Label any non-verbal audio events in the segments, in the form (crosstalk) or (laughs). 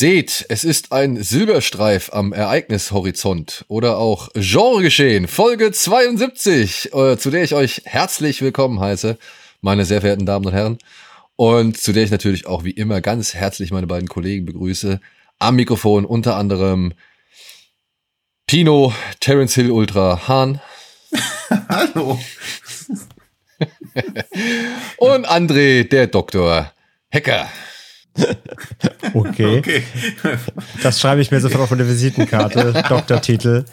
Seht, es ist ein Silberstreif am Ereignishorizont oder auch Genregeschehen, Folge 72, äh, zu der ich euch herzlich willkommen heiße, meine sehr verehrten Damen und Herren. Und zu der ich natürlich auch wie immer ganz herzlich meine beiden Kollegen begrüße. Am Mikrofon unter anderem Tino, Terence Hill Ultra Hahn. (laughs) Hallo. (laughs) und André, der Doktor Hacker. Okay. (laughs) okay. Das schreibe ich mir sofort auf eine Visitenkarte, (laughs) Doktortitel.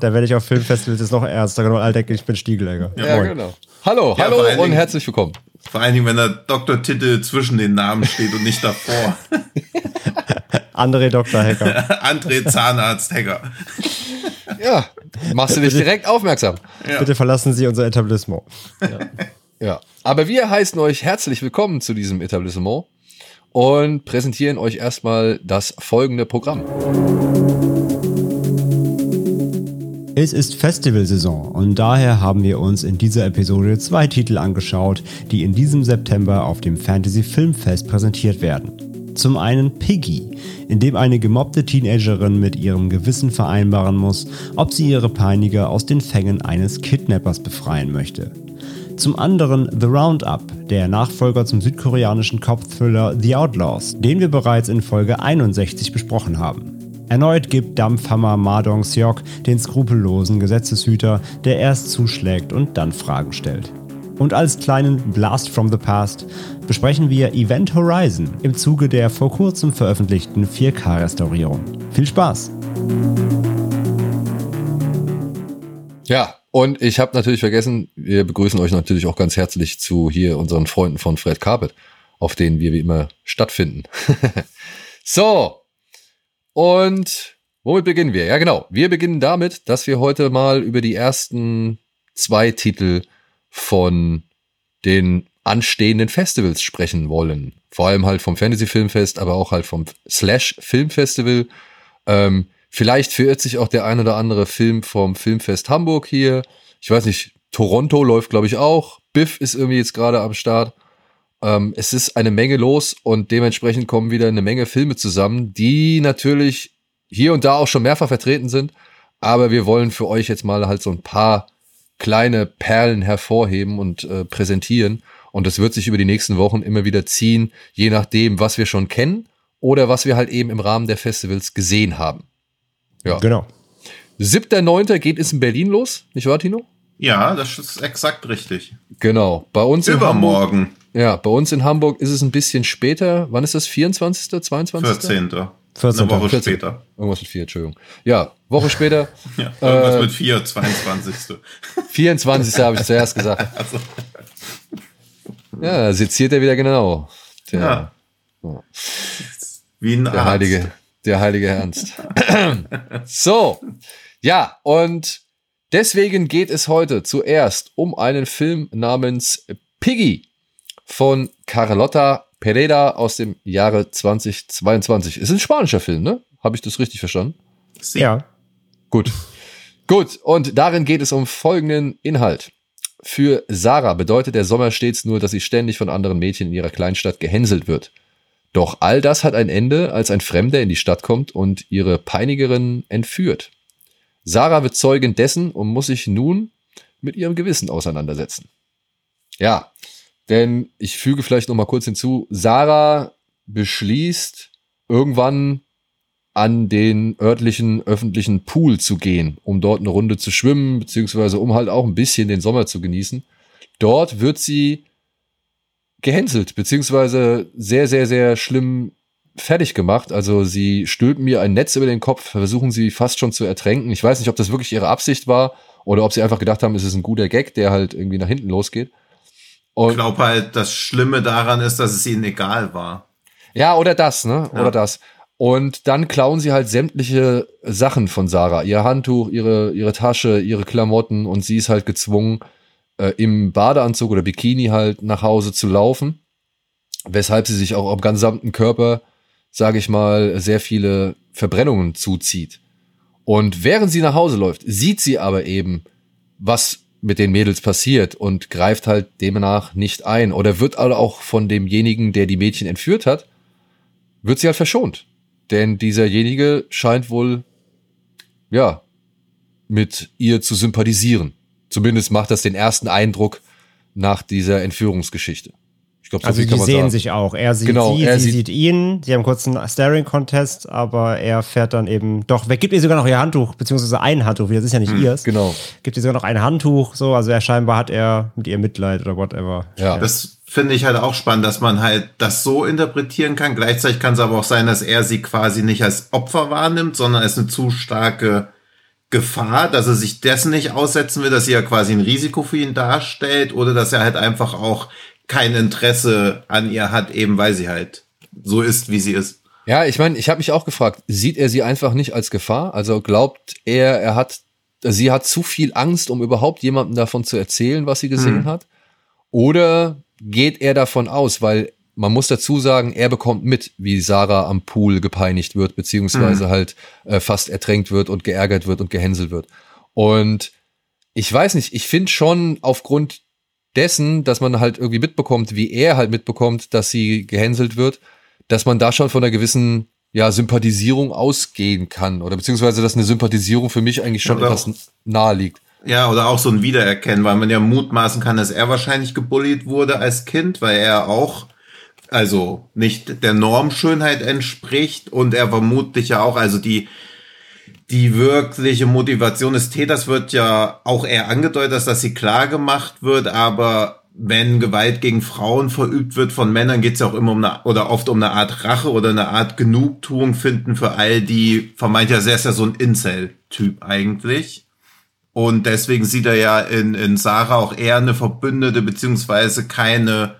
Da werde ich auf Filmfestivals jetzt noch ernster, genau, all denken, ich bin Stiegelegger. Ja, ja genau. Hallo, ja, hallo und herzlich willkommen. Vor allen Dingen, wenn der Doktortitel zwischen den Namen steht und nicht davor. (laughs) André Dr. Hacker. André Zahnarzt Hacker. Ja, machst du dich direkt aufmerksam. Ja. Bitte verlassen Sie unser Etablissement. Ja. ja, aber wir heißen euch herzlich willkommen zu diesem Etablissement und präsentieren euch erstmal das folgende Programm. Es ist Festivalsaison und daher haben wir uns in dieser Episode zwei Titel angeschaut, die in diesem September auf dem Fantasy Filmfest präsentiert werden. Zum einen Piggy, in dem eine gemobbte Teenagerin mit ihrem Gewissen vereinbaren muss, ob sie ihre Peiniger aus den Fängen eines Kidnappers befreien möchte. Zum anderen The Roundup, der Nachfolger zum südkoreanischen Cop-Thriller The Outlaws, den wir bereits in Folge 61 besprochen haben. Erneut gibt Dampfhammer Ma Dong-seok den skrupellosen Gesetzeshüter, der erst zuschlägt und dann Fragen stellt. Und als kleinen Blast from the Past besprechen wir Event Horizon im Zuge der vor kurzem veröffentlichten 4K-Restaurierung. Viel Spaß! Ja, und ich habe natürlich vergessen, wir begrüßen euch natürlich auch ganz herzlich zu hier unseren Freunden von Fred Carpet, auf denen wir wie immer stattfinden. (laughs) so, und womit beginnen wir? Ja, genau. Wir beginnen damit, dass wir heute mal über die ersten zwei Titel von den anstehenden Festivals sprechen wollen. Vor allem halt vom Fantasy Filmfest, aber auch halt vom Slash Filmfestival. Ähm, Vielleicht verirrt sich auch der ein oder andere Film vom Filmfest Hamburg hier. Ich weiß nicht, Toronto läuft, glaube ich, auch. Biff ist irgendwie jetzt gerade am Start. Ähm, es ist eine Menge los und dementsprechend kommen wieder eine Menge Filme zusammen, die natürlich hier und da auch schon mehrfach vertreten sind. Aber wir wollen für euch jetzt mal halt so ein paar kleine Perlen hervorheben und äh, präsentieren. Und das wird sich über die nächsten Wochen immer wieder ziehen, je nachdem, was wir schon kennen oder was wir halt eben im Rahmen der Festivals gesehen haben. Ja. Genau. 7.9. geht es in Berlin los, nicht wahr, Tino? Ja, das ist exakt richtig. Genau. Bei uns Übermorgen. In Hamburg, ja, bei uns in Hamburg ist es ein bisschen später. Wann ist das? 24., 22.? 14. 14. Eine Woche 14. später. Irgendwas mit 4, Entschuldigung. Ja, Woche später. (laughs) ja, irgendwas äh, mit 4, 22. 24. habe ich zuerst gesagt. (laughs) Also. Ja, seziert er wieder genau. Der, ja. Wie ein der Arzt. Heilige, der heilige Ernst. (clears throat) so, ja, und deswegen geht es heute zuerst um einen Film namens Piggy von Carlotta Pereda aus dem Jahre 2022. Ist ein spanischer Film, ne? Habe ich das richtig verstanden? Ja. Gut. Gut, und darin geht es um folgenden Inhalt. Für Sarah bedeutet der Sommer stets nur, dass sie ständig von anderen Mädchen in ihrer Kleinstadt gehänselt wird. Doch all das hat ein Ende, als ein Fremder in die Stadt kommt und ihre Peinigerin entführt. Sarah wird Zeugin dessen und muss sich nun mit ihrem Gewissen auseinandersetzen. Ja, denn ich füge vielleicht noch mal kurz hinzu, Sarah beschließt irgendwann an den örtlichen öffentlichen Pool zu gehen, um dort eine Runde zu schwimmen, beziehungsweise um halt auch ein bisschen den Sommer zu genießen. Dort wird sie gehänselt, beziehungsweise sehr, sehr, sehr schlimm fertig gemacht. Also sie stülpen mir ein Netz über den Kopf, versuchen sie fast schon zu ertränken. Ich weiß nicht, ob das wirklich ihre Absicht war oder ob sie einfach gedacht haben, es ist ein guter Gag, der halt irgendwie nach hinten losgeht. Und ich glaube halt, das Schlimme daran ist, dass es ihnen egal war. Ja, oder das, ne? Ja. Oder das. Und dann klauen sie halt sämtliche Sachen von Sarah. Ihr Handtuch, ihre, ihre Tasche, ihre Klamotten und sie ist halt gezwungen, äh, im Badeanzug oder Bikini halt nach Hause zu laufen. Weshalb sie sich auch am gesamten Körper, sage ich mal, sehr viele Verbrennungen zuzieht. Und während sie nach Hause läuft, sieht sie aber eben, was mit den Mädels passiert und greift halt demnach nicht ein. Oder wird also auch von demjenigen, der die Mädchen entführt hat, wird sie halt verschont. Denn dieserjenige scheint wohl, ja, mit ihr zu sympathisieren. Zumindest macht das den ersten Eindruck nach dieser Entführungsgeschichte. Ich glaub, so also die sehen sagen. sich auch. Er sieht genau, sie, sie sieht, sieht ihn. Sie haben kurz einen Staring-Contest, aber er fährt dann eben doch weg. Gibt ihr sogar noch ihr Handtuch, beziehungsweise ein Handtuch, das ist ja nicht hm, ihrs. Genau. Gibt ihr sogar noch ein Handtuch, so. Also er scheinbar hat er mit ihr Mitleid oder whatever. Ja. Das finde ich halt auch spannend, dass man halt das so interpretieren kann. Gleichzeitig kann es aber auch sein, dass er sie quasi nicht als Opfer wahrnimmt, sondern als eine zu starke Gefahr, dass er sich dessen nicht aussetzen will, dass sie ja quasi ein Risiko für ihn darstellt oder dass er halt einfach auch kein Interesse an ihr hat, eben weil sie halt so ist, wie sie ist. Ja, ich meine, ich habe mich auch gefragt, sieht er sie einfach nicht als Gefahr? Also glaubt er, er hat, sie hat zu viel Angst, um überhaupt jemandem davon zu erzählen, was sie gesehen hm. hat? Oder geht er davon aus, weil man muss dazu sagen, er bekommt mit, wie Sarah am Pool gepeinigt wird, beziehungsweise mhm. halt äh, fast ertränkt wird und geärgert wird und gehänselt wird. Und ich weiß nicht, ich finde schon aufgrund dessen, dass man halt irgendwie mitbekommt, wie er halt mitbekommt, dass sie gehänselt wird, dass man da schon von einer gewissen ja, Sympathisierung ausgehen kann. Oder beziehungsweise, dass eine Sympathisierung für mich eigentlich schon ja, etwas nahe liegt. Ja, oder auch so ein Wiedererkennen, weil man ja mutmaßen kann, dass er wahrscheinlich gebullied wurde als Kind, weil er auch, also nicht der Normschönheit entspricht und er vermutlich ja auch, also die, die wirkliche Motivation des Täters wird ja auch eher angedeutet, dass das sie klar gemacht wird, aber wenn Gewalt gegen Frauen verübt wird von Männern, geht es ja auch immer um eine, oder oft um eine Art Rache oder eine Art Genugtuung finden für all die vermeint ja sehr, sehr so ein Incel-Typ eigentlich. Und deswegen sieht er ja in, in Sarah auch eher eine Verbündete, beziehungsweise keine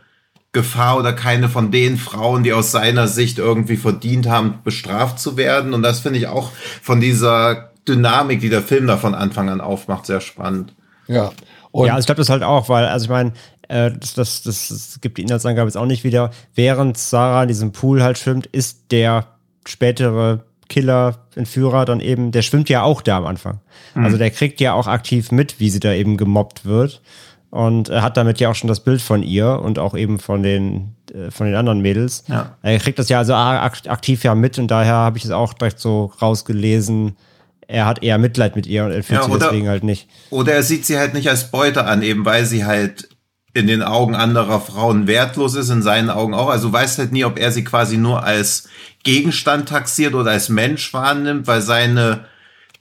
Gefahr oder keine von den Frauen, die aus seiner Sicht irgendwie verdient haben, bestraft zu werden. Und das finde ich auch von dieser Dynamik, die der Film da von Anfang an aufmacht, sehr spannend. Ja. Und ja, also ich glaube das halt auch, weil, also ich meine, äh, das, das, das, das gibt die Inhaltsangabe jetzt auch nicht wieder. Während Sarah in diesem Pool halt schwimmt, ist der spätere Killer, Entführer dann eben, der schwimmt ja auch da am Anfang. Mhm. Also der kriegt ja auch aktiv mit, wie sie da eben gemobbt wird. Und er hat damit ja auch schon das Bild von ihr und auch eben von den, äh, von den anderen Mädels. Ja. Er kriegt das ja also aktiv ja mit und daher habe ich es auch direkt so rausgelesen. Er hat eher Mitleid mit ihr und entführt ja, sie deswegen halt nicht. Oder er sieht sie halt nicht als Beute an, eben weil sie halt in den Augen anderer Frauen wertlos ist, in seinen Augen auch. Also weiß halt nie, ob er sie quasi nur als Gegenstand taxiert oder als Mensch wahrnimmt, weil seine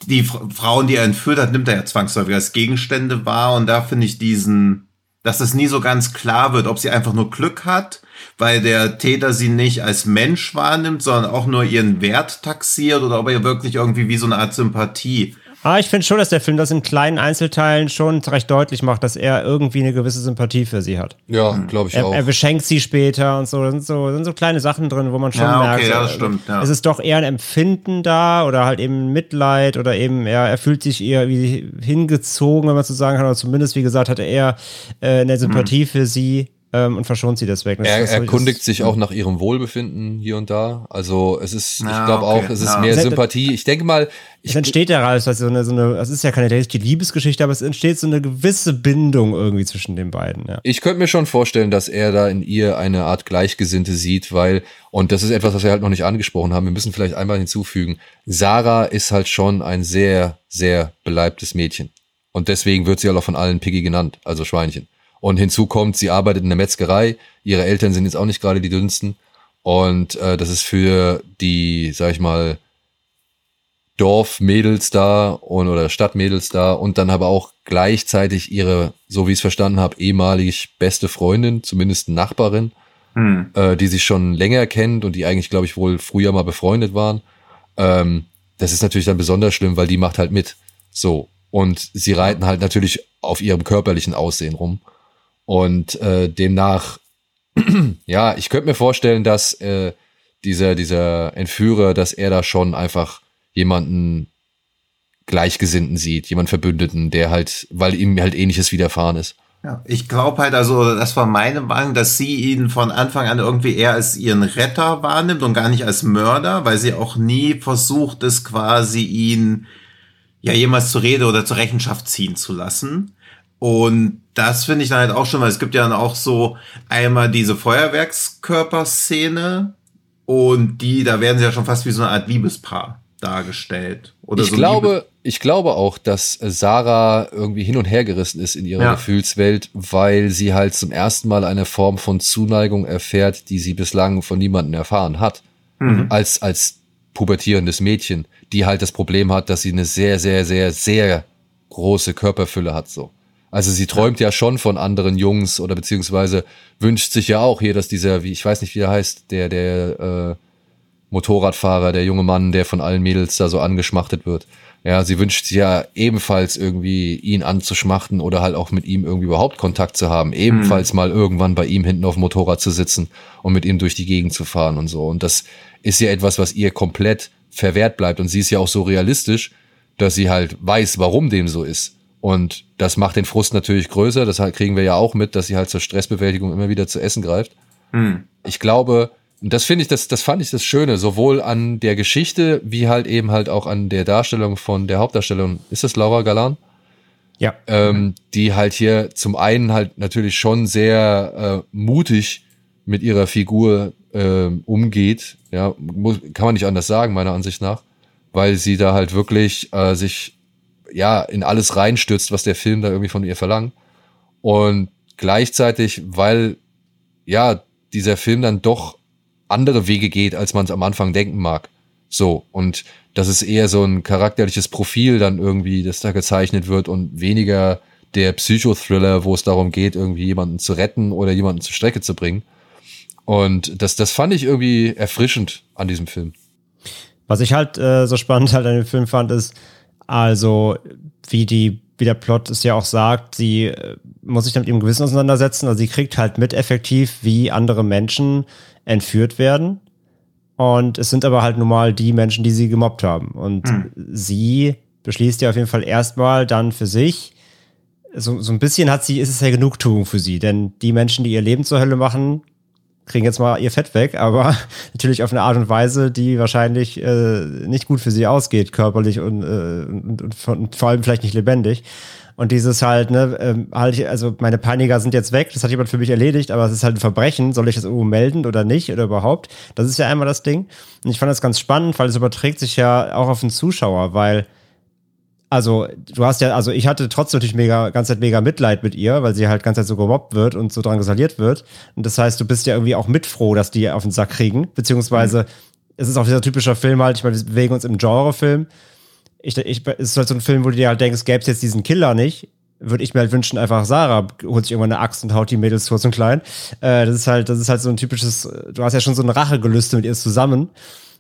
die Frauen, die er entführt hat, nimmt er ja zwangsläufig als Gegenstände wahr. Und da finde ich diesen, dass es nie so ganz klar wird, ob sie einfach nur Glück hat, weil der Täter sie nicht als Mensch wahrnimmt, sondern auch nur ihren Wert taxiert oder ob er wirklich irgendwie wie so eine Art Sympathie Ah, ich finde schon, dass der Film das in kleinen Einzelteilen schon recht deutlich macht, dass er irgendwie eine gewisse Sympathie für sie hat. Ja, glaube ich er, auch. Er beschenkt sie später und so. Da sind so, sind so kleine Sachen drin, wo man schon ja, merkt, okay, ja, das stimmt, ja. es ist doch eher ein Empfinden da oder halt eben Mitleid oder eben er, er fühlt sich eher wie hingezogen, wenn man so sagen kann, oder zumindest, wie gesagt, hat er eher äh, eine Sympathie hm. für sie ähm, und verschont sie deswegen. Das, er das erkundigt sich auch nach ihrem Wohlbefinden hier und da. Also es ist, ja, ich glaube okay. auch, es ist ja. mehr Sympathie. Ich denke mal. Es entsteht daraus, also so eine, so eine, es ist ja keine die Liebesgeschichte, aber es entsteht so eine gewisse Bindung irgendwie zwischen den beiden. Ja. Ich könnte mir schon vorstellen, dass er da in ihr eine Art Gleichgesinnte sieht, weil, und das ist etwas, was wir halt noch nicht angesprochen haben, wir müssen vielleicht einmal hinzufügen, Sarah ist halt schon ein sehr, sehr beleibtes Mädchen. Und deswegen wird sie halt auch von allen Piggy genannt, also Schweinchen. Und hinzu kommt, sie arbeitet in der Metzgerei. Ihre Eltern sind jetzt auch nicht gerade die dünnsten. Und äh, das ist für die, sag ich mal, Dorfmädels da und oder Stadtmädels da und dann aber auch gleichzeitig ihre, so wie ich es verstanden habe, ehemalig beste Freundin, zumindest Nachbarin, hm. äh, die sich schon länger kennt und die eigentlich, glaube ich, wohl früher mal befreundet waren. Ähm, das ist natürlich dann besonders schlimm, weil die macht halt mit. So. Und sie reiten halt natürlich auf ihrem körperlichen Aussehen rum. Und äh, demnach, (clears throat) ja, ich könnte mir vorstellen, dass äh, dieser, dieser Entführer, dass er da schon einfach jemanden Gleichgesinnten sieht, jemand Verbündeten, der halt, weil ihm halt ähnliches widerfahren ist. Ja, ich glaube halt, also das war meine Meinung, dass sie ihn von Anfang an irgendwie eher als ihren Retter wahrnimmt und gar nicht als Mörder, weil sie auch nie versucht ist, quasi ihn ja jemals zur Rede oder zur Rechenschaft ziehen zu lassen. Und das finde ich dann halt auch schon, weil es gibt ja dann auch so einmal diese Feuerwerkskörperszene und die, da werden sie ja schon fast wie so eine Art Liebespaar dargestellt. Oder ich so glaube, Liebes ich glaube auch, dass Sarah irgendwie hin und her gerissen ist in ihrer Ja. Gefühlswelt, weil sie halt zum ersten Mal eine Form von Zuneigung erfährt, die sie bislang von niemandem erfahren hat. Als, als pubertierendes Mädchen, die halt das Problem hat, dass sie eine sehr, sehr, sehr, sehr große Körperfülle hat, so. Also sie träumt ja schon von anderen Jungs oder beziehungsweise wünscht sich ja auch hier, dass dieser, wie ich weiß nicht, wie er heißt, der, der äh, Motorradfahrer, der junge Mann, der von allen Mädels da so angeschmachtet wird. Ja, sie wünscht sich ja ebenfalls irgendwie ihn anzuschmachten oder halt auch mit ihm irgendwie überhaupt Kontakt zu haben. Ebenfalls mal irgendwann bei ihm hinten auf dem Motorrad zu sitzen und mit ihm durch die Gegend zu fahren und so. Und das ist ja etwas, was ihr komplett verwehrt bleibt. Und sie ist ja auch so realistisch, dass sie halt weiß, warum dem so ist. Und das macht den Frust natürlich größer. Das kriegen wir ja auch mit, dass sie halt zur Stressbewältigung immer wieder zu essen greift. Ich glaube, das finde ich, das, das fand ich das Schöne, sowohl an der Geschichte, wie halt eben halt auch an der Darstellung von der Hauptdarstellung. Ist das Laura Galan? Ja. ähm, die halt hier zum einen halt natürlich schon sehr äh, mutig mit ihrer Figur ähm, umgeht. Ja, muss, kann man nicht anders sagen, meiner Ansicht nach, weil sie da halt wirklich äh, sich ja in alles reinstürzt, was der Film da irgendwie von ihr verlangt. Und gleichzeitig, weil ja dieser Film dann doch andere Wege geht, als man es am Anfang denken mag. So, und das ist eher so ein charakterliches Profil dann irgendwie, das da gezeichnet wird und weniger der Psychothriller, wo es darum geht, irgendwie jemanden zu retten oder jemanden zur Strecke zu bringen. Und das, das fand ich irgendwie erfrischend an diesem Film. Was ich halt äh, so spannend halt an dem Film fand, ist, also wie die, wie der Plot es ja auch sagt, sie äh, muss sich dann mit ihrem Gewissen auseinandersetzen. Also sie kriegt halt mit effektiv, wie andere Menschen entführt werden. Und es sind aber halt nun mal die Menschen, die sie gemobbt haben. Und sie beschließt ja auf jeden Fall erstmal dann für sich, so, so ein bisschen hat sie, ist es ja Genugtuung für sie. Denn die Menschen, die ihr Leben zur Hölle machen, kriegen jetzt mal ihr Fett weg, aber (laughs) natürlich auf eine Art und Weise, die wahrscheinlich äh, nicht gut für sie ausgeht, körperlich und, äh, und, und, und vor allem vielleicht nicht lebendig. Und dieses halt, ne, ähm, halt, also meine Peiniger sind jetzt weg, das hat jemand für mich erledigt, aber es ist halt ein Verbrechen, soll ich das irgendwo melden oder nicht oder überhaupt? Das ist ja einmal das Ding. Und ich fand das ganz spannend, weil es überträgt sich ja auch auf den Zuschauer, weil also du hast ja, also ich hatte trotzdem natürlich mega, ganz Zeit mega Mitleid mit ihr, weil sie halt ganz Zeit so gemobbt wird und so drangsaliert wird. Und das heißt, du bist ja irgendwie auch mitfroh, dass die auf den Sack kriegen. Beziehungsweise, es ist auch dieser typische Film halt, ich meine, wir bewegen uns im Genrefilm. Ich, ich, es ist halt so ein Film, wo du dir halt denkst, gäbe es jetzt diesen Killer nicht, würde ich mir halt wünschen, einfach Sarah holt sich irgendwann eine Axt und haut die Mädels kurz und klein. Äh, das ist halt, das ist halt so ein typisches, du hast ja schon so ein Rachegelüste mit ihr zusammen.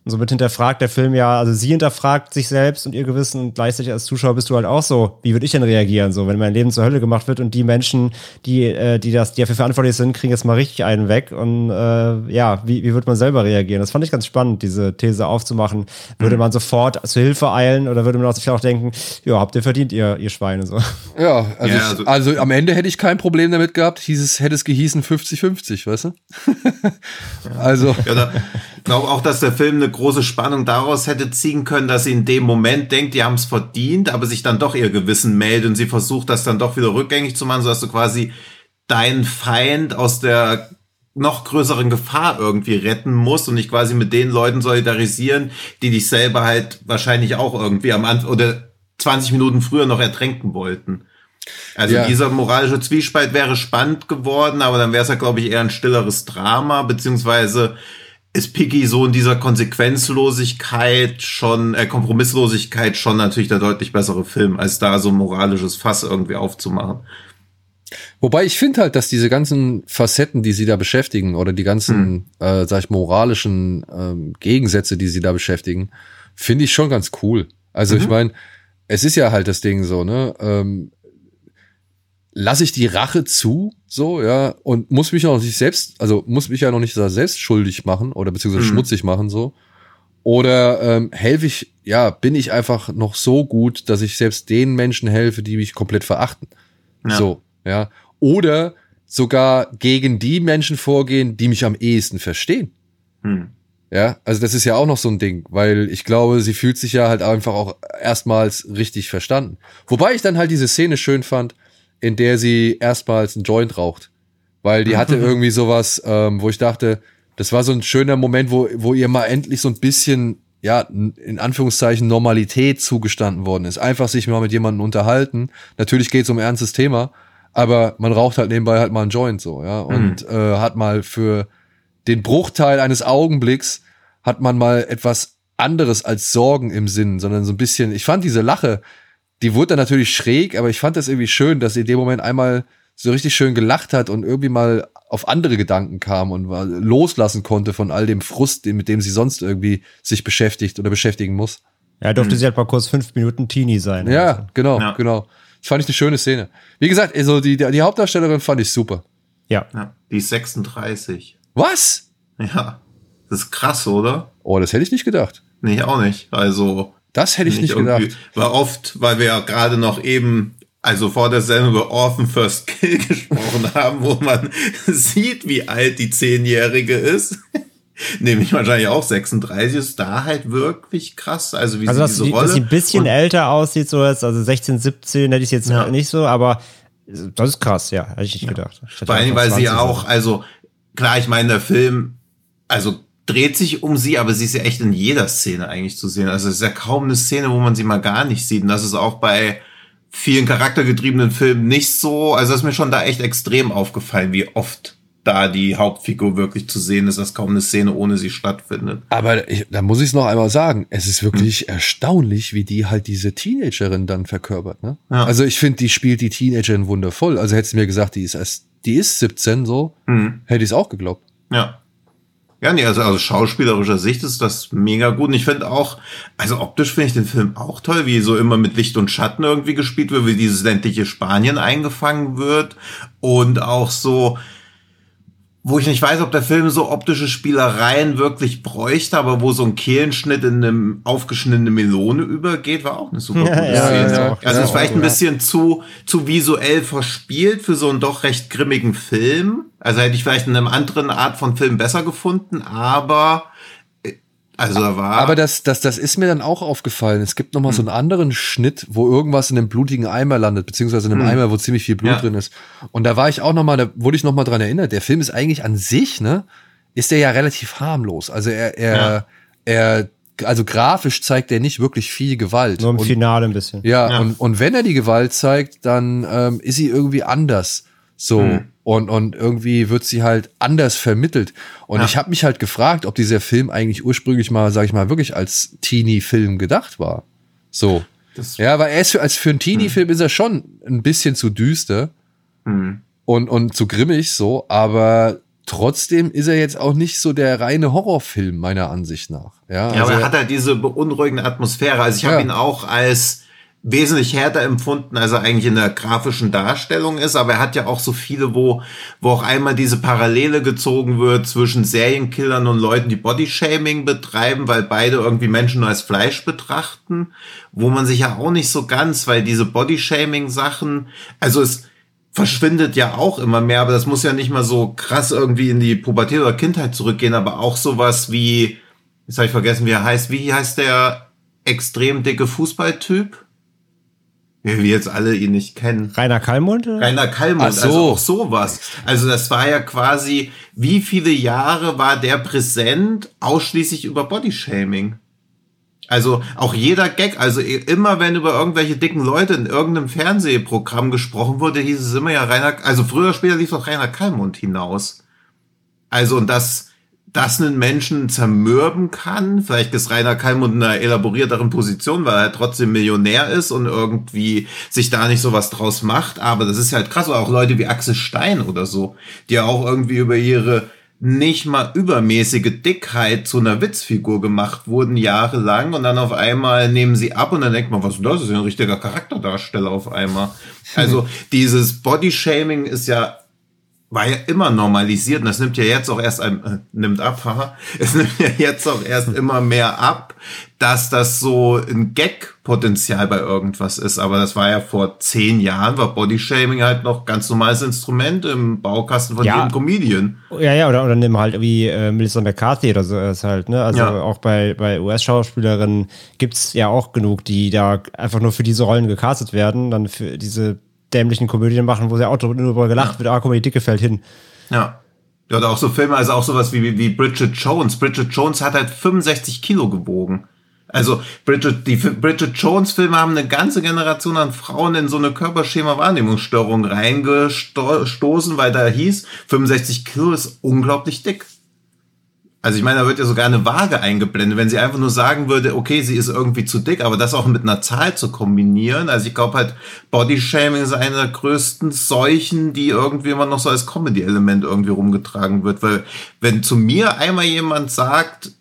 Und somit hinterfragt der Film ja, also sie hinterfragt sich selbst und ihr Gewissen und gleichzeitig als Zuschauer bist du halt auch so, wie würde ich denn reagieren, so, wenn mein Leben zur Hölle gemacht wird und die Menschen, die, äh, die das, die dafür verantwortlich sind, kriegen jetzt mal richtig einen weg und äh, ja, wie, wie wird man selber reagieren? Das fand ich ganz spannend, diese These aufzumachen. Würde man sofort zur Hilfe eilen oder würde man auch sich auch denken, ja, habt ihr verdient, ihr, ihr Schweine, so. Ja, also, Ja, ich, also- also, am Ende hätte ich kein Problem damit gehabt, hieß es, hätte es gehießen 50-50, weißt du? (laughs) also, Ja, da glaube auch, dass der Film eine große Spannung daraus hätte ziehen können, dass sie in dem Moment denkt, die haben es verdient, aber sich dann doch ihr Gewissen meldet und sie versucht, das dann doch wieder rückgängig zu machen, sodass du quasi deinen Feind aus der noch größeren Gefahr irgendwie retten musst und dich quasi mit den Leuten solidarisieren, die dich selber halt wahrscheinlich auch irgendwie am Anfang oder 20 Minuten früher noch ertränken wollten. Also Ja. dieser moralische Zwiespalt wäre spannend geworden, aber dann wäre es ja, glaube ich, eher ein stilleres Drama, beziehungsweise ist Piggy so in dieser Konsequenzlosigkeit schon, äh, Kompromisslosigkeit schon natürlich der deutlich bessere Film, als da so ein moralisches Fass irgendwie aufzumachen. Wobei ich finde halt, dass diese ganzen Facetten, die sie da beschäftigen, oder die ganzen, äh, sag ich, moralischen ähm, Gegensätze, die sie da beschäftigen, finde ich schon ganz cool. Also ich meine, es ist ja halt das Ding so, ne? Ähm, lasse ich die Rache zu, so, ja, und muss mich auch nicht selbst, also muss mich ja noch nicht selbst schuldig machen oder beziehungsweise mhm. schmutzig machen, so. Oder ähm, helfe ich, ja, bin ich einfach noch so gut, dass ich selbst den Menschen helfe, die mich komplett verachten. Ja. So, ja. Oder sogar gegen die Menschen vorgehen, die mich am ehesten verstehen. Hm. Ja, also das ist ja auch noch so ein Ding, weil ich glaube, sie fühlt sich ja halt einfach auch erstmals richtig verstanden. Wobei ich dann halt diese Szene schön fand, in der sie erstmals einen Joint raucht. Weil die hatte (laughs) irgendwie sowas, ähm, wo ich dachte, das war so ein schöner Moment, wo, wo ihr mal endlich so ein bisschen, ja, in Anführungszeichen Normalität zugestanden worden ist. Einfach sich mal mit jemandem unterhalten. Natürlich geht es um ein ernstes Thema, aber man raucht halt nebenbei halt mal einen Joint so, ja. Und mhm. äh, hat mal für den Bruchteil eines Augenblicks hat man mal etwas anderes als Sorgen im Sinn, sondern so ein bisschen, ich fand diese Lache, die wurde dann natürlich schräg, aber ich fand das irgendwie schön, dass sie in dem Moment einmal so richtig schön gelacht hat und irgendwie mal auf andere Gedanken kam und loslassen konnte von all dem Frust, mit dem sie sonst irgendwie sich beschäftigt oder beschäftigen muss. Ja, durfte hm. sie halt mal kurz fünf Minuten Teenie sein. Ja, also. genau, ja. genau. Das fand ich eine schöne Szene. Wie gesagt, also die, die Hauptdarstellerin fand ich super. Ja. ja. Die ist 36. Was? Ja. Das ist krass, oder? Oh, das hätte ich nicht gedacht. Nee, auch nicht. Also. Das hätte ich nicht gedacht. War oft, weil wir ja gerade noch eben also vor der Sendung über Orphan First Kill (laughs) gesprochen haben, wo man (laughs) sieht, wie alt die Zehnjährige ist. (laughs) Nämlich wahrscheinlich auch 36 ist da halt wirklich krass. Also wie also, sie diese die, Rolle. Dass sie ein bisschen und älter aussieht, so jetzt, also 16, 17 hätte ich jetzt ja. nicht so, aber das ist krass, ja, hätte ich nicht ja. gedacht. Vor allem, weil sie ja auch, also klar, ich meine, der Film, also dreht sich um sie, aber sie ist ja echt in jeder Szene eigentlich zu sehen. Also es ist ja kaum eine Szene, wo man sie mal gar nicht sieht. Und das ist auch bei vielen charaktergetriebenen Filmen nicht so. Also ist mir schon da echt extrem aufgefallen, wie oft da die Hauptfigur wirklich zu sehen ist, dass kaum eine Szene ohne sie stattfindet. Aber ich, da muss ich es noch einmal sagen, es ist wirklich hm. erstaunlich, wie die halt diese Teenagerin dann verkörpert. Ne? Ja. Also ich finde, die spielt die Teenagerin wundervoll. Also hättest du mir gesagt, die ist erst, die ist 17 so, hm. hätte ich es auch geglaubt. Ja. Ja, nee, also aus schauspielerischer Sicht ist das mega gut. Und ich finde auch, also optisch finde ich den Film auch toll, wie so immer mit Licht und Schatten irgendwie gespielt wird, wie dieses ländliche Spanien eingefangen wird. Und auch so, wo ich nicht weiß, ob der Film so optische Spielereien wirklich bräuchte, aber wo so ein Kehlenschnitt in eine aufgeschnittene Melone übergeht, war auch eine super (laughs) gute ja, Szene. Ja, also ist vielleicht ein bisschen zu, zu visuell verspielt für so einen doch recht grimmigen Film. Also hätte ich vielleicht in einem anderen Art von Film besser gefunden, aber also da war. Aber das, das, das ist mir dann auch aufgefallen. Es gibt nochmal hm. so einen anderen Schnitt, wo irgendwas in einem blutigen Eimer landet, beziehungsweise in einem hm. Eimer, wo ziemlich viel Blut ja. drin ist. Und da war ich auch nochmal, da wurde ich nochmal dran erinnert. Der Film ist eigentlich an sich, ne, ist der ja relativ harmlos. Also er, er, ja. er, also grafisch zeigt er nicht wirklich viel Gewalt. Nur im und, Finale ein bisschen. Ja, ja, Und, und wenn er die Gewalt zeigt, dann ähm, ist sie irgendwie anders. So. Hm. Und, und irgendwie wird sie halt anders vermittelt. Und ja. ich habe mich halt gefragt, ob dieser Film eigentlich ursprünglich mal, sag ich mal, wirklich als Teenie-Film gedacht war. So. Das ja, weil er ist für, als für einen Teenie-Film hm. ist er schon ein bisschen zu düster hm. und, und zu grimmig so, aber trotzdem ist er jetzt auch nicht so der reine Horrorfilm, meiner Ansicht nach. Ja, ja also aber er hat halt diese beunruhigende Atmosphäre. Also ich habe ja. ihn auch als wesentlich härter empfunden, als er eigentlich in der grafischen Darstellung ist. Aber er hat ja auch so viele, wo, wo auch einmal diese Parallele gezogen wird zwischen Serienkillern und Leuten, die Bodyshaming betreiben, weil beide irgendwie Menschen nur als Fleisch betrachten, wo man sich ja auch nicht so ganz, weil diese Bodyshaming-Sachen, also es verschwindet ja auch immer mehr, aber das muss ja nicht mal so krass irgendwie in die Pubertät oder Kindheit zurückgehen, aber auch sowas wie, jetzt habe ich vergessen, wie er heißt, wie heißt der extrem dicke Fußballtyp? Wie wir jetzt alle ihn nicht kennen. Rainer Kallmund? Rainer Kallmund, so. also auch sowas. Also das war ja quasi, wie viele Jahre war der präsent, ausschließlich über Bodyshaming? Also auch jeder Gag, also immer wenn über irgendwelche dicken Leute in irgendeinem Fernsehprogramm gesprochen wurde, hieß es immer ja Rainer, also früher oder später lief auch Rainer Kallmund hinaus. Also und das, das einen Menschen zermürben kann. Vielleicht ist Rainer Kalmund in einer elaborierteren Position, weil er trotzdem Millionär ist und irgendwie sich da nicht sowas draus macht. Aber das ist halt krass. Oder auch Leute wie Axel Stein oder so, die ja auch irgendwie über ihre nicht mal übermäßige Dickheit zu einer Witzfigur gemacht wurden, jahrelang, und dann auf einmal nehmen sie ab und dann denkt man, was ist das? Das ist ja ein richtiger Charakterdarsteller auf einmal. Also (laughs) dieses Bodyshaming ist ja war ja immer normalisiert und das nimmt ja jetzt auch erst ein, äh, nimmt ab, haha, es nimmt ja jetzt auch erst (laughs) immer mehr ab, dass das so ein Gag-Potenzial bei irgendwas ist. Aber das war ja vor zehn Jahren, war Bodyshaming halt noch ganz normales Instrument im Baukasten von Ja. jedem Comedian. Ja, ja, oder, oder nimm halt wie äh, Melissa McCarthy oder so ist halt, ne? Also Ja. auch bei, bei US-Schauspielerinnen gibt's ja auch genug, die da einfach nur für diese Rollen gecastet werden, dann für diese dämlichen Komödien machen, wo sie auch drüber gelacht wird, ah, guck mal, die Dicke fällt hin. Ja. Ja, oder auch so Filme, also auch sowas wie, wie, Bridget Jones. Bridget Jones hat halt 65 Kilo gewogen. Also Bridget, die Bridget Jones Filme haben eine ganze Generation an Frauen in so eine Körperschema-Wahrnehmungsstörung reingestoßen, weil da hieß, 65 Kilo ist unglaublich dick. Also ich meine, da wird ja sogar eine Waage eingeblendet, wenn sie einfach nur sagen würde, okay, sie ist irgendwie zu dick, aber das auch mit einer Zahl zu kombinieren. Also ich glaube halt, Bodyshaming ist eine der größten Seuchen, die irgendwie immer noch so als Comedy-Element irgendwie rumgetragen wird. Weil wenn zu mir einmal jemand sagt,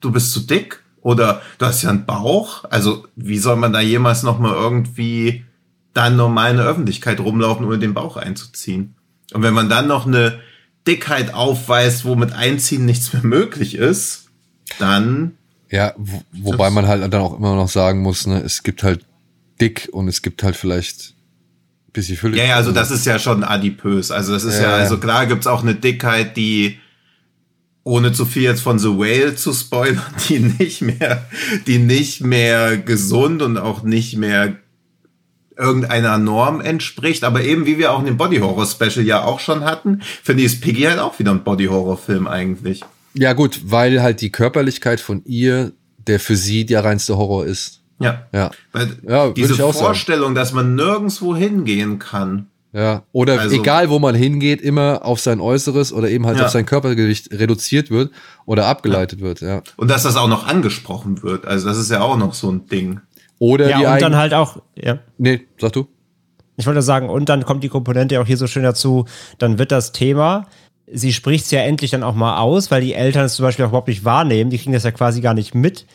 du bist zu dick oder du hast ja einen Bauch, also wie soll man da jemals noch mal irgendwie dann normal in der Öffentlichkeit rumlaufen, ohne den Bauch einzuziehen? Und wenn man dann noch eine Dickheit aufweist, wo mit Einziehen nichts mehr möglich ist, dann Ja, wo, wobei man halt dann auch immer noch sagen muss, ne, es gibt halt dick und es gibt halt vielleicht ein bisschen Fülle. Ja, ja, also das ist ja schon adipös. Also das ist ja, Ja, ja. also klar gibt's auch eine Dickheit, die ohne zu viel jetzt von The Whale zu spoilern, (laughs) die nicht mehr, die nicht mehr gesund und auch nicht mehr irgendeiner Norm entspricht. Aber eben wie wir auch in dem Body Horror Special ja auch schon hatten, finde ich ist Piggy halt auch wieder ein Body Horror Film eigentlich. Ja, gut, weil halt die Körperlichkeit von ihr, der für sie der reinste Horror ist. Ja. Ja. Weil Ja, diese ich auch sagen. Vorstellung, dass man nirgendwo hingehen kann. Ja. Oder Also- egal, wo man hingeht, immer auf sein Äußeres oder eben halt Ja. auf sein Körpergewicht reduziert wird oder abgeleitet wird, ja. Und dass das auch noch angesprochen wird. Also das ist ja auch noch so ein Ding. Oder Ja, und eigen- dann halt auch, ja. Nee, sag du? Ich wollte sagen, und dann kommt die Komponente auch hier so schön dazu, dann wird das Thema, sie spricht es ja endlich dann auch mal aus, weil die Eltern es zum Beispiel auch überhaupt nicht wahrnehmen, die kriegen das ja quasi gar nicht mit.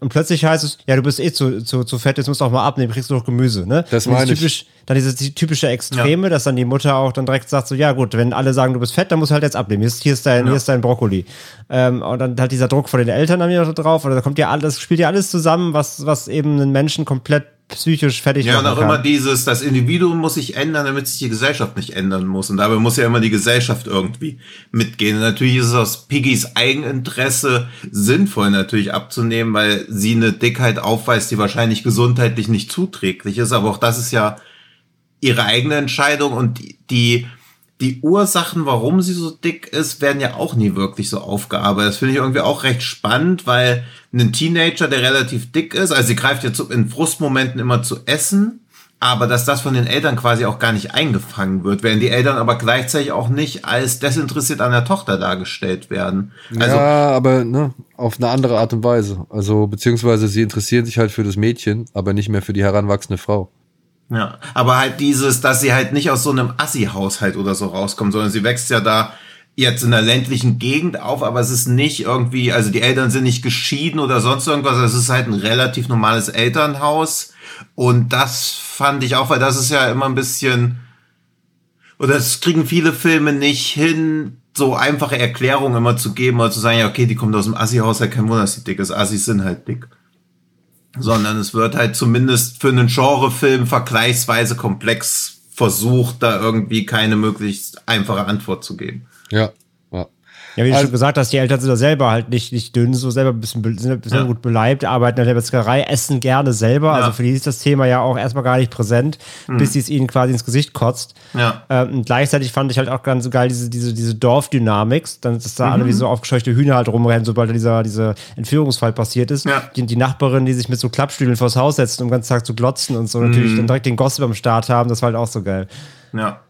Und plötzlich heißt es, ja, du bist eh zu, zu, zu fett, jetzt musst du auch mal abnehmen, kriegst du doch Gemüse, ne? Das meine dieses ich. typisch, Dann diese die typische Extreme, dass dann die Mutter auch dann direkt sagt, so, ja gut, wenn alle sagen, du bist fett, dann musst du halt jetzt abnehmen. Hier ist, hier ist, dein, hier ist dein Brokkoli. Ähm, und dann halt dieser Druck von den Eltern dann wieder drauf, oder da kommt ja alles, spielt ja alles zusammen, was, was eben einen Menschen komplett psychisch fertig Ja, und auch kann. immer dieses, das Individuum muss sich ändern, damit sich die Gesellschaft nicht ändern muss. Und dabei muss ja immer die Gesellschaft irgendwie mitgehen. Und natürlich ist es aus Piggys Eigeninteresse sinnvoll natürlich abzunehmen, weil sie eine Dickheit aufweist, die wahrscheinlich gesundheitlich nicht zuträglich ist. Aber auch das ist ja ihre eigene Entscheidung und die- die, die Ursachen, warum sie so dick ist, werden ja auch nie wirklich so aufgearbeitet. Das finde ich irgendwie auch recht spannend, weil ein Teenager, der relativ dick ist, also sie greift jetzt in Frustmomenten immer zu essen, aber dass das von den Eltern quasi auch gar nicht eingefangen wird, während die Eltern aber gleichzeitig auch nicht als desinteressiert an der Tochter dargestellt werden. Also ja, aber ne, auf eine andere Art und Weise. Also, beziehungsweise sie interessieren sich halt für das Mädchen, aber nicht mehr für die heranwachsende Frau. Ja, aber halt dieses, dass sie halt nicht aus so einem Assi-Haushalt oder so rauskommt, sondern sie wächst ja da jetzt in einer ländlichen Gegend auf, aber es ist nicht irgendwie, also die Eltern sind nicht geschieden oder sonst irgendwas, es ist halt ein relativ normales Elternhaus. Und das fand ich auch, weil das ist ja immer ein bisschen, oder das kriegen viele Filme nicht hin, so einfache Erklärungen immer zu geben oder zu sagen, ja, okay, die kommt aus dem Assi-Haushalt, kein Wunder, dass die dick ist, Assis sind halt dick sondern es wird halt zumindest für einen Genrefilm vergleichsweise komplex versucht, da irgendwie keine möglichst einfache Antwort zu geben. Ja. Ja. Wie du Also- schon gesagt hast, die Eltern sind ja selber halt nicht, nicht dünn, so selber ein bisschen, sind ein bisschen Ja. gut beleibt, arbeiten in der Metzgerei, essen gerne selber. Ja. Also für die ist das Thema ja auch erstmal gar nicht präsent, bis sie es ihnen quasi ins Gesicht kotzt. Ja. Ähm, und gleichzeitig fand ich halt auch ganz so geil diese, diese, diese Dorfdynamik, dann dass da alle wie so aufgescheuchte Hühner halt rumrennen, sobald dieser, dieser Entführungsfall passiert ist. Ja. Die, die Nachbarin, die sich mit so Klappstühlen vors Haus setzt, um den ganzen Tag zu glotzen und so natürlich dann direkt den Gossip am Start haben, das war halt auch so geil. Ja.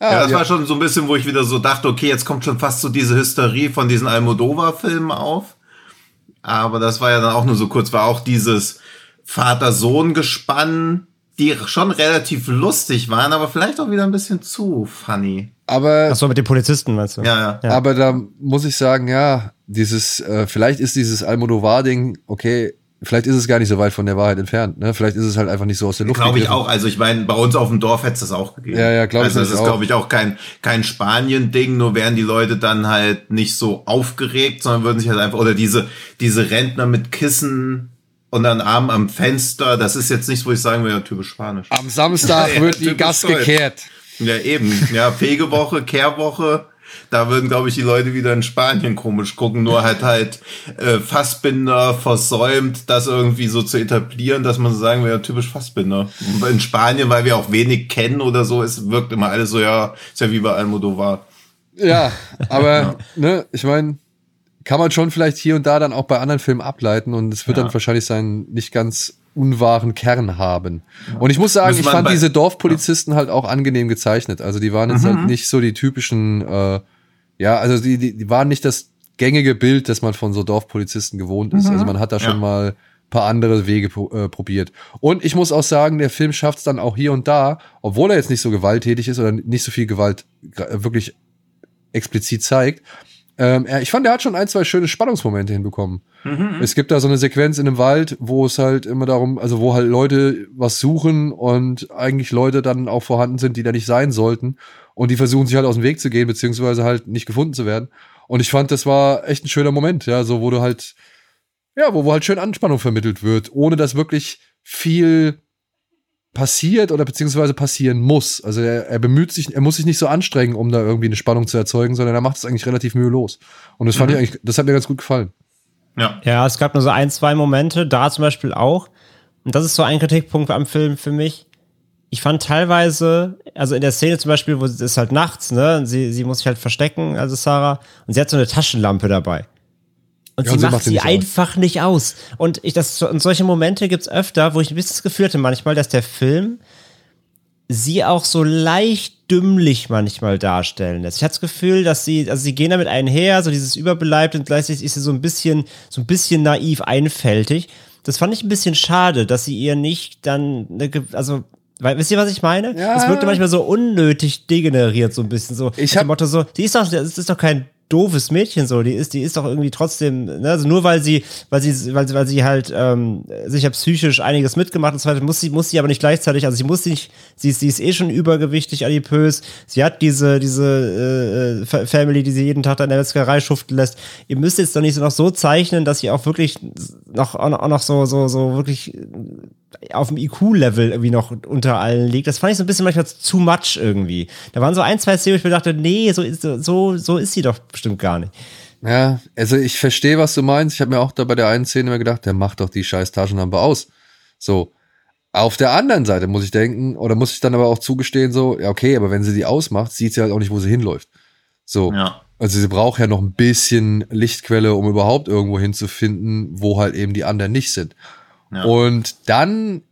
Ah, ja, das ja. war schon so ein bisschen, wo ich wieder so dachte, okay, jetzt kommt schon fast so diese Hysterie von diesen Almodovar-Filmen auf. Aber das war ja dann auch nur so kurz, war auch dieses Vater-Sohn-Gespann, die schon relativ lustig waren, aber vielleicht auch wieder ein bisschen zu funny. Aber, Ach so, mit den Polizisten meinst du? Ja, ja. Ja. aber da muss ich sagen, ja, dieses, äh, vielleicht ist dieses Almodovar-Ding, okay, vielleicht ist es gar nicht so weit von der Wahrheit entfernt, ne? Vielleicht ist es halt einfach nicht so aus der Luft Glaube ich auch. Also ich meine, bei uns auf dem Dorf hätte es das auch gegeben. Ja, ja, glaub ich Also es nämlich ist, glaube ich, auch kein, kein Spanien-Ding, nur wären die Leute dann halt nicht so aufgeregt, sondern würden sich halt einfach, oder diese, diese Rentner mit Kissen und dann Arm am Fenster, das ist jetzt nichts, wo ich sagen würde, ja, typisch Spanisch. Am Samstag (laughs) Ja, wird die typisch Gas gekehrt. Ja, eben. Ja, Fegewoche, Kehrwoche. Da würden, glaube ich, die Leute wieder in Spanien komisch gucken. Nur halt halt äh, Fassbinder versäumt, das irgendwie so zu etablieren, dass man so sagen will, ja, typisch Fassbinder. In Spanien, weil wir auch wenig kennen oder so, es wirkt immer alles so, ja, ist ja wie bei Almodovar. Ja, (laughs) aber ne, ich meine, kann man schon vielleicht hier und da dann auch bei anderen Filmen ableiten und es wird Ja. dann wahrscheinlich seinen nicht ganz unwahren Kern haben. Und ich muss sagen, ich fand diese Dorfpolizisten halt auch angenehm gezeichnet. Also die waren jetzt Mhm. halt nicht so die typischen, äh, ja, also die, die, die waren nicht das gängige Bild, das man von so Dorfpolizisten gewohnt ist. Also man hat da schon Ja. mal paar andere Wege äh, probiert. Und ich muss auch sagen, der Film schafft es dann auch hier und da, obwohl er jetzt nicht so gewalttätig ist oder nicht so viel Gewalt wirklich explizit zeigt. Ähm, ich fand, er hat schon ein, zwei schöne Spannungsmomente hinbekommen. Es gibt da so eine Sequenz in einem Wald, wo es halt immer darum, also wo halt Leute was suchen und eigentlich Leute dann auch vorhanden sind, die da nicht sein sollten. Und die versuchen sich halt aus dem Weg zu gehen, beziehungsweise halt nicht gefunden zu werden. Und ich fand, das war echt ein schöner Moment, ja, so wo du halt, ja, wo, wo halt schön Anspannung vermittelt wird, ohne dass wirklich viel passiert oder beziehungsweise passieren muss. Also er, er bemüht sich, er muss sich nicht so anstrengen, um da irgendwie eine Spannung zu erzeugen, sondern er macht es eigentlich relativ mühelos. Und das fand ich eigentlich, das hat mir ganz gut gefallen. Ja. Ja, es gab nur so ein, zwei Momente, da zum Beispiel auch. Und das ist so ein Kritikpunkt am Film für mich. Ich fand teilweise, also in der Szene zum Beispiel, wo es ist halt nachts, ne, und sie, sie muss sich halt verstecken, also Sarah, und sie hat so eine Taschenlampe dabei. Und Ja, sie und sie macht macht sie sie nicht aus. einfach nicht aus. Und ich, das, und solche Momente gibt's öfter, wo ich ein bisschen das Gefühl hatte manchmal, dass der Film sie auch so leicht dümmlich manchmal darstellen lässt. Ich hatte das Gefühl, dass sie, also sie gehen damit einher, so dieses überbeleibt und gleichzeitig ist sie so ein bisschen, so ein bisschen naiv, einfältig. Das fand ich ein bisschen schade, dass sie ihr nicht dann, eine, also, weil, wisst ihr, was ich meine? Ja. Es wirkte manchmal so unnötig degeneriert, so ein bisschen so. Ich hab- Motto so, die ist doch, das ist doch kein doofes Mädchen so, die ist, die ist doch irgendwie trotzdem, ne, also nur weil sie, weil sie, weil, sie- weil sie halt ähm, sicher psychisch einiges mitgemacht und so weiter, muss sie, muss sie aber nicht gleichzeitig, also sie muss nicht, sie sie ist eh schon übergewichtig, adipös, sie hat diese, diese äh, Fa- Family, die sie jeden Tag da in der Metzgerei schuften lässt. Ihr müsst jetzt doch nicht so noch so zeichnen, dass sie auch wirklich noch, auch noch so, so, so wirklich auf dem IQ-Level irgendwie noch unter allen liegt. Das fand ich so ein bisschen manchmal zu much irgendwie. Da waren so ein, zwei Szenen, wo ich mir dachte, nee, so ist, so, so ist sie doch bestimmt gar nicht. Ja, also ich verstehe, was du meinst. Ich habe mir auch da bei der einen Szene immer gedacht, der macht doch die scheiß Taschenlampe aus. So. Auf der anderen Seite muss ich denken, oder muss ich dann aber auch zugestehen, so, ja, okay, aber wenn sie die ausmacht, sieht sie halt auch nicht, wo sie hinläuft. So. Ja. Also sie braucht ja noch ein bisschen Lichtquelle, um überhaupt irgendwo hinzufinden, wo halt eben die anderen nicht sind. Ja. Und dann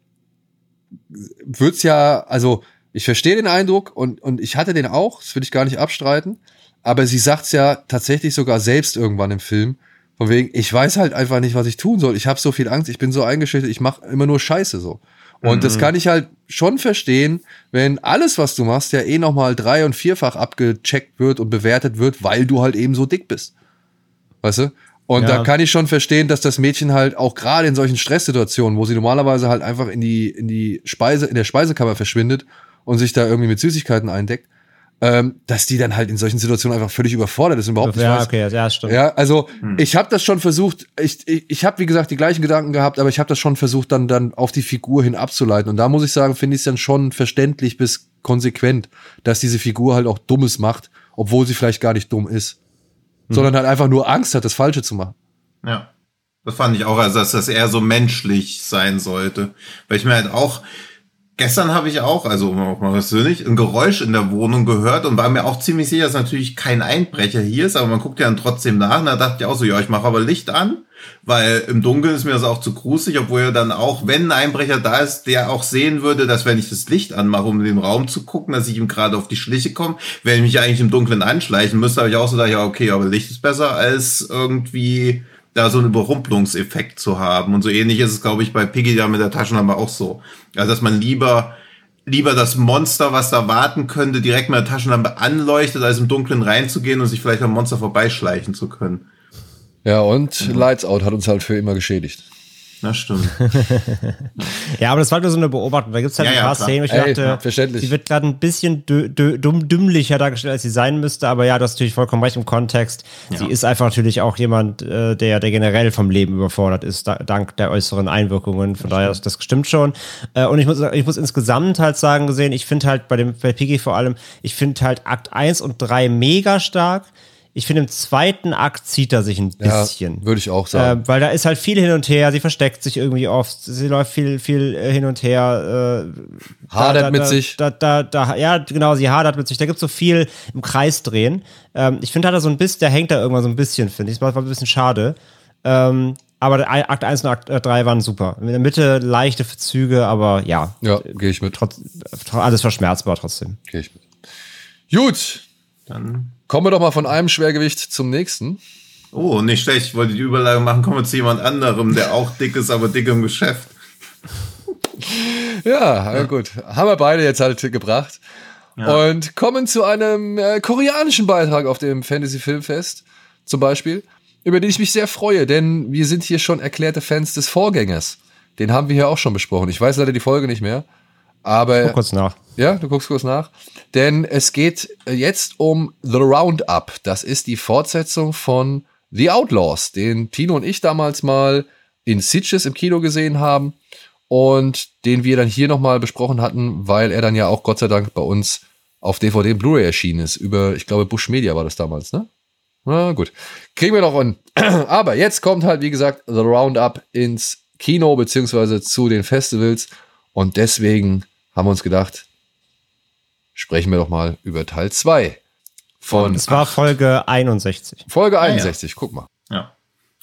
wird's ja, also ich verstehe den Eindruck und, und ich hatte den auch, das will ich gar nicht abstreiten, aber sie sagt's ja tatsächlich sogar selbst irgendwann im Film, von wegen, ich weiß halt einfach nicht, was ich tun soll. Ich habe so viel Angst, ich bin so eingeschüchtert, ich mache immer nur Scheiße so. Und das kann ich halt schon verstehen, wenn alles, was du machst, ja eh nochmal drei- und vierfach abgecheckt wird und bewertet wird, weil du halt eben so dick bist. Weißt du? Und Ja. da kann ich schon verstehen, dass das Mädchen halt auch gerade in solchen Stresssituationen, wo sie normalerweise halt einfach in die, in die Speise, in der Speisekammer verschwindet und sich da irgendwie mit Süßigkeiten eindeckt, ähm, dass die dann halt in solchen Situationen einfach völlig überfordert ist und überhaupt nicht ja, weiß, okay, ja, stimmt. ja, also ich habe das schon versucht, ich, ich, ich habe wie gesagt die gleichen Gedanken gehabt, aber ich habe das schon versucht dann dann auf die Figur hin abzuleiten und da muss ich sagen, finde ich es dann schon verständlich bis konsequent, dass diese Figur halt auch Dummes macht, obwohl sie vielleicht gar nicht dumm ist, sondern halt einfach nur Angst hat, das Falsche zu machen. Ja. Das fand ich auch, also dass das eher so menschlich sein sollte. Weil ich mir halt auch, gestern habe ich auch, also auch mal persönlich, ein Geräusch in der Wohnung gehört und war mir auch ziemlich sicher, dass natürlich kein Einbrecher hier ist, aber man guckt ja dann trotzdem nach und da dachte ich auch so, ja, ich mache aber Licht an, weil im Dunkeln ist mir das auch zu gruselig, obwohl ja dann auch, wenn ein Einbrecher da ist, der auch sehen würde, dass wenn ich das Licht anmache, um in den Raum zu gucken, dass ich ihm gerade auf die Schliche komme, wenn ich mich eigentlich im Dunkeln anschleichen müsste, habe ich auch so gedacht, ja, okay, aber Licht ist besser als irgendwie da so einen Überrumpelungseffekt zu haben. Und so ähnlich ist es, glaube ich, bei Piggy da mit der Taschenlampe auch so. Also, dass man lieber lieber das Monster, was da warten könnte, direkt mit der Taschenlampe anleuchtet, als im Dunkeln reinzugehen und sich vielleicht am Monster vorbeischleichen zu können. Ja, und Lights Out hat uns halt für immer geschädigt. Das stimmt. (laughs) ja, aber das war nur so eine Beobachtung. Da gibt es halt Ja, ein ja, paar klar. Szenen, ich Ey, dachte, verständlich. sie wird gerade ein bisschen dumm dümmlicher dargestellt, als sie sein müsste. Aber ja, du hast natürlich vollkommen recht im Kontext. Sie ist einfach natürlich auch jemand, äh, der, der generell vom Leben überfordert ist, da, dank der äußeren Einwirkungen. Von daher, das, das stimmt schon. Äh, und ich muss, ich muss insgesamt halt sagen, gesehen, ich finde halt bei dem, bei Piggy vor allem, ich finde halt Akt 1 und 3 mega stark. Ich finde, im zweiten Akt zieht er sich ein Ja, bisschen. würde ich auch sagen. Äh, weil da ist halt viel hin und her, sie versteckt sich irgendwie oft, sie läuft viel, viel äh, hin und her. Äh, Hadert da, mit da, sich. Da, da, da, ja, genau, sie hadert mit sich. Da gibt's so viel im Kreis drehen. Ähm, ich finde, hat er so ein bisschen, der hängt da irgendwann so ein bisschen, finde ich. Das war ein bisschen schade. Ähm, aber der Akt 1 und Akt 3 waren super. In der Mitte leichte Züge, aber ja, ja, gehe ich mit. trotz, tr- alles verschmerzbar trotzdem. Gehe ich mit. Gut, Dann. Kommen wir doch mal von einem Schwergewicht zum nächsten. Oh, nicht schlecht. Ich wollte die Überleitung machen. Kommen wir zu jemand anderem, der auch dick ist, aber dick im Geschäft. Ja, ja. gut. Haben wir beide jetzt halt gebracht. Und kommen zu einem äh, koreanischen Beitrag auf dem Fantasy Filmfest zum Beispiel, über den ich mich sehr freue, denn wir sind hier schon erklärte Fans des Vorgängers. Den haben wir hier auch schon besprochen. Ich weiß leider die Folge nicht mehr. Aber Guck kurz nach. ja, du guckst kurz nach. Denn es geht äh, jetzt um The Roundup. Das ist die Fortsetzung von The Outlaws, den Tino und ich damals mal in Sitges im Kino gesehen haben und den wir dann hier nochmal besprochen hatten, weil er dann ja auch Gott sei Dank bei uns auf DVD und Blu-ray erschienen ist. Über, ich glaube, Bush Media war das damals, ne? Na gut. Kriegen wir noch an. (clears throat) Aber jetzt kommt halt, wie gesagt, The Roundup ins Kino beziehungsweise zu den Festivals. Und deswegen haben wir uns gedacht, sprechen wir doch mal über Teil 2 von Das war Folge 61. Folge 61. Guck mal. Ja.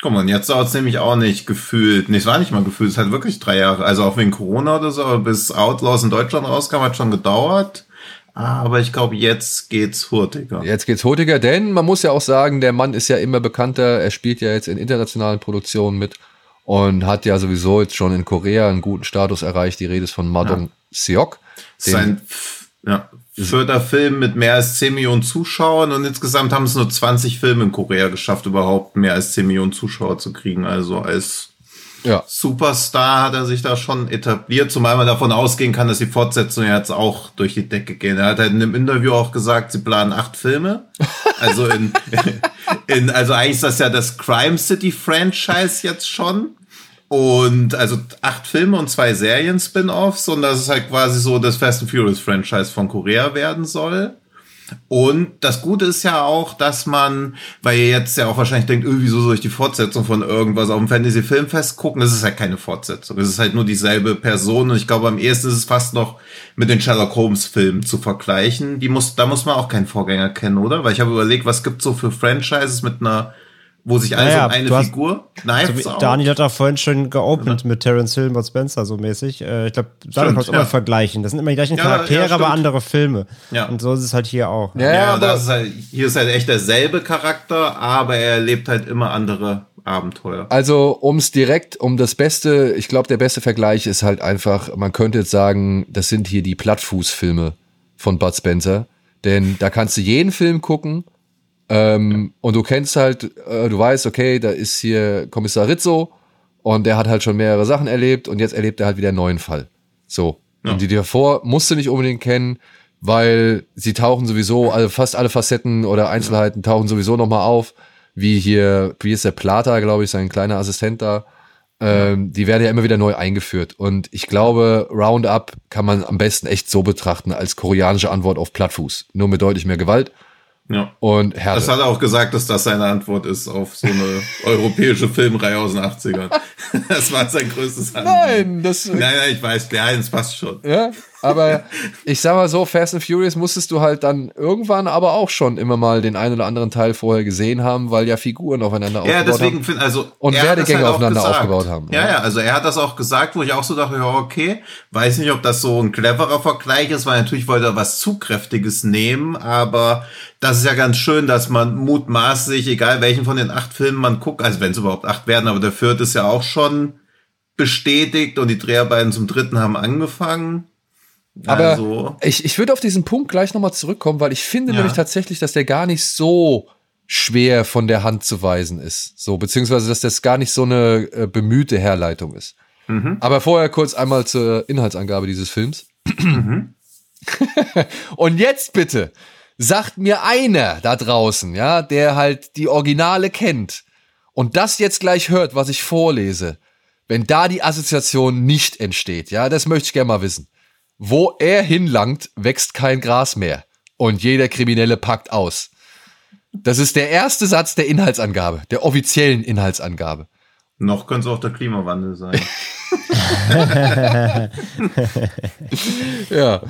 Guck mal, und jetzt dauert es nämlich auch nicht gefühlt. Nee, es war nicht mal gefühlt, es hat wirklich drei Jahre. Also auch wegen Corona oder so, aber bis Outlaws in Deutschland rauskam, hat schon gedauert. Aber ich glaube, jetzt geht's hurtiger. Jetzt geht's hurtiger, denn man muss ja auch sagen, der Mann ist ja immer bekannter. Er spielt ja jetzt in internationalen Produktionen mit und hat ja sowieso jetzt schon in Korea einen guten Status erreicht. Die Rede ist von Madong Seok. den- Sein ja, vierter Film mit mehr als 10 Millionen Zuschauern und insgesamt haben es nur 20 Filme in Korea geschafft, überhaupt mehr als 10 Millionen Zuschauer zu kriegen. Also als ja, Superstar hat er sich da schon etabliert, zumal man davon ausgehen kann, dass die Fortsetzungen jetzt auch durch die Decke gehen. Er hat halt in einem Interview auch gesagt, sie planen acht Filme. (laughs) Also in, in also eigentlich ist das ja das Crime City Franchise jetzt schon. Und also acht Filme und zwei Serien-Spin-Offs und das ist halt quasi so das Fast and Furious Franchise von Korea werden soll. Und das Gute ist ja auch, dass man, weil ihr jetzt ja auch wahrscheinlich denkt, öh, wieso soll ich die Fortsetzung von irgendwas auf dem Fantasy-Filmfest gucken? Das ist halt keine Fortsetzung. Es ist halt nur dieselbe Person. Und ich glaube, am ehesten ist es fast noch mit den Sherlock Holmes-Filmen zu vergleichen. Die muss, da muss man auch keinen Vorgänger kennen, oder? Weil ich habe überlegt, was gibt's so für Franchises mit einer, wo sich alles Naja, um eine du hast- Figur? So wie. Daniel hat auch vorhin schon geopend mit Terence Hill und Bud Spencer so mäßig. Äh, ich glaube, Daniel Stimmt, kann es immer ja. vergleichen. Das sind immer die gleichen Ja, Charaktere, ja, aber andere Filme. Ja. Und so ist es halt hier auch. Ja, Ja, aber- das ist halt, hier ist halt echt derselbe Charakter, aber er erlebt halt immer andere Abenteuer. Also, ums direkt, um das Beste, ich glaube, der beste Vergleich ist halt einfach, man könnte jetzt sagen, das sind hier die Plattfußfilme von Bud Spencer. Denn da kannst du jeden Film gucken ähm, und du kennst halt, äh, du weißt, okay, da ist hier Kommissar Rizzo und der hat halt schon mehrere Sachen erlebt und jetzt erlebt er halt wieder einen neuen Fall. So. Und die davor musst du nicht unbedingt kennen, weil sie tauchen sowieso, also fast alle Facetten oder Einzelheiten tauchen sowieso nochmal auf, wie hier, wie ist der Plata, glaube ich, sein kleiner Assistent da. Ähm, die werden ja immer wieder neu eingeführt. Und ich glaube, Roundup kann man am besten echt so betrachten als koreanische Antwort auf Plattfuß. Nur mit deutlich mehr Gewalt Ja. und Härte. Das hat er auch gesagt, dass das seine Antwort ist auf so eine (laughs) europäische Filmreihe aus den 80ern. (laughs) Das war sein größtes Anliegen. Nein, das. Nein, nein, ich weiß, nein, das passt schon. Ja, aber ich sag mal so, Fast and Furious musstest du halt dann irgendwann aber auch schon immer mal den einen oder anderen Teil vorher gesehen haben, weil ja Figuren aufeinander Ja, aufgebaut deswegen haben. also Und er Werdegänge auch aufeinander gesagt. aufgebaut haben. Ja, ja, also er hat das auch gesagt, wo ich auch so dachte, ja, okay, weiß nicht, ob das so ein cleverer Vergleich ist, weil natürlich wollte er was Zugkräftiges nehmen, aber das ist ja ganz schön, dass man mutmaßlich, egal welchen von den acht Filmen man guckt, also wenn es überhaupt acht werden, aber der vierte ist ja auch schon bestätigt und die Dreharbeiten zum dritten haben angefangen. Aber also, ich, ich würde auf diesen Punkt gleich nochmal zurückkommen, weil ich finde Ja. nämlich tatsächlich, dass der gar nicht so schwer von der Hand zu weisen ist. So, beziehungsweise, dass das gar nicht so eine äh, bemühte Herleitung ist. Mhm. Aber vorher kurz einmal zur Inhaltsangabe dieses Films. Mhm. (laughs) Und jetzt bitte, sagt mir einer da draußen, ja, der halt die Originale kennt und das jetzt gleich hört, was ich vorlese, wenn da die Assoziation nicht entsteht, ja, das möchte ich gerne mal wissen. Wo er hinlangt, wächst kein Gras mehr und jeder Kriminelle packt aus. Das ist der erste Satz der Inhaltsangabe, der offiziellen Inhaltsangabe. noch könnte es auch der Klimawandel sein. (laughs) (laughs) Ja.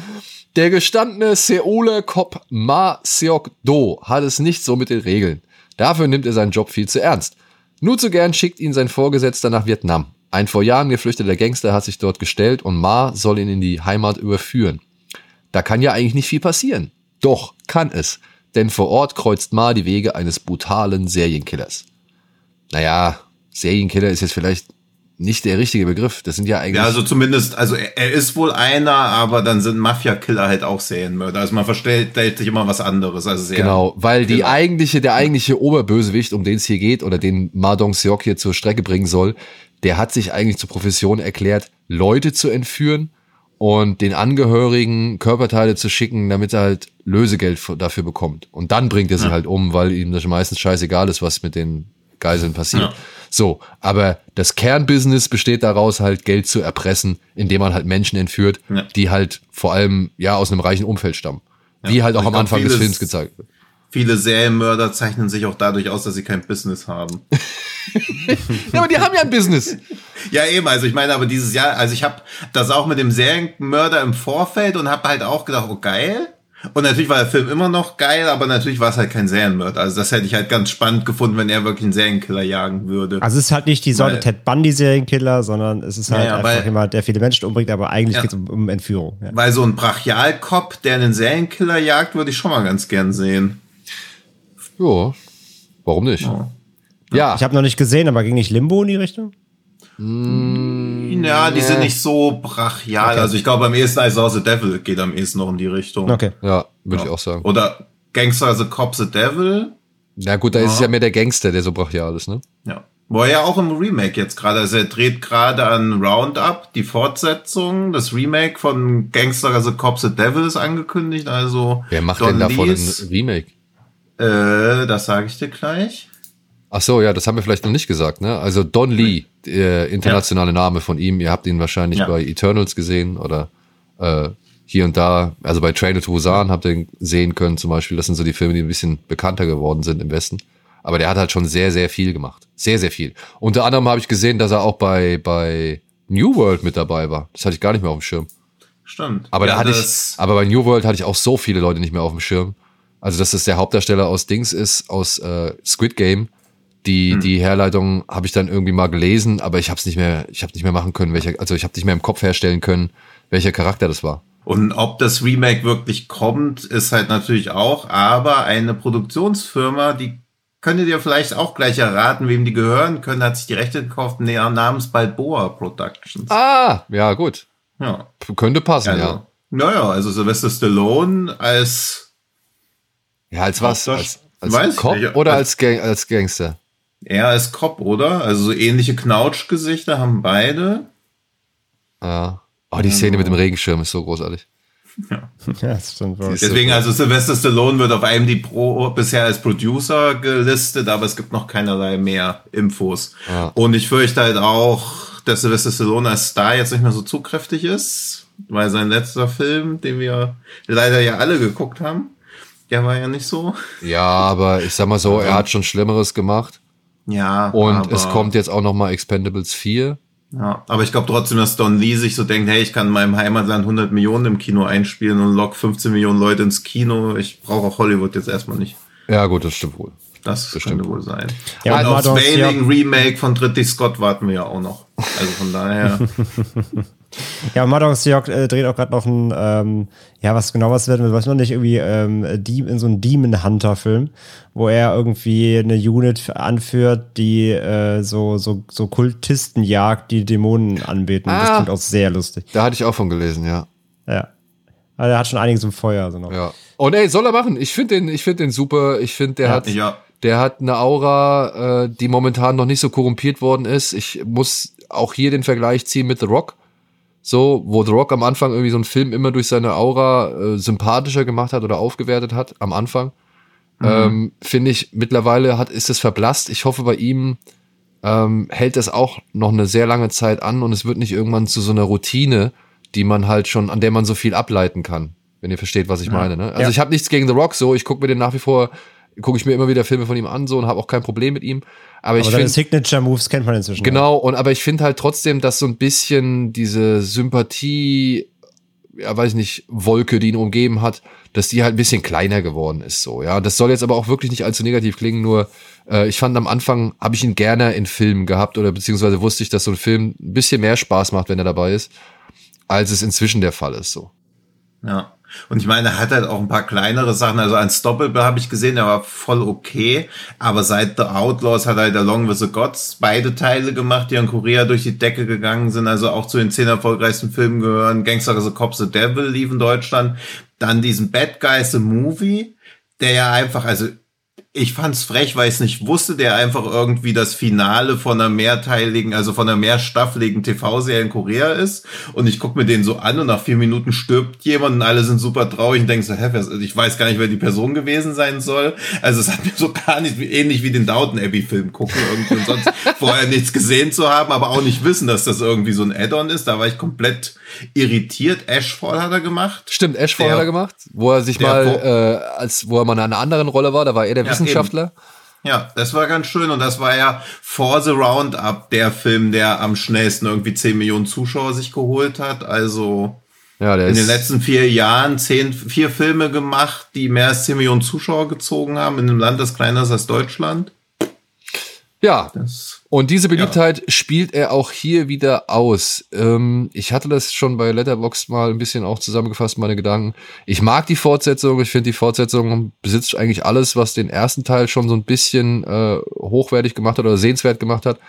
Der gestandene Seoler Cop Ma Seok-do hat es nicht so mit den Regeln. Dafür nimmt er seinen Job viel zu ernst. Nur zu gern schickt ihn sein Vorgesetzter nach Vietnam. Ein vor Jahren geflüchteter Gangster hat sich dort gestellt und Ma soll ihn in die Heimat überführen. Da kann ja eigentlich nicht viel passieren. Doch kann es. Denn vor Ort kreuzt Ma die Wege eines brutalen Serienkillers. Naja, Serienkiller ist jetzt vielleicht nicht der richtige Begriff. Das sind ja eigentlich. Ja, also zumindest, also er, er ist wohl einer, aber dann sind Mafia-Killer halt auch Serienmörder. Also man verstellt stellt sich immer was anderes. Also sehr, Genau, weil die Genau. eigentliche, der eigentliche Oberbösewicht, um den es hier geht, oder den Ma Dong-seok hier zur Strecke bringen soll, der hat sich eigentlich zur Profession erklärt, Leute zu entführen und den Angehörigen Körperteile zu schicken, damit er halt Lösegeld dafür bekommt. Und dann bringt er sie halt um, weil ihm das meistens scheißegal ist, was mit den Geiseln passiert. Ja. So, aber das Kernbusiness besteht daraus, halt Geld zu erpressen, indem man halt Menschen entführt, Ja. die halt vor allem ja aus einem reichen Umfeld stammen. Wie halt auch Ich am Anfang des Films gezeigt wird. Viele Serienmörder zeichnen sich auch dadurch aus, dass sie kein Business haben. (laughs) Ja, aber die haben ja ein Business. ja, eben, also ich meine, aber dieses Jahr, also ich habe das auch mit dem Serienmörder im Vorfeld und habe halt auch gedacht, oh geil. Und natürlich war der Film immer noch geil, aber natürlich war es halt kein Serienmörder. Also das hätte ich halt ganz spannend gefunden, wenn er wirklich einen Serienkiller jagen würde. Also es ist halt nicht die Sorte Weil- Ted Bundy Serienkiller, sondern es ist halt Ja, ja, einfach weil- jemand, der viele Menschen umbringt, aber eigentlich Ja. geht es um, um Entführung. Ja. Weil so ein Brachialkopf, der einen Serienkiller jagt, würde ich schon mal ganz gern sehen. Ja, warum nicht? Ja, Ich habe noch nicht gesehen, aber ging nicht Limbo in die Richtung? Ja, die sind nicht so brachial. Also ich glaube, am ehesten als of the Devil geht am ehesten noch in die Richtung. Okay. ja, würde ich auch sagen. Oder Gangster the Cop the Devil. Na gut, da ist es ja mehr der Gangster, der so brachial ist, ne? Ja. Wo er ja auch im Remake jetzt gerade, also er dreht gerade an Roundup, die Fortsetzung, das Remake von Gangster the Cop the Devil ist angekündigt, also. Wer macht Don denn davon ein Lees, Remake? Äh, das sage ich dir gleich. Ach so, ja, das haben wir vielleicht noch nicht gesagt, ne? Also Don Lee, der internationale Name von ihm, ihr habt ihn wahrscheinlich Ja. bei Eternals gesehen oder äh, hier und da, also bei Train to Busan habt ihr ihn sehen können zum Beispiel. Das sind so die Filme, die ein bisschen bekannter geworden sind im Westen. Aber der hat halt schon sehr, sehr viel gemacht. Sehr, sehr viel. Unter anderem habe ich gesehen, dass er auch bei, bei New World mit dabei war. Das hatte ich gar nicht mehr auf dem Schirm. Stimmt. Aber ja, da hatte ich, aber bei New World hatte ich auch so viele Leute nicht mehr auf dem Schirm. Also, dass das der Hauptdarsteller aus Dings ist, aus äh, Squid Game. Die, Hm. die Herleitung habe ich dann irgendwie mal gelesen, aber ich habe es nicht mehr, ich habe nicht mehr machen können, welcher, also ich habe nicht mehr im Kopf herstellen können, welcher Charakter das war. Und ob das Remake wirklich kommt, ist halt natürlich auch, aber eine Produktionsfirma, die könntet ihr vielleicht auch gleich erraten, wem die gehören können, hat sich die Rechte gekauft, nee, namens Balboa Productions. Ah, ja gut, Ja. Könnte passen, Also, ja. Naja, also Sylvester Stallone als, Ja, als was? Hauptdarst- Als, Weiß als Cop ich, oder als- als, Gang, als Gangster? er als Cop, oder? Also so ähnliche Knautschgesichter haben beide. Ja. Oh, die Szene mit dem Regenschirm ist so großartig. (laughs) Ja, das stimmt wohl. Deswegen, also Sylvester Stallone wird auf IMDb Pro bisher als Producer gelistet, aber es gibt noch keinerlei mehr Infos. Ja. Und ich fürchte halt auch, dass Sylvester Stallone als Star jetzt nicht mehr so zugkräftig ist, weil sein letzter Film, den wir leider ja alle geguckt haben, der war ja nicht so. Ja, aber ich sag mal so, er hat schon Schlimmeres gemacht. Ja. Und aber, es kommt jetzt auch noch mal Expendables 4. Ja, aber ich glaube trotzdem, dass Don Lee sich so denkt, hey, ich kann in meinem Heimatland 100 Millionen im Kino einspielen und lock 15 Millionen Leute ins Kino. Ich brauche auch Hollywood jetzt erstmal nicht. Ja, gut, das stimmt wohl. Das, Das könnte stimmt. wohl sein. Ja, und aufs Madons, ja. Wailing Remake von Ridley Scott warten wir ja auch noch. Also von daher. (laughs) Ja, Maddox York äh, dreht auch gerade noch ein, ähm, ja, was genau was werden will, weiß man nicht, irgendwie ähm, die, in so einem Demon Hunter Film, wo er irgendwie eine Unit anführt, die äh, so, so, so Kultisten jagt, die Dämonen anbeten. Das Ah. klingt auch sehr lustig. Da hatte ich auch von gelesen, ja. Ja. Also er hat schon einiges im Feuer. So noch. Ja. Und ey, soll er machen. Ich finde den, ich finde den super. Ich finde, der hat, ja. der hat eine Aura, äh, die momentan noch nicht so korrumpiert worden ist. Ich muss auch hier den Vergleich ziehen mit The Rock. So, wo The Rock am Anfang irgendwie so einen Film immer durch seine Aura äh, sympathischer gemacht hat oder aufgewertet hat, am Anfang. Ähm, finde ich, mittlerweile hat, ist es verblasst. Ich hoffe, bei ihm ähm, hält das auch noch eine sehr lange Zeit an und es wird nicht irgendwann zu so einer Routine, die man halt schon, an der man so viel ableiten kann, wenn ihr versteht, was ich meine. Ne? Also Ja. ich habe nichts gegen The Rock, so ich gucke mir den nach wie vor, gucke ich mir immer wieder Filme von ihm an, so und habe auch kein Problem mit ihm. Aber, ich Aber seine finde Signature Moves kennt man inzwischen. Genau, und aber ich finde halt trotzdem, dass so ein bisschen diese Sympathie, ja, weiß nicht, Wolke, die ihn umgeben hat, dass die halt ein bisschen kleiner geworden ist, so, ja. Das soll jetzt aber auch wirklich nicht allzu negativ klingen, nur äh, ich fand am Anfang, habe ich ihn gerne in Filmen gehabt oder beziehungsweise wusste ich, dass so ein Film ein bisschen mehr Spaß macht, wenn er dabei ist, als es inzwischen der Fall ist, so. Ja. Und ich meine, er hat halt auch ein paar kleinere Sachen. Also Unstoppable habe ich gesehen, der war voll okay. Aber seit The Outlaws hat halt Along with the Gods beide Teile gemacht, die an Korea durch die Decke gegangen sind. Also auch zu den zehn erfolgreichsten Filmen gehören. Gangster the Cop the Devil lief in Deutschland. Dann diesen Bad Guys the Movie, der ja einfach, also ich fand's frech, weil ich es nicht wusste, der einfach irgendwie das Finale von einer mehrteiligen, also von einer mehrstaffeligen TV-Serie in Korea ist. Und ich guck mir den so an und nach vier Minuten stirbt jemand und alle sind super traurig und denken so, hä, ich weiß gar nicht, wer die Person gewesen sein soll. Also es hat mir so gar nicht, ähnlich wie den Downton Abbey-Film gucken irgendwie und sonst (laughs) vorher nichts gesehen zu haben, aber auch nicht wissen, dass das irgendwie so ein Add-on ist. Da war ich komplett irritiert. Ashfall hat er gemacht. Stimmt, Ashford Der- hat er gemacht, wo er sich mal, äh, als wo er mal in einer anderen Rolle war, da war er der Ja, Wissenschaftler. Ja, das war ganz schön und das war ja For the Roundup der Film, der am schnellsten irgendwie 10 Millionen Zuschauer sich geholt hat. Also Ja, in den letzten vier Jahren zehn, vier Filme gemacht, die mehr als 10 Millionen Zuschauer gezogen haben in einem Land, das kleiner ist als Deutschland. Ja, Das, Und diese Beliebtheit spielt er auch hier wieder aus. Ähm, ich hatte das schon bei Letterboxd mal ein bisschen auch zusammengefasst, meine Gedanken. Ich mag die Fortsetzung. Ich finde, die Fortsetzung besitzt eigentlich alles, was den ersten Teil schon so ein bisschen äh, hochwertig gemacht hat oder sehenswert gemacht hat.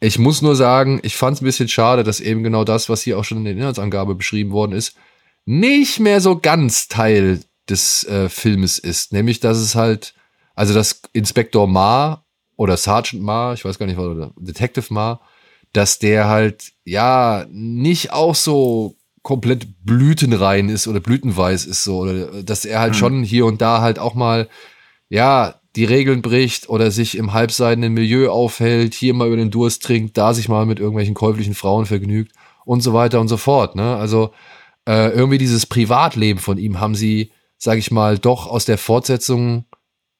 Ich muss nur sagen, ich fand es ein bisschen schade, dass eben genau das, was hier auch schon in der Inhaltsangabe beschrieben worden ist, nicht mehr so ganz Teil des äh, Filmes ist. Nämlich, dass es halt, also dass Inspektor Ma oder Sergeant Ma, ich weiß gar nicht, was, oder Detective Ma, dass der halt, ja, nicht auch so komplett blütenrein ist oder blütenweiß ist so, oder dass er halt schon hier und da halt auch mal, ja, die Regeln bricht oder sich im halbseidenen Milieu aufhält, hier mal über den Durst trinkt, da sich mal mit irgendwelchen käuflichen Frauen vergnügt und so weiter und so fort, ne? Also, äh, irgendwie dieses Privatleben von ihm haben sie, sag ich mal, doch aus der Fortsetzung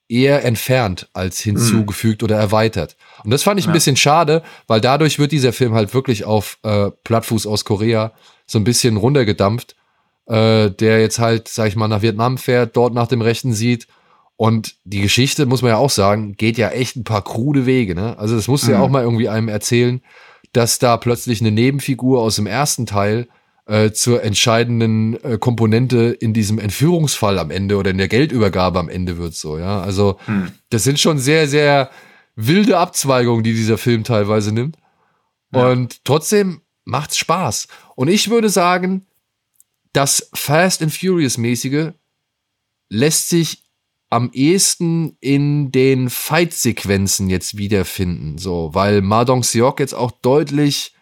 eher entfernt als hinzugefügt oder erweitert. Und das fand ich ein Ja. bisschen schade, weil dadurch wird dieser Film halt wirklich auf äh, Plattfuß aus Korea so ein bisschen runtergedampft, äh, der jetzt halt, sag ich mal, nach Vietnam fährt, dort nach dem Rechten sieht. Und die Geschichte, muss man ja auch sagen, geht ja echt ein paar krude Wege. Ne? Also das musst du ja Mhm. auch mal irgendwie einem erzählen, dass da plötzlich eine Nebenfigur aus dem ersten Teil äh, zur entscheidenden äh, Komponente in diesem Entführungsfall am Ende oder in der Geldübergabe am Ende wird so, ja. Also Hm. das sind schon sehr, sehr wilde Abzweigungen, die dieser Film teilweise nimmt. Ja. Und trotzdem macht's Spaß. Und ich würde sagen, das Fast and Furious mäßige lässt sich am ehesten in den Fight-Sequenzen jetzt wiederfinden, so, weil Ma Dong-seok jetzt auch deutlich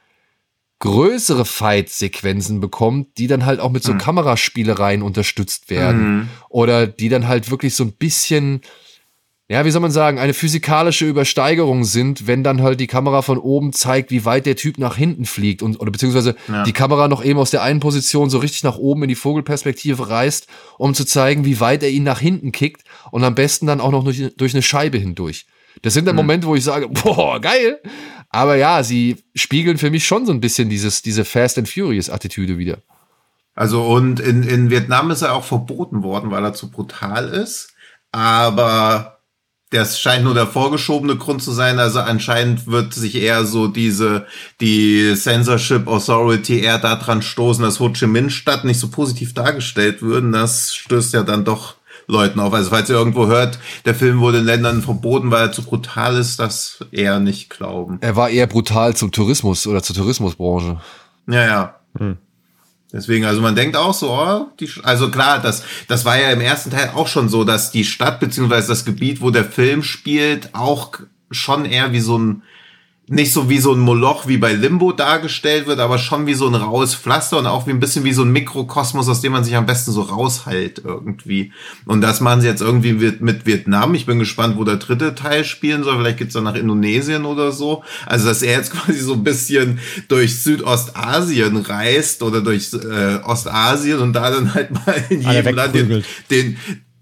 größere Fight-Sequenzen bekommt, die dann halt auch mit so Mhm. Kameraspielereien unterstützt werden Mhm. oder die dann halt wirklich so ein bisschen, ja, wie soll man sagen, eine physikalische Übersteigerung sind, wenn dann halt die Kamera von oben zeigt, wie weit der Typ nach hinten fliegt und oder beziehungsweise Ja. die Kamera noch eben aus der einen Position so richtig nach oben in die Vogelperspektive reißt, um zu zeigen, wie weit er ihn nach hinten kickt und am besten dann auch noch durch, durch eine Scheibe hindurch. Das sind dann Mhm. Momente, wo ich sage, boah, geil. Aber ja, sie spiegeln für mich schon so ein bisschen dieses, diese Fast and Furious Attitüde wieder. Also und in, in Vietnam ist er auch verboten worden, weil er zu brutal ist. Aber das scheint nur der vorgeschobene Grund zu sein. Also anscheinend wird sich eher so diese, die Censorship Authority eher daran stoßen, dass Ho Chi Minh Stadt nicht so positiv dargestellt würden. Das stößt ja dann doch Leuten auf. Also falls ihr irgendwo hört, der Film wurde in Ländern verboten, weil er zu brutal ist, das eher nicht glauben. Er war eher brutal zum Tourismus oder zur Tourismusbranche. Ja, ja. Deswegen, also man denkt auch so, oh, die, also klar, das, das war ja im ersten Teil auch schon so, dass die Stadt beziehungsweise das Gebiet, wo der Film spielt, auch schon eher wie so ein, nicht so wie so ein Moloch wie bei Limbo dargestellt wird, aber schon wie so ein raues Pflaster und auch wie ein bisschen wie so ein Mikrokosmos, aus dem man sich am besten so raushält irgendwie. Und das machen sie jetzt irgendwie mit, Vietnam. Ich bin gespannt, wo der dritte Teil spielen soll. Vielleicht geht's dann nach Indonesien oder so. Also, dass er jetzt (laughs) quasi so ein bisschen durch Südostasien reist oder durch äh, Ostasien und da dann halt mal in jedem Land den, den,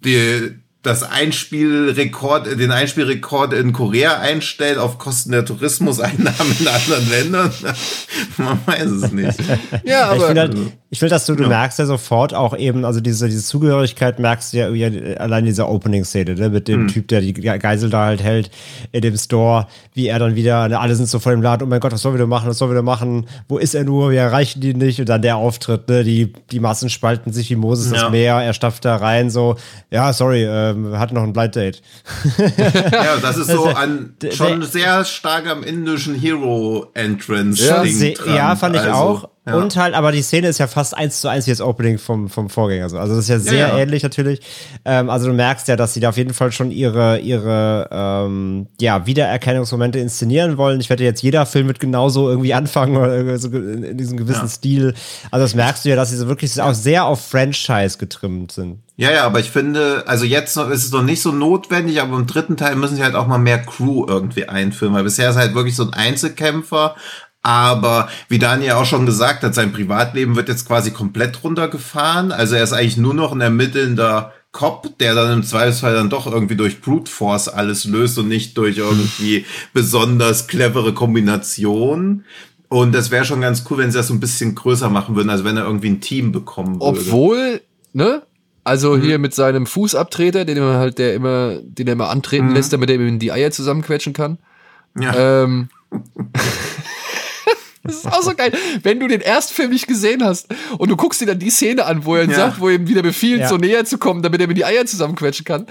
den das Einspielrekord, den Einspielrekord in Korea einstellt auf Kosten der Tourismuseinnahmen in anderen Ländern. (laughs) Man weiß es nicht. Ja, ich aber finde halt, ich will, dass du, du merkst ja sofort auch eben, also diese, diese Zugehörigkeit merkst du ja, ja allein in dieser Opening-Szene, ne, mit dem Hm. Typ, der die Ge- Geisel da halt hält in dem Store, wie er dann wieder, ne, alle sind so vor dem Laden, oh mein Gott, was sollen wir denn machen, was sollen wir denn machen, wo ist er nur, wir erreichen die nicht und dann der Auftritt, ne, die, die Massen spalten sich wie Moses Ja. das Meer, er stapft da rein, so, ja, sorry, ähm, hatten noch ein Blind Date. (laughs) Ja, das ist so an, der- schon sehr stark am indischen Hero-Entrance. Ja, ja, fand ich Also, auch. Ja. Und halt, aber die Szene ist ja fast eins zu eins wie das Opening vom, vom Vorgänger. so. Also das ist ja sehr ja. ähnlich natürlich. Ähm, also du merkst ja, dass sie da auf jeden Fall schon ihre, ihre ähm, ja, Wiedererkennungsmomente inszenieren wollen. Ich wette jetzt, jeder Film wird genauso irgendwie anfangen oder irgendwie so in, in diesem gewissen Ja. Stil. Also das merkst du ja, dass sie so wirklich auch sehr auf Franchise getrimmt sind. Ja, ja, aber ich finde, also jetzt noch, ist es noch nicht so notwendig, aber im dritten Teil müssen sie halt auch mal mehr Crew irgendwie einführen, weil bisher ist halt wirklich so ein Einzelkämpfer, aber wie Daniel auch schon gesagt hat, sein Privatleben wird jetzt quasi komplett runtergefahren, also er ist eigentlich nur noch ein ermittelnder Cop, der dann im Zweifelsfall dann doch irgendwie durch Brute Force alles löst und nicht durch irgendwie besonders clevere Kombinationen. Und das wäre schon ganz cool, wenn sie das so ein bisschen größer machen würden, also wenn er irgendwie ein Team bekommen würde. obwohl, ne? Also hier mit seinem Fußabtreter, den er halt, der immer, den er immer antreten lässt, damit er ihm die Eier zusammenquetschen kann. ja. Ähm, (laughs) das ist auch so geil. Wenn du den Erstfilm nicht gesehen hast und du guckst dir dann die Szene an, wo er Ja. sagt, wo er ihm wieder befiehlt, Ja. so näher zu kommen, damit er mir die Eier zusammenquetschen kann.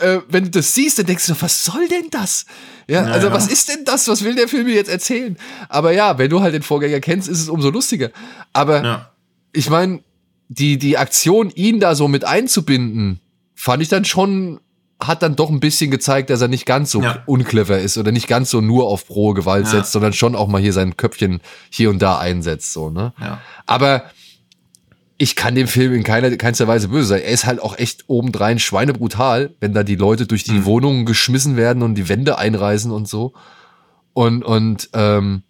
Äh, wenn du das siehst, dann denkst du, was soll denn das? Ja, also ja. was ist denn das? Was will der Film mir jetzt erzählen? Aber ja, wenn du halt den Vorgänger kennst, ist es umso lustiger. Aber ja. ich meine, die, die Aktion, ihn da so mit einzubinden, fand ich dann schon, hat dann doch ein bisschen gezeigt, dass er nicht ganz so Ja. unclever ist oder nicht ganz so nur auf rohe Gewalt Ja. setzt, sondern schon auch mal hier sein Köpfchen hier und da einsetzt, so, ne? Ja. Aber ich kann dem Film in keiner, keinster Weise böse sein. Er ist halt auch echt obendrein schweinebrutal, wenn da die Leute durch die Wohnungen geschmissen werden und die Wände einreißen und so. Und, und ähm,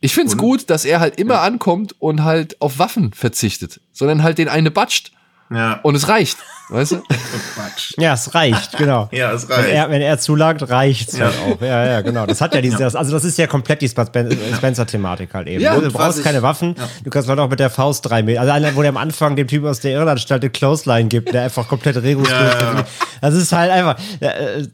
ich find's Und? gut, dass er halt immer ankommt und halt auf Waffen verzichtet, sondern halt den eine batscht. Ja. Und es reicht, weißt du? (laughs) Quatsch. Ja, es reicht, genau. (laughs) Ja, es Wenn reicht. er, wenn er zulangt, reicht's Ja. halt auch. Ja, ja, genau. Das hat ja diese, also das ist ja komplett die Spen- Spencer-Thematik halt eben. Ja, du brauchst keine Waffen, du kannst halt auch mit der Faust drei Meter. Also einer, wo der am Anfang dem Typ aus der Irrenanstalt den Clothesline gibt, der einfach komplett regungslos Ja, ja. Das ist halt einfach,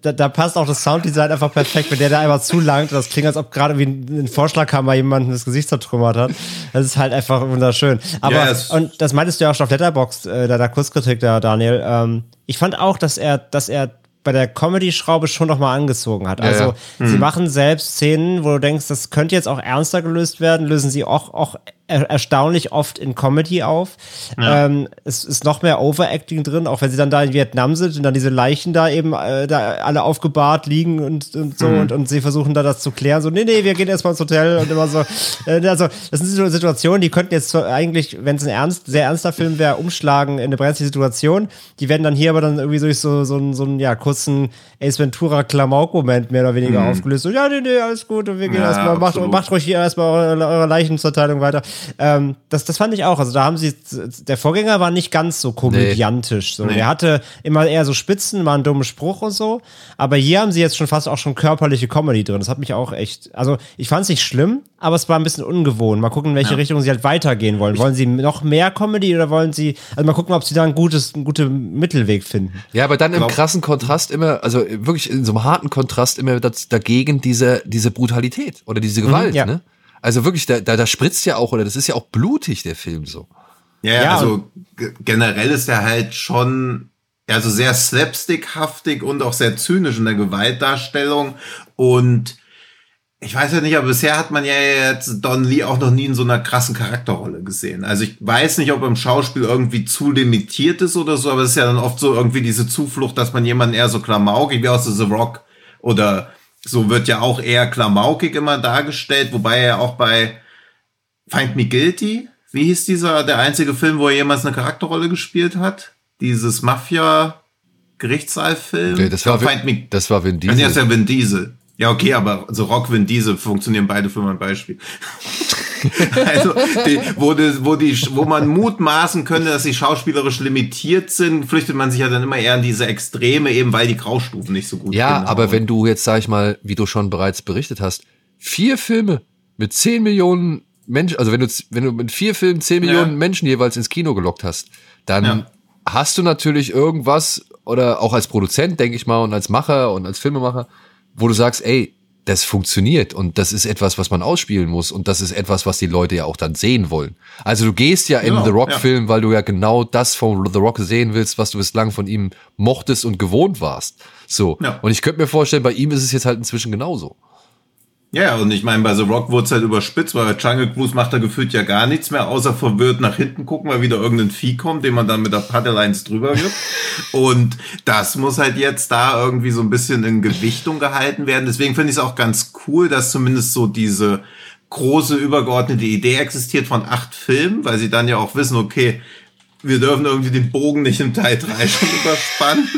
da, da passt auch das Sounddesign einfach perfekt, wenn der da einfach zulangt. Das klingt, als ob gerade wie ein, ein Vorschlaghammer jemanden das Gesicht zertrümmert hat. Das ist halt einfach wunderschön. Aber, Ja, es- und das meintest du ja auch schon auf Letterboxd, äh, da der Kurzkritik da, Daniel. Ähm, ich fand auch, dass er, dass er bei der Comedy-Schraube schon noch mal angezogen hat. Also ja. sie machen selbst Szenen, wo du denkst, das könnte jetzt auch ernster gelöst werden, lösen sie auch, auch er erstaunlich oft in Comedy auf. Ähm, es ist noch mehr Overacting drin, auch wenn sie dann da in Vietnam sind und dann diese Leichen da eben äh, da alle aufgebahrt liegen und, und so und, und sie versuchen da das zu klären. So, nee, nee, wir gehen erstmal ins Hotel und immer so. Äh, also, das sind so Situationen, die könnten jetzt eigentlich, wenn es ein ernst, sehr ernster Film wäre, umschlagen in eine brenzliche Situation. Die werden dann hier aber dann irgendwie durch so, so, einen- so einen ja, kurzen Ace Ventura Klamauk-Moment mehr oder weniger aufgelöst. So, ja, nee, nee, alles gut und wir gehen Ja, erstmal, macht, macht ruhig hier erstmal eure, eure Leichenverteilung weiter. Ähm, das, das fand ich auch. Also da haben sie, der Vorgänger war nicht ganz so komödiantisch. So. Nee. Er hatte immer eher so Spitzen, war ein dummer Spruch und so. Aber hier haben sie jetzt schon fast auch schon körperliche Comedy drin. Das hat mich auch echt, also ich fand es nicht schlimm, aber es war ein bisschen ungewohnt. Mal gucken, in welche Ja. Richtung sie halt weitergehen wollen. Wollen sie noch mehr Comedy oder wollen sie, also mal gucken, ob sie da ein gutes, einen guten Mittelweg finden. Ja, aber dann im Glaub- krassen Kontrast immer, also wirklich in so einem harten Kontrast immer das, dagegen diese, diese Brutalität oder diese Gewalt, ja. ne? Also wirklich, da, da, da spritzt ja auch, oder das ist ja auch blutig, der Film so. Ja, ja also generell ist er halt schon also sehr slapstickhaftig und auch sehr zynisch in der Gewaltdarstellung und ich weiß ja nicht, aber bisher hat man ja jetzt Don Lee auch noch nie in so einer krassen Charakterrolle gesehen. Also ich weiß nicht, ob er im Schauspiel irgendwie zu limitiert ist oder so, aber es ist ja dann oft so irgendwie diese Zuflucht, dass man jemanden eher so klamaukig wie aus The Rock oder so wird ja auch eher klamaukig immer dargestellt, wobei er auch bei Find Me Guilty, wie hieß dieser, der einzige Film, wo er jemals eine Charakterrolle gespielt hat? Dieses Mafia-Gerichtssaalfilm? Okay, das, war, Find Me Vin, das war Vin nee, das ist Diesel. ja Vin Diesel. Ja, okay, aber so Rock, Vin Diesel funktionieren beide für mein Beispiel. (laughs) (laughs) also, die, wo, die, wo, die, wo man mutmaßen könnte, dass sie schauspielerisch limitiert sind, flüchtet man sich ja dann immer eher in diese Extreme, eben weil die Graustufen nicht so gut Ja, hinhauen. aber wenn du jetzt, sag ich mal, wie du schon bereits berichtet hast, vier Filme mit 10 Millionen Menschen, also wenn du, wenn du mit vier Filmen 10 Ja. Millionen Menschen jeweils ins Kino gelockt hast, dann Ja. hast du natürlich irgendwas, oder auch als Produzent, denke ich mal, und als Macher und als Filmemacher, wo du sagst, ey, das funktioniert und das ist etwas, was man ausspielen muss und das ist etwas, was die Leute ja auch dann sehen wollen. Also du gehst ja in Genau, The Rock ja. Film, weil du ja genau das von The Rock sehen willst, was du bislang von ihm mochtest und gewohnt warst. So. Ja. Und ich könnte mir vorstellen, bei ihm ist es jetzt halt inzwischen genauso. Ja, und ich meine, bei The Rock wurde es halt überspitzt, weil Jungle Cruise macht er gefühlt ja gar nichts mehr, außer verwirrt nach hinten gucken, weil wieder irgendein Vieh kommt, den man dann mit der Paddle eins drüber gibt. (laughs) und das muss halt jetzt da irgendwie so ein bisschen in Gewichtung gehalten werden. Deswegen finde ich es auch ganz cool, dass zumindest so diese große übergeordnete Idee existiert von acht Filmen, weil sie dann ja auch wissen, okay, wir dürfen irgendwie den Bogen nicht im Teil 3 schon (laughs) überspannen.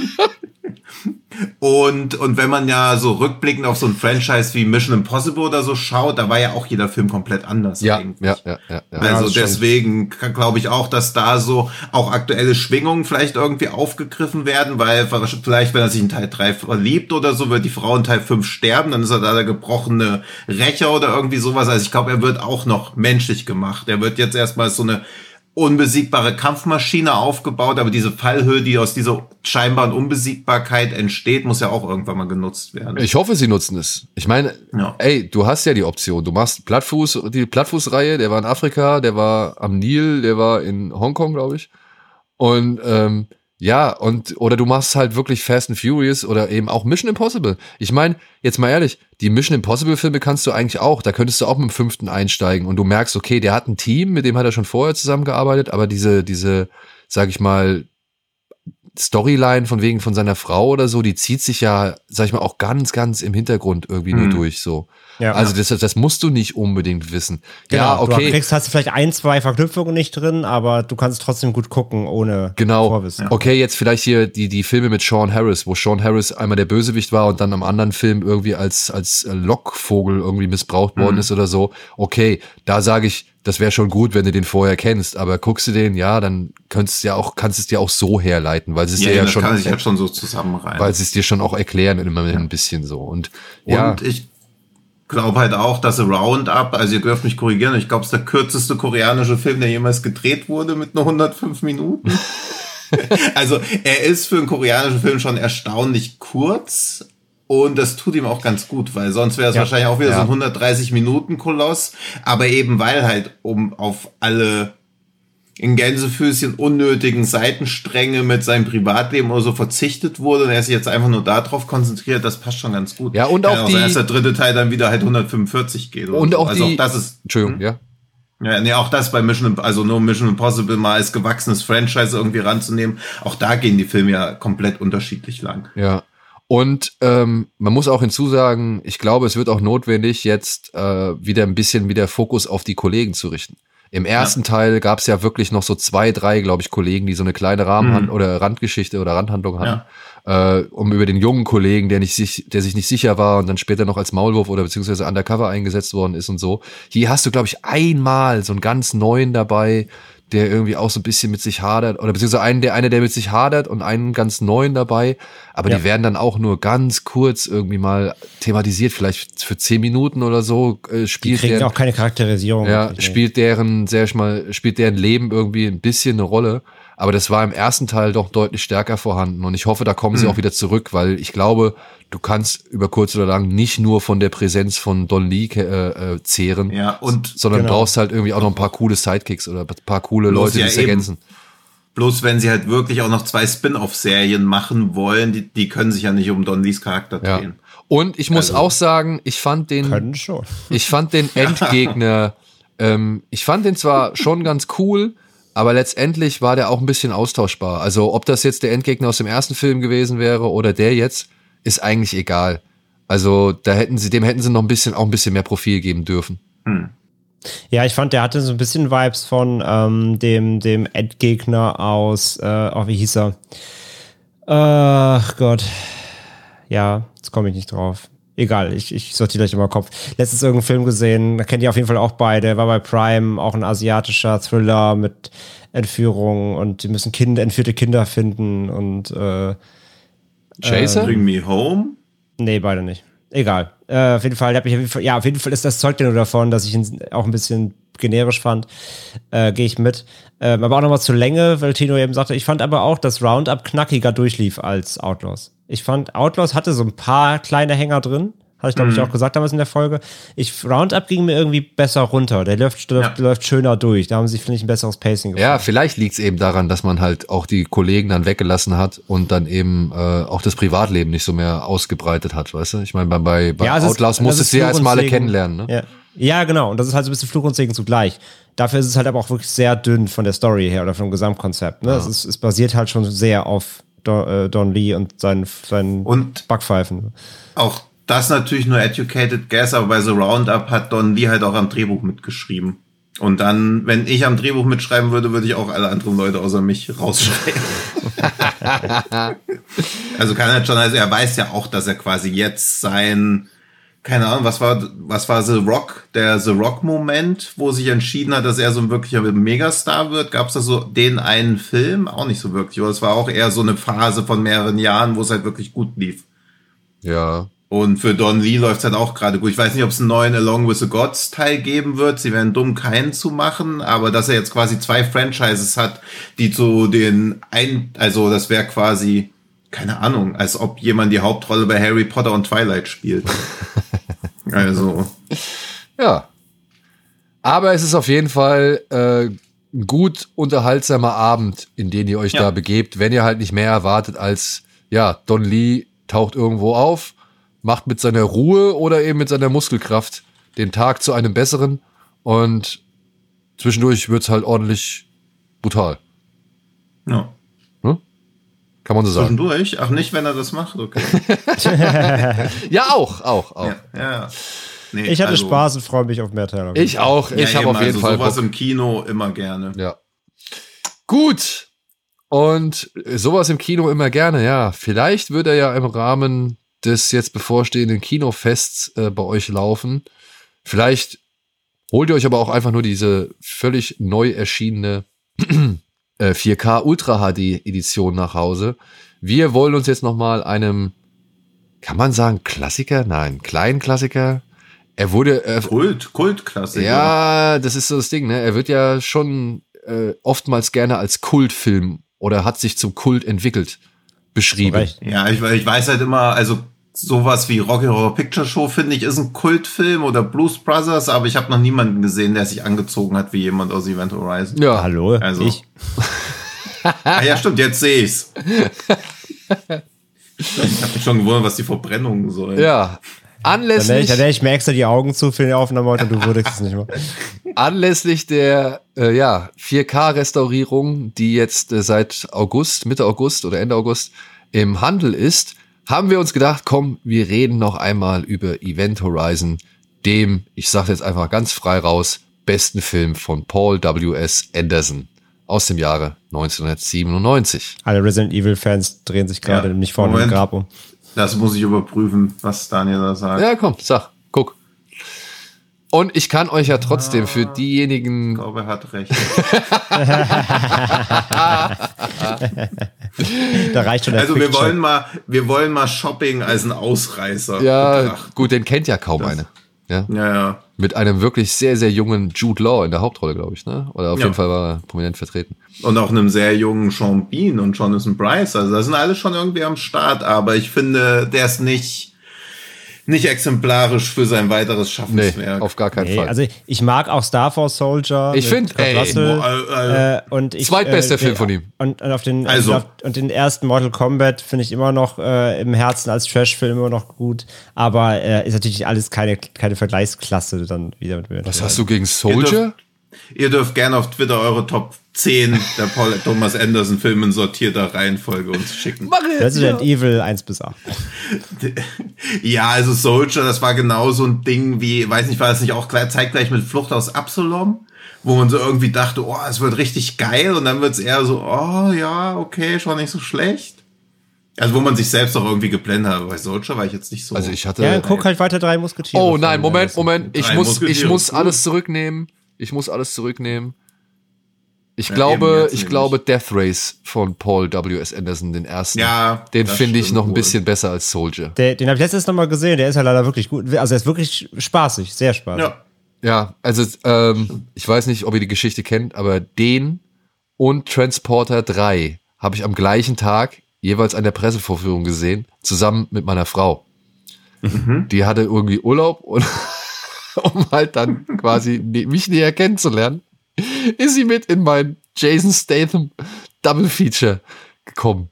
Und, und wenn man ja so rückblickend auf so ein Franchise wie Mission Impossible oder so schaut, da war ja auch jeder Film komplett anders Ja, eigentlich. ja, ja, ja. ja. Also stimmt. deswegen glaube ich auch, dass da so auch aktuelle Schwingungen vielleicht irgendwie aufgegriffen werden, weil vielleicht, wenn er sich in Teil 3 verliebt oder so, wird die Frau in Teil 5 sterben, dann ist er da der gebrochene Rächer oder irgendwie sowas. Also ich glaube, er wird auch noch menschlich gemacht. Er wird jetzt erstmal so eine unbesiegbare Kampfmaschine aufgebaut, aber diese Fallhöhe, die aus dieser scheinbaren Unbesiegbarkeit entsteht, muss ja auch irgendwann mal genutzt werden. Ich hoffe, sie nutzen es. Ich meine, Ja. ey, du hast ja die Option. Du machst Plattfuß, die Plattfußreihe, der war in Afrika, der war am Nil, der war in Hongkong, glaube ich. Und ähm, ja, und oder du machst halt wirklich Fast and Furious oder eben auch Mission Impossible. Ich meine, jetzt mal ehrlich, die Mission Impossible Filme kannst du eigentlich auch. Da könntest du auch mit dem fünften einsteigen und du merkst, okay, der hat ein Team, mit dem hat er schon vorher zusammengearbeitet, aber diese, diese, sag ich mal, Storyline von wegen von seiner Frau oder so, die zieht sich ja, sag ich mal, auch ganz, ganz im Hintergrund irgendwie nur Mhm. durch so. Ja. also das, das musst du nicht unbedingt wissen. Genau, ja, Du okay. kriegst, hast vielleicht ein, zwei Verknüpfungen nicht drin, aber du kannst trotzdem gut gucken, ohne Genau. Vorwissen. Okay, jetzt vielleicht hier die, die Filme mit Sean Harris, wo Sean Harris einmal der Bösewicht war und dann am anderen Film irgendwie als, als Lockvogel irgendwie missbraucht worden ist oder so. Okay, da sage ich, das wäre schon gut, wenn du den vorher kennst, aber guckst du den, ja, dann könntest du ja auch, kannst es dir auch so herleiten, weil sie es ja, dir ja schon, kann halt schon so zusammenreihen. weil sie es dir schon auch erklären immer ein bisschen so. Und ja, Und ich glaube halt auch, dass Roundup, also ihr dürft mich korrigieren, ich glaube, es ist der kürzeste koreanische Film, der jemals gedreht wurde mit nur 105 Minuten. (laughs) also er ist für einen koreanischen Film schon erstaunlich kurz. Und das tut ihm auch ganz gut, weil sonst wäre es Ja. wahrscheinlich auch wieder Ja. so ein 130 Minuten Koloss. Aber eben weil halt um auf alle in Gänsefüßchen unnötigen Seitenstränge mit seinem Privatleben oder so verzichtet wurde und er sich jetzt einfach nur darauf konzentriert, das passt schon ganz gut. Ja, und auch sein, die- dass der dritte Teil dann wieder halt 145 geht. Und so. auch also die, auch das ist, Entschuldigung, ja. ja, nee, auch das bei Mission, also nur Mission Impossible mal als gewachsenes Franchise irgendwie ranzunehmen. Auch da gehen die Filme ja komplett unterschiedlich lang. Ja. Und ähm, man muss auch hinzusagen, ich glaube, es wird auch notwendig, jetzt äh, wieder ein bisschen wieder Fokus auf die Kollegen zu richten. Im ersten Teil gab es ja wirklich noch so zwei, drei, glaube ich, Kollegen, die so eine kleine Rahmenhand oder Randgeschichte oder Randhandlung hatten. äh, um über den jungen Kollegen, der nicht sich, der sich nicht sicher war und dann später noch als Maulwurf oder beziehungsweise undercover eingesetzt worden ist und so. Hier hast du, glaube ich, einmal so einen ganz neuen dabei, der irgendwie auch so ein bisschen mit sich hadert, oder beziehungsweise einen, der, einer, der mit sich hadert und einen ganz neuen dabei, aber Ja. die werden dann auch nur ganz kurz irgendwie mal thematisiert, vielleicht für zehn Minuten oder so, äh, Die spielt kriegen der, auch keine Charakterisierung. ja, spielt deren, sehr mal, spielt deren Leben irgendwie ein bisschen eine Rolle. Aber das war im ersten Teil doch deutlich stärker vorhanden. Und ich hoffe, da kommen sie auch wieder zurück, weil ich glaube, du kannst über kurz oder lang nicht nur von der Präsenz von Don Lee äh, äh, zehren, Ja, und sondern Genau. brauchst halt irgendwie auch noch ein paar coole Sidekicks oder ein paar coole Bloß Leute, die ja es ergänzen. bloß wenn sie halt wirklich auch noch zwei Spin-off-Serien machen wollen, die, die können sich ja nicht um Don Lees Charakter Ja. drehen. Und ich muss Also- auch sagen, ich fand den, Können schon. Ich fand den (laughs) Endgegner, ähm, ich fand den zwar schon ganz cool, aber letztendlich war der auch ein bisschen austauschbar. Also ob das jetzt der Endgegner aus dem ersten Film gewesen wäre oder der jetzt, ist eigentlich egal. Also da hätten sie, dem hätten sie noch ein bisschen, auch ein bisschen mehr Profil geben dürfen. Ja, ich fand, der hatte so ein bisschen Vibes von ähm, dem, dem Endgegner aus, äh, oh, wie hieß er? Ach Gott. Ja, jetzt komme ich nicht drauf. Egal, ich, ich sortiere gleich immer Kopf. Letztens irgendeinen Film gesehen, da kennt ihr auf jeden Fall auch beide, war bei Prime, auch ein asiatischer Thriller mit Entführung und die müssen Kinder, entführte Kinder finden und äh, Chaser? Bring Me Home? Nee, beide nicht. Egal. Äh, auf jeden Fall, hab ich auf jeden Fall, ja, auf jeden Fall ist das Zeug nur davon, dass ich ihn auch ein bisschen generisch fand. Äh, Gehe ich mit. Ähm, aber auch nochmal zur Länge, weil Tino eben sagte, ich fand aber auch, dass Roundup knackiger durchlief als Outlaws. Ich fand, Outlaws hatte so ein paar kleine Hänger drin. Hatte ich, glaube ich, auch gesagt damals in der Folge. Ich, Roundup ging mir irgendwie besser runter. Der läuft, läuft, läuft schöner durch. Da haben sie, finde ich, ein besseres Pacing gefunden. Ja, vielleicht liegt's eben daran, dass man halt auch die Kollegen dann weggelassen hat und dann eben äh, auch das Privatleben nicht so mehr ausgebreitet hat, weißt du? Ich meine, bei, bei, bei Ja, es ist- Outlaws das musstest ist du ja erstmal alle kennenlernen, ne? Ja. ja, genau. Und das ist halt so ein bisschen Fluch und Segen zugleich. Dafür ist es halt aber auch wirklich sehr dünn von der Story her oder vom Gesamtkonzept. Ne? Es, ist, es basiert halt schon sehr auf Don, äh, Don Lee und seinen, seinen Und Backpfeifen. auch das natürlich nur Educated Guess, aber bei The Roundup hat Don Lee halt auch am Drehbuch mitgeschrieben. Und dann, wenn ich am Drehbuch mitschreiben würde, würde ich auch alle anderen Leute außer mich rausschreiben. (laughs) also kann er schon, also er weiß ja auch, dass er quasi jetzt sein, keine Ahnung, was war, was war The Rock, der The Rock-Moment, wo sich entschieden hat, dass er so ein wirklicher Megastar wird? Gab es da so den einen Film? Auch nicht so wirklich, aber es war auch eher so eine Phase von mehreren Jahren, wo es halt wirklich gut lief. Ja. Und für Don Lee läuft's halt auch gerade gut. Ich weiß nicht, ob es einen neuen Along with the Gods Teil geben wird. Sie wären dumm, keinen zu machen. Aber dass er jetzt quasi zwei Franchises hat, die zu den ein, also das wäre quasi, keine Ahnung, als ob jemand die Hauptrolle bei Harry Potter und Twilight spielt. (laughs) also, Ja. Aber es ist auf jeden Fall äh, ein gut unterhaltsamer Abend, in den ihr euch Ja. da begebt, wenn ihr halt nicht mehr erwartet als, ja, Don Lee taucht irgendwo auf, macht mit seiner Ruhe oder eben mit seiner Muskelkraft den Tag zu einem besseren und zwischendurch wird's halt ordentlich brutal. ja. Kann man so sagen. Zwischendurch? Ach, nicht, wenn er das macht? Okay. (laughs) Ja, auch, auch, auch. Ja, ja. Nee, Ich hatte also- Spaß und freue mich auf mehr Teile. Ich auch. Ja, Ich habe eben, auf jeden also Fall sowas Bock. im Kino immer gerne. Ja. Gut. Und sowas im Kino immer gerne, ja. Vielleicht wird er ja im Rahmen des jetzt bevorstehenden Kinofests äh, bei euch laufen. Vielleicht holt ihr euch aber auch einfach nur diese völlig neu erschienene äh, 4K Ultra HD Edition nach Hause. Wir wollen uns jetzt nochmal einem, kann man sagen, Klassiker? Nein, kleinen Klassiker. Er wurde, äh, Kult, Kultklassiker. ja, das ist so das Ding, ne? Er wird ja schon äh, oftmals gerne als Kultfilm oder hat sich zum Kult entwickelt beschrieben. Ja, ich, ich weiß halt immer, also sowas wie Rocky Horror Picture Show finde ich ist ein Kultfilm oder Blues Brothers, aber ich habe noch niemanden gesehen, der sich angezogen hat wie jemand aus Event Horizon. Ja, Hallo, Also- ich. Ah ja, stimmt, jetzt sehe ich's. Ich habe mich schon gewundert, was die Verbrennungen sollen. ja. Anlässlich, dann werde ich mir extra die Augen zu für die Aufnahme heute du würdigst es nicht mehr. anlässlich der äh, ja, 4K-Restaurierung, die jetzt äh, seit August, Mitte August oder Ende August im Handel ist, haben wir uns gedacht, komm, wir reden noch einmal über Event Horizon, dem, ich sage jetzt einfach ganz frei raus, besten Film von Paul W.S. Anderson. aus dem Jahre 1997. Alle Resident Evil-Fans drehen sich gerade Ja, nicht vorne im. Grab um. Das muss ich überprüfen, was Daniel da sagt. Ja, komm, sag, guck. Und ich kann euch ja trotzdem für Ich diejenigen, glaube, er hat recht. (laughs) (laughs) (laughs) Da reicht schon der Also wir wollen mal, wir wollen mal Shopping als ein Ausreißer. ja, betrachten. gut, den kennt ja kaum eine. Ja, Ja, ja. mit einem wirklich sehr, sehr jungen Jude Law in der Hauptrolle, glaube ich, ne? Oder auf Ja. jeden Fall war er prominent vertreten. Und auch einem sehr jungen Sean Bean und Jonathan Bryce. Also da sind alle schon irgendwie am Start, aber ich finde, der ist nicht, nicht exemplarisch für sein weiteres Nee, Schaffenswerk. auf gar keinen Nee, Fall. also ich mag auch Star Force Soldier. Ich mit find, Kurt ey, Russell, boah, äh, äh, und ich, Zweitbester äh, Film von ihm. Und, und auf den Also. und, auf, und den ersten Mortal Kombat finde ich immer noch äh, im Herzen als Trash-Film immer noch gut, aber äh, ist natürlich alles keine, keine Vergleichsklasse dann wieder mit Was hast du gegen Soldier? Ihr dürft gerne auf Twitter eure Top 10 der Paul (laughs) Thomas Anderson Filme in sortierter Reihenfolge uns schicken. Resident Evil 1 bis 8. (laughs) Ja, also Soldier, das war genau so ein Ding wie, weiß nicht, war das nicht auch gleich, zeitgleich mit Flucht aus Absalom? Wo man so irgendwie dachte, oh, es wird richtig geil und dann wird es eher so, oh ja, okay, schon nicht so schlecht. Also wo man sich selbst auch irgendwie geblendet hat. Bei Soldier war ich jetzt nicht so. Also ich hatte. Ja, guck halt weiter drei Musketiere. Oh nein, Moment. Moment. Ich Drei muss, ich muss alles zurücknehmen. Ich muss alles zurücknehmen. Ich Ja, glaube, ich nämlich. glaube Death Race von Paul W.S. Anderson, den ersten. Ja, Den finde ich noch ein wohl. bisschen besser als Soldier. Der, den habe ich letztes noch mal gesehen, der ist ja leider wirklich gut. Also er ist wirklich spaßig, sehr spaßig. ja. Ja, also ähm, ich weiß nicht, ob ihr die Geschichte kennt, aber den und Transporter 3 habe ich am gleichen Tag jeweils an der Pressevorführung gesehen, zusammen mit meiner Frau. Die hatte irgendwie Urlaub und (laughs) um halt dann quasi mich näher kennenzulernen, ist sie mit in mein Jason Statham Double Feature gekommen.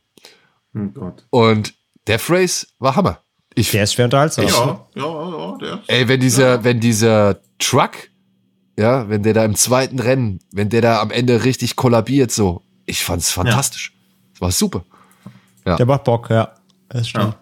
Oh Gott. Und Death Race war Hammer. Ich, Der ist schwer unterhaltsam. Ja, ja, ja, der. Ey, wenn dieser, wenn dieser Truck, ja, wenn der da im zweiten Rennen, wenn der da am Ende richtig kollabiert, so, ich fand's fantastisch. Das war super. Der macht Bock, ja. Das stimmt. Ja.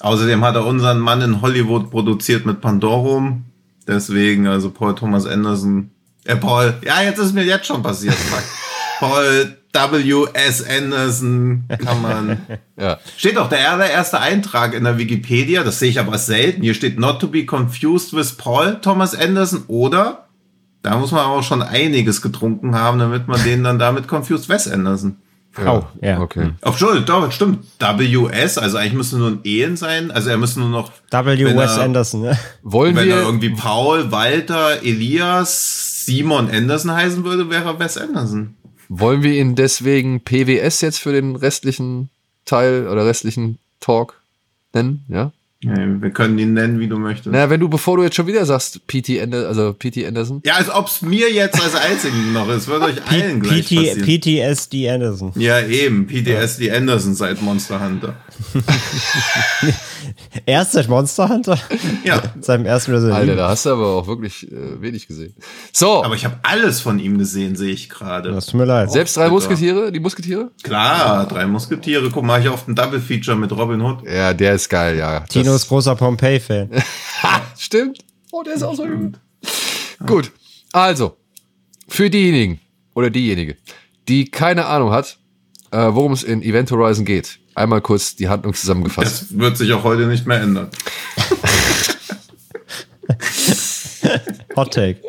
Außerdem hat er unseren Mann in Hollywood produziert mit Pandorum. Deswegen, also Paul Thomas Anderson. Äh, Paul, ja, jetzt ist mir jetzt schon passiert. Fuck. (laughs) Paul W.S. Anderson kann man. (laughs) Ja. Steht auch der allererste Eintrag in der Wikipedia, das sehe ich aber selten. Hier steht not to be confused with Paul Thomas Anderson oder da muss man auch schon einiges getrunken haben, damit man den dann damit confused Wes Anderson. Oh, ja. Okay. Auf Schuld, doch, stimmt. WS, also eigentlich müsste nur ein Ehen sein. Also er müsste nur noch, W. Wenn Wes er- Anderson, ne? Wollen wenn er wir, irgendwie Paul, Walter, Elias, Simon Anderson heißen würde, wäre er Wes Anderson. wollen wir ihn deswegen PWS jetzt für den restlichen Teil oder restlichen Talk nennen? Ja. Ja, wir können ihn nennen, wie du möchtest. Naja, wenn du, bevor du jetzt schon wieder sagst, PT Anderson, also PT Anderson, Ja, als ob's mir jetzt als einzigen noch ist, wird euch allen gleich PT, passieren. PTSD Anderson. ja, eben. PTSD Anderson seit Monster Hunter. (laughs) Erst seit Monster Hunter? Ja. Seinem ersten Resident Alter, da hast du aber auch wirklich äh, wenig gesehen. So, Aber ich habe alles von ihm gesehen, sehe ich gerade. Das tut mir leid. selbst drei bitte. Musketiere, die Musketiere? Klar, drei Musketiere. Guck mal, ich auf ein Double Feature mit Robin Hood. Ja, der ist geil, ja. Tino ist großer Pompeii-Fan. (laughs) Ha, stimmt. Oh, der ist auch so gut. Gut. Also, für diejenigen oder diejenige, die keine Ahnung hat, äh, worum es in Event Horizon geht, einmal kurz die Handlung zusammengefasst. Das wird sich auch heute nicht mehr ändern. (laughs) Hot Take.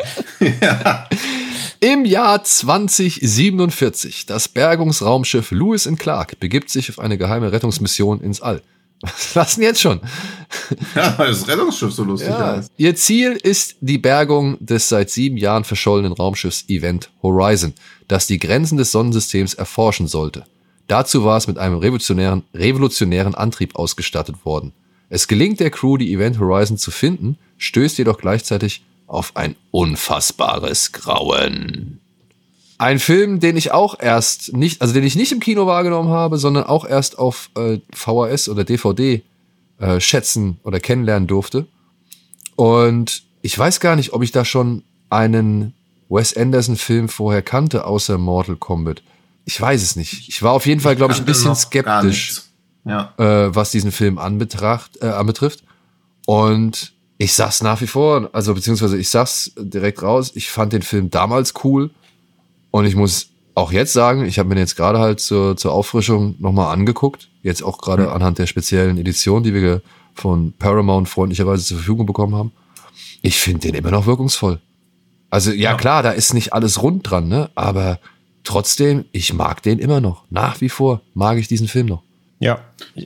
Im Jahr 2047, das Bergungsraumschiff Lewis and Clark begibt sich auf eine geheime Rettungsmission ins All. (laughs) Was lassen jetzt schon? Ja, weil das Rettungsschiff so lustig Ja. ist. Ihr Ziel ist die Bergung des seit sieben Jahren verschollenen Raumschiffs Event Horizon, das die Grenzen des Sonnensystems erforschen sollte. Dazu war es mit einem revolutionären, revolutionären Antrieb ausgestattet worden. Es gelingt der Crew, die Event Horizon zu finden, stößt jedoch gleichzeitig auf ein unfassbares Grauen. Ein Film, den ich auch erst nicht, also den ich nicht im Kino wahrgenommen habe, sondern auch erst auf äh, VHS oder DVD äh, schätzen oder kennenlernen durfte. Und ich weiß gar nicht, ob ich da schon einen Wes Anderson-Film vorher kannte, außer Mortal Kombat. Ich weiß es nicht. Ich war auf jeden Fall, glaube ich, ein bisschen skeptisch. Ja. äh, was diesen Film anbetracht, äh, anbetrifft. Und ich sag's nach wie vor, also beziehungsweise ich sag's direkt raus, ich fand den Film damals cool und ich muss auch jetzt sagen, ich habe mir den jetzt gerade halt zur, zur Auffrischung nochmal angeguckt. Jetzt auch gerade Mhm. anhand der speziellen Edition, die wir von Paramount freundlicherweise zur Verfügung bekommen haben. Ich finde den immer noch wirkungsvoll. Also ja, Ja. klar, da ist nicht alles rund dran, ne? Aber trotzdem, ich mag den immer noch. Nach wie vor mag ich diesen Film noch. Ja,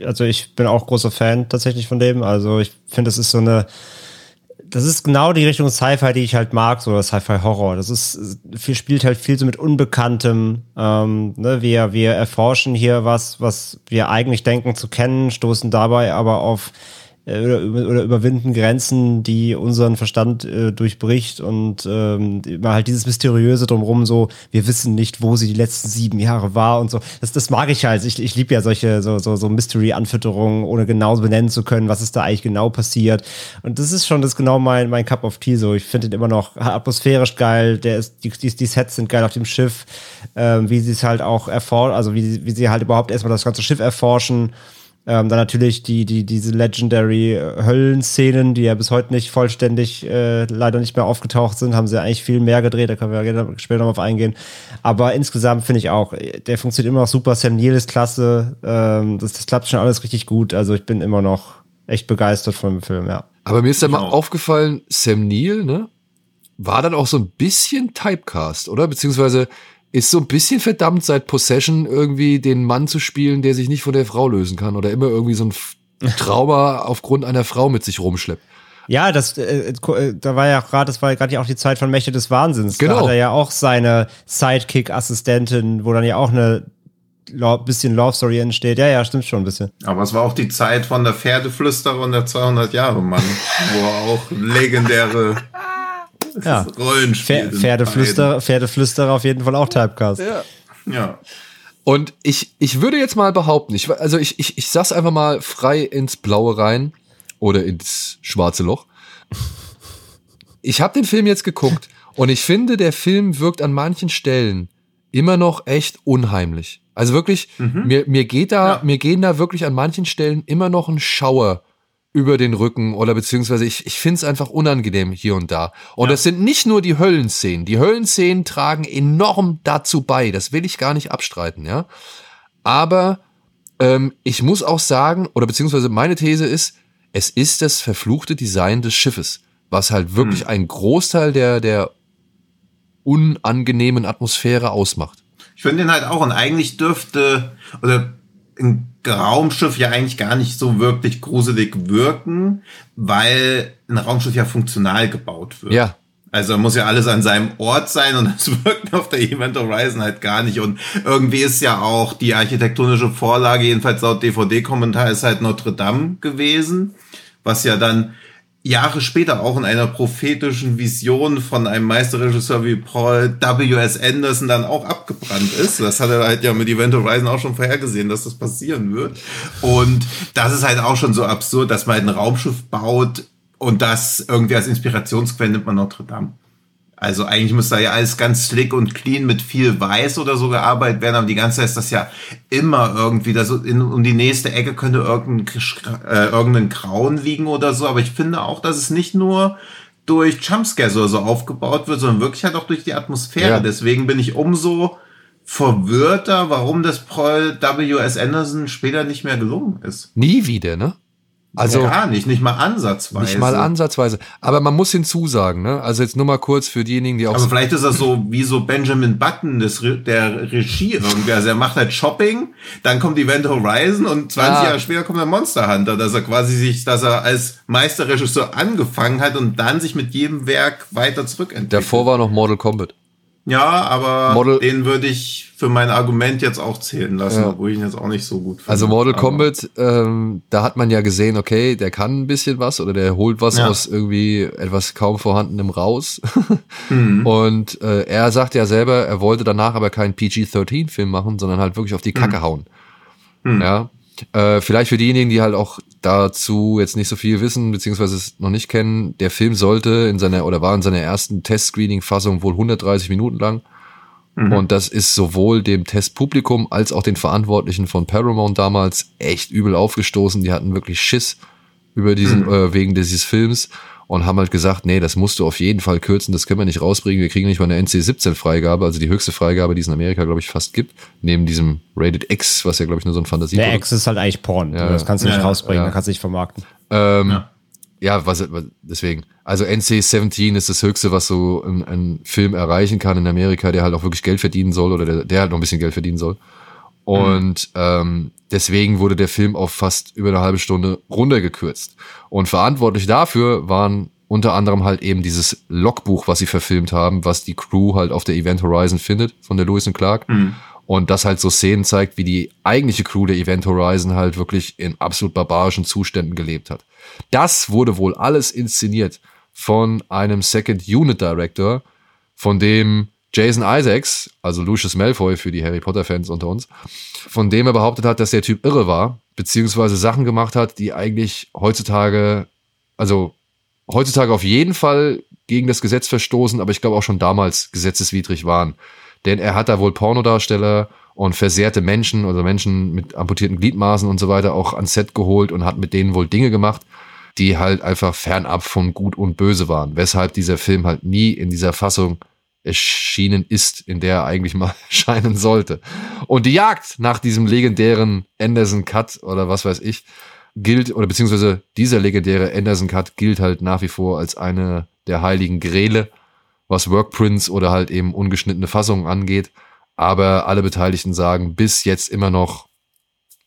also ich bin auch großer Fan tatsächlich von dem. Also ich finde, das ist so eine, das ist genau die Richtung Sci-Fi, die ich halt mag, so Sci-Fi-Horror. Das ist, viel spielt halt viel so mit Unbekanntem. Ähm, ne? wir, wir erforschen hier was, was wir eigentlich denken zu kennen, stoßen dabei aber auf oder, über- oder überwinden Grenzen, die unseren Verstand äh, durchbricht und ähm, immer halt dieses Mysteriöse drumherum so, wir wissen nicht, wo sie die letzten sieben Jahre war und so. Das, das mag ich halt. Ich, ich liebe ja solche so, so, so Mystery-Anfütterungen, ohne genau benennen zu können, was ist da eigentlich genau passiert. Und das ist schon das genau mein, mein Cup of Tea so. Ich finde den immer noch atmosphärisch geil. Der ist, die, die, die Sets sind geil auf dem Schiff, ähm, wie sie es halt auch erforschen, also wie, wie sie halt überhaupt erstmal das ganze Schiff erforschen. Ähm, dann natürlich die, die, diese Legendary äh, Höllenszenen, die ja bis heute nicht vollständig äh, leider nicht mehr aufgetaucht sind, haben sie eigentlich viel mehr gedreht, da können wir ja gerne später noch auf eingehen. Aber insgesamt finde ich auch, äh, der funktioniert immer noch super. Sam Neill ist klasse, ähm, das, das klappt schon alles richtig gut. Also ich bin immer noch echt begeistert von dem Film, ja. Aber mir ist dann mal aufgefallen, Sam Neill, ne? War dann auch so ein bisschen Typecast, oder? Beziehungsweise ist so ein bisschen verdammt seit Possession irgendwie den Mann zu spielen, der sich nicht von der Frau lösen kann oder immer irgendwie so ein (laughs) Trauma aufgrund einer Frau mit sich rumschleppt. Ja, das, äh, äh, da war ja gerade, das war ja gerade ja auch die Zeit von Mächte des Wahnsinns. Da Genau. hat er ja auch seine Sidekick-Assistentin, wo dann ja auch eine lo bisschen Love Story entsteht. Ja, ja, stimmt schon ein bisschen. Aber es war auch die Zeit von der Pferdeflüsterer und der 200 Jahre Mann, wo er auch legendäre (laughs) Ja. Rollen Pfer spielt. in Pferdeflüsterer, Pferdeflüsterer auf jeden Fall auch Typecast. beiden. Ja. Und ich, ich würde jetzt mal behaupten, ich, also ich, ich, ich sag's einfach mal frei ins Blaue rein oder ins schwarze Loch. Ich habe den Film jetzt geguckt und ich finde, der Film wirkt an manchen Stellen immer noch echt unheimlich. Also wirklich, mir, mir geht da, Ja. mir gehen da wirklich an manchen Stellen immer noch ein Schauer über den Rücken oder beziehungsweise ich, ich finde es einfach unangenehm hier und da. Und das sind nicht nur die Höllenszenen. Die Höllenszenen tragen enorm dazu bei. Das will ich gar nicht abstreiten, ja. Aber ähm, ich muss auch sagen, oder beziehungsweise meine These ist, es ist das verfluchte Design des Schiffes, was halt wirklich einen Großteil der, der unangenehmen Atmosphäre ausmacht. Ich finde den halt auch und eigentlich dürfte oder ein Raumschiff ja eigentlich gar nicht so wirklich gruselig wirken, weil ein Raumschiff ja funktional gebaut wird. Ja. Also muss ja alles an seinem Ort sein und das (laughs) wirkt auf der Event Horizon halt gar nicht. Und irgendwie ist ja auch die architektonische Vorlage, jedenfalls laut DVD-Kommentar, ist halt Notre Dame gewesen, was ja dann Jahre später auch in einer prophetischen Vision von einem Meisterregisseur wie Paul W.S. Anderson dann auch abgebrannt ist. Das hat er halt ja mit Event Horizon auch schon vorhergesehen, dass das passieren wird. Und das ist halt auch schon so absurd, dass man halt ein Raumschiff baut und das irgendwie als Inspirationsquelle nimmt man Notre Dame. Also eigentlich muss da ja alles ganz slick und clean mit viel Weiß oder so gearbeitet werden, aber die ganze Zeit ist das ja immer irgendwie, da so in, um die nächste Ecke könnte irgendein, äh, irgendein Grauen liegen oder so, aber ich finde auch, dass es nicht nur durch Jumpscares oder so aufgebaut wird, sondern wirklich halt auch durch die Atmosphäre. Ja. Deswegen bin ich umso verwirrter, warum das Paul W.S. Anderson später nicht mehr gelungen ist. Nie wieder, ne? Also Gar nicht, nicht mal ansatzweise. nicht mal ansatzweise. Aber man muss hinzusagen, ne? Also jetzt nur mal kurz für diejenigen, die auch Aber vielleicht ist das so wie so Benjamin Button des, Re der Regie irgendwie. Also er macht halt Shopping, dann kommt Event Horizon und 20 Ah. Jahre später kommt der Monster Hunter, dass er quasi sich, dass er als Meisterregisseur angefangen hat und dann sich mit jedem Werk weiter zurückentwickelt. davor war noch Mortal Kombat. Ja, aber Model- den würde ich für mein Argument jetzt auch zählen lassen, Ja. obwohl ich ihn jetzt auch nicht so gut finde. Also Mortal Kombat, ähm, da hat man ja gesehen, okay, der kann ein bisschen was oder der holt was Ja. aus irgendwie etwas kaum vorhandenem raus. (laughs) Mhm. Und äh, er sagt ja selber, er wollte danach aber keinen PG-13-Film machen, sondern halt wirklich auf die Kacke Mhm. hauen. Ja. Äh, vielleicht für diejenigen, die halt auch dazu jetzt nicht so viel wissen, beziehungsweise es noch nicht kennen, der Film sollte in seiner oder war in seiner ersten Test-Screening-Fassung wohl 130 Minuten lang. Und das ist sowohl dem Testpublikum als auch den Verantwortlichen von Paramount damals echt übel aufgestoßen. Die hatten wirklich Schiss über diesen, äh, wegen dieses Films. Und haben halt gesagt, nee, das musst du auf jeden Fall kürzen, das können wir nicht rausbringen, wir kriegen nicht mal eine NC-17-Freigabe, also die höchste Freigabe, die es in Amerika, glaube ich, fast gibt, neben diesem Rated X, was ja, glaube ich, nur so ein Fantasie Der X ist halt eigentlich Porn, Ja. das kannst du nicht Ja, rausbringen, ja. da kannst du nicht vermarkten. Ähm, Ja. ja, was, was deswegen. Also NC-17 ist das Höchste, was so ein, ein Film erreichen kann in Amerika, der halt auch wirklich Geld verdienen soll oder der, der halt noch ein bisschen Geld verdienen soll. Und ähm, deswegen wurde der Film auf fast über eine halbe Stunde runtergekürzt. Und verantwortlich dafür waren unter anderem halt eben dieses Logbuch, was sie verfilmt haben, was die Crew halt auf der Event Horizon findet von der Lewis und Clark. Und das halt so Szenen zeigt, wie die eigentliche Crew der Event Horizon halt wirklich in absolut barbarischen Zuständen gelebt hat. Das wurde wohl alles inszeniert von einem Second Unit Director, von dem Jason Isaacs, also Lucius Malfoy für die Harry Potter Fans unter uns, von dem er behauptet hat, dass der Typ irre war, beziehungsweise Sachen gemacht hat, die eigentlich heutzutage, also heutzutage auf jeden Fall gegen das Gesetz verstoßen, aber ich glaube auch schon damals gesetzeswidrig waren. Denn er hat da wohl Pornodarsteller und versehrte Menschen, also Menschen mit amputierten Gliedmaßen und so weiter auch ans Set geholt und hat mit denen wohl Dinge gemacht, die halt einfach fernab von Gut und Böse waren. Weshalb dieser Film halt nie in dieser Fassung erschienen ist, in der er eigentlich mal (laughs) erscheinen sollte. Und die Jagd nach diesem legendären Anderson Cut oder was weiß ich, gilt, oder beziehungsweise dieser legendäre Anderson Cut gilt halt nach wie vor als eine der heiligen Grele, was Workprints oder halt eben ungeschnittene Fassungen angeht. Aber alle Beteiligten sagen, bis jetzt immer noch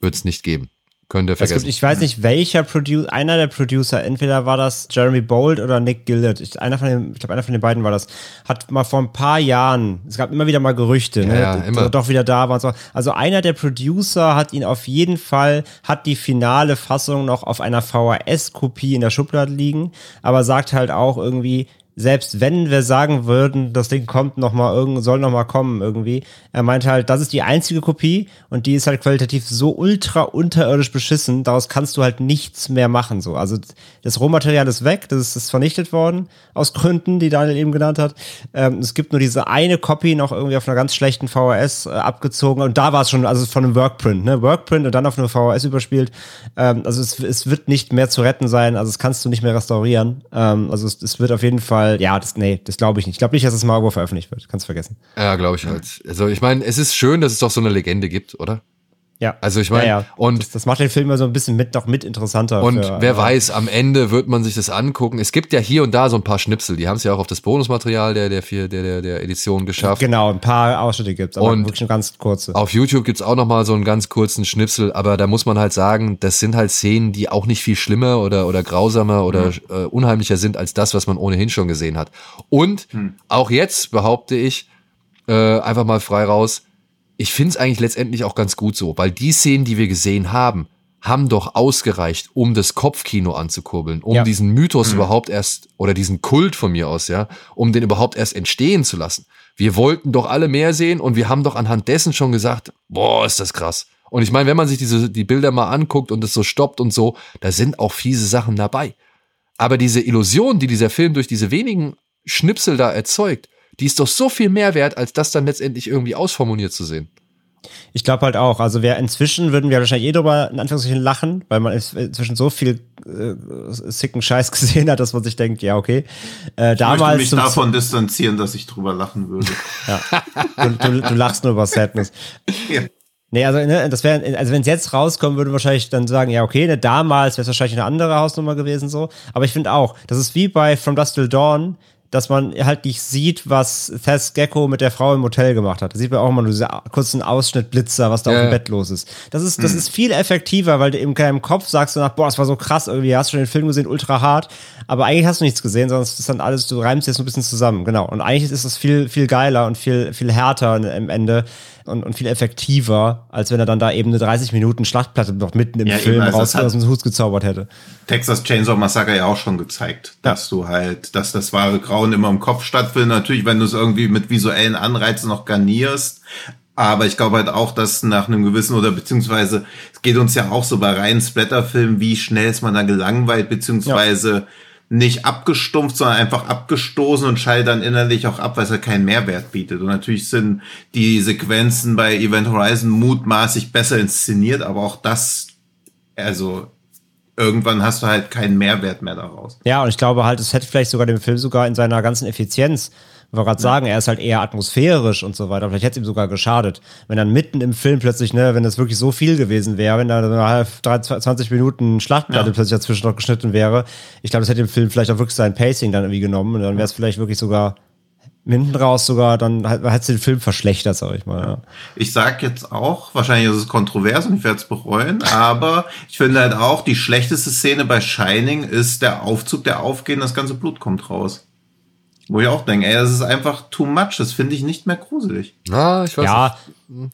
wird es nicht geben. Könnt ihr Es gibt, vergessen. ich weiß nicht, welcher Producer, einer der Producer, entweder war das Jeremy Bold oder Nick Gillett, ich, einer von den, ich glaube, einer von den beiden war das, hat mal vor ein paar Jahren, es gab immer wieder mal Gerüchte, ne, ja, immer. doch wieder da war. und so. Also einer der Producer hat ihn auf jeden Fall, hat die finale Fassung noch auf einer VHS-Kopie in der Schublade liegen, aber sagt halt auch irgendwie, selbst wenn wir sagen würden, das Ding kommt noch mal soll noch mal kommen irgendwie, er meinte halt, das ist die einzige Kopie und die ist halt qualitativ so ultra unterirdisch beschissen, daraus kannst du halt nichts mehr machen so. Also das Rohmaterial ist weg, das ist, ist vernichtet worden aus Gründen, die Daniel eben genannt hat. Ähm, es gibt nur diese eine Copy noch irgendwie auf einer ganz schlechten VHS äh, abgezogen und da war es schon also von einem Workprint, ne, Workprint und dann auf eine VHS überspielt. Ähm, also es, es wird nicht mehr zu retten sein, also das kannst du nicht mehr restaurieren. Ähm, also es, es wird auf jeden Fall, ja, das nee, das glaube ich nicht. Ich glaube nicht, dass es mal irgendwo veröffentlicht wird. Kannst vergessen. Ja, glaube ich halt. Also ich meine, es ist schön, dass es doch so eine Legende gibt, oder? Ja. Also ich meine, ja, ja. und das, das macht den Film immer so ein bisschen mit noch mit interessanter. Und für- wer ja. weiß, am Ende wird man sich das angucken. Es gibt ja hier und da so ein paar Schnipsel. Die haben es ja auch auf das Bonusmaterial der, der, vier, der, der, der Edition geschafft. Genau, ein paar Ausschnitte gibt's, aber Und wirklich nur ganz kurze. Auf YouTube gibt's auch noch mal so einen ganz kurzen Schnipsel, aber da muss man halt sagen, das sind halt Szenen, die auch nicht viel schlimmer oder, oder grausamer oder äh, unheimlicher sind als das, was man ohnehin schon gesehen hat. Und auch jetzt behaupte ich, äh, einfach mal frei raus, ich find's eigentlich letztendlich auch ganz gut so, weil die Szenen, die wir gesehen haben, haben doch ausgereicht, um das Kopfkino anzukurbeln, um Ja. diesen Mythos überhaupt erst, oder diesen Kult von mir aus, ja, um den überhaupt erst entstehen zu lassen. Wir wollten doch alle mehr sehen und wir haben doch anhand dessen schon gesagt, boah, ist das krass. Und ich meine, wenn man sich diese, die Bilder mal anguckt und es so stoppt und so, da sind auch fiese Sachen dabei. Aber diese Illusion, die dieser Film durch diese wenigen Schnipsel da erzeugt, die ist doch so viel mehr wert, als das dann letztendlich irgendwie ausformuliert zu sehen. Ich glaube halt auch. Also wer inzwischen würden wir wahrscheinlich eh drüber in Anführungszeichen lachen, weil man inzwischen so viel äh, sicken Scheiß (laughs) gesehen hat, dass man sich denkt, ja, okay. Äh, Ich möchte damals mich zum- davon distanzieren, dass ich drüber lachen würde. (laughs) du, du, du lachst nur über Sadness. (laughs) Ja. Nee, also, ne, das wäre, also wenn es jetzt rauskommen würde, wahrscheinlich dann sagen, ja, okay, ne, damals wäre es wahrscheinlich eine andere Hausnummer gewesen, so. Aber ich finde auch, das ist wie bei From Dusk Till Dawn, dass man halt nicht sieht, was Thess Gecko mit der Frau im Hotel gemacht hat. Da sieht man auch immer nur diese kurzen Ausschnitt Blitzer, was da Ja, auf dem. Bett los ist. Das ist, das ist viel effektiver, weil du in deinem Kopf sagst du nach, boah, das war so krass, irgendwie hast du schon den Film gesehen, ultra hart. Aber eigentlich hast du nichts gesehen, sondern es ist dann alles, du reimst jetzt ein bisschen zusammen, genau. Und eigentlich ist es viel, viel geiler und viel, viel härter im Ende und, und viel effektiver, als wenn er dann da eben eine 30 Minuten Schlachtplatte noch mitten im Ja, Film eben, also raus aus dem Hut gezaubert hätte. Texas Chainsaw Massacre ja auch schon gezeigt, dass du halt, dass das wahre Grauen immer im Kopf stattfindet. Natürlich, wenn du es irgendwie mit visuellen Anreizen noch garnierst. Aber ich glaube halt auch, dass nach einem gewissen oder beziehungsweise es geht uns ja auch so bei reinen Splatterfilmen, wie schnell ist man da gelangweilt, beziehungsweise nicht abgestumpft, sondern einfach abgestoßen und schaltet dann innerlich auch ab, weil es ja keinen Mehrwert bietet. Und natürlich sind die Sequenzen bei Event Horizon mutmaßlich besser inszeniert, aber auch das, also irgendwann hast du halt keinen Mehrwert mehr daraus. Ja, und ich glaube halt, es hätte vielleicht sogar dem Film sogar in seiner ganzen Effizienz, wir gerade sagen, er ist halt eher atmosphärisch und so weiter, vielleicht hätte es ihm sogar geschadet. Wenn dann mitten im Film plötzlich, ne, wenn das wirklich so viel gewesen wäre, wenn da eine 20 Minuten Schlachtplatte Ja. plötzlich dazwischen noch geschnitten wäre, ich glaube, das hätte dem Film vielleicht auch wirklich sein Pacing dann irgendwie genommen und dann wäre es vielleicht wirklich sogar hinten raus sogar, dann hat es den Film verschlechtert, sag ich mal. Ja. Ich sag jetzt auch, wahrscheinlich ist es kontrovers und ich werde es bereuen, aber ich finde halt auch, die schlechteste Szene bei Shining ist der Aufzug, der aufgeht und das ganze Blut kommt raus. Wo ich auch denke, ey, das ist einfach too much, das finde ich nicht mehr gruselig. Na, ich weiß nicht. Ja,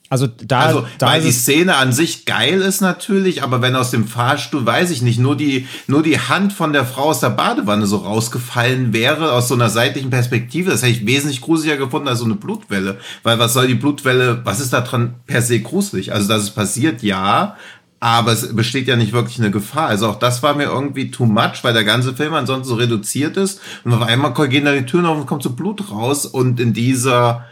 also da, Also, da weil die Szene an sich geil ist natürlich, aber wenn aus dem Fahrstuhl, weiß ich nicht, nur die, nur die Hand von der Frau aus der Badewanne so rausgefallen wäre, aus so einer seitlichen Perspektive, das hätte ich wesentlich gruseliger gefunden als so eine Blutwelle. Weil was soll die Blutwelle, was ist da dran per se gruselig? Also, dass es passiert, ja, aber es besteht ja nicht wirklich eine Gefahr. Also auch das war mir irgendwie too much, weil der ganze Film ansonsten so reduziert ist. Und auf einmal gehen da die Türen auf und kommt so Blut raus. Und in dieser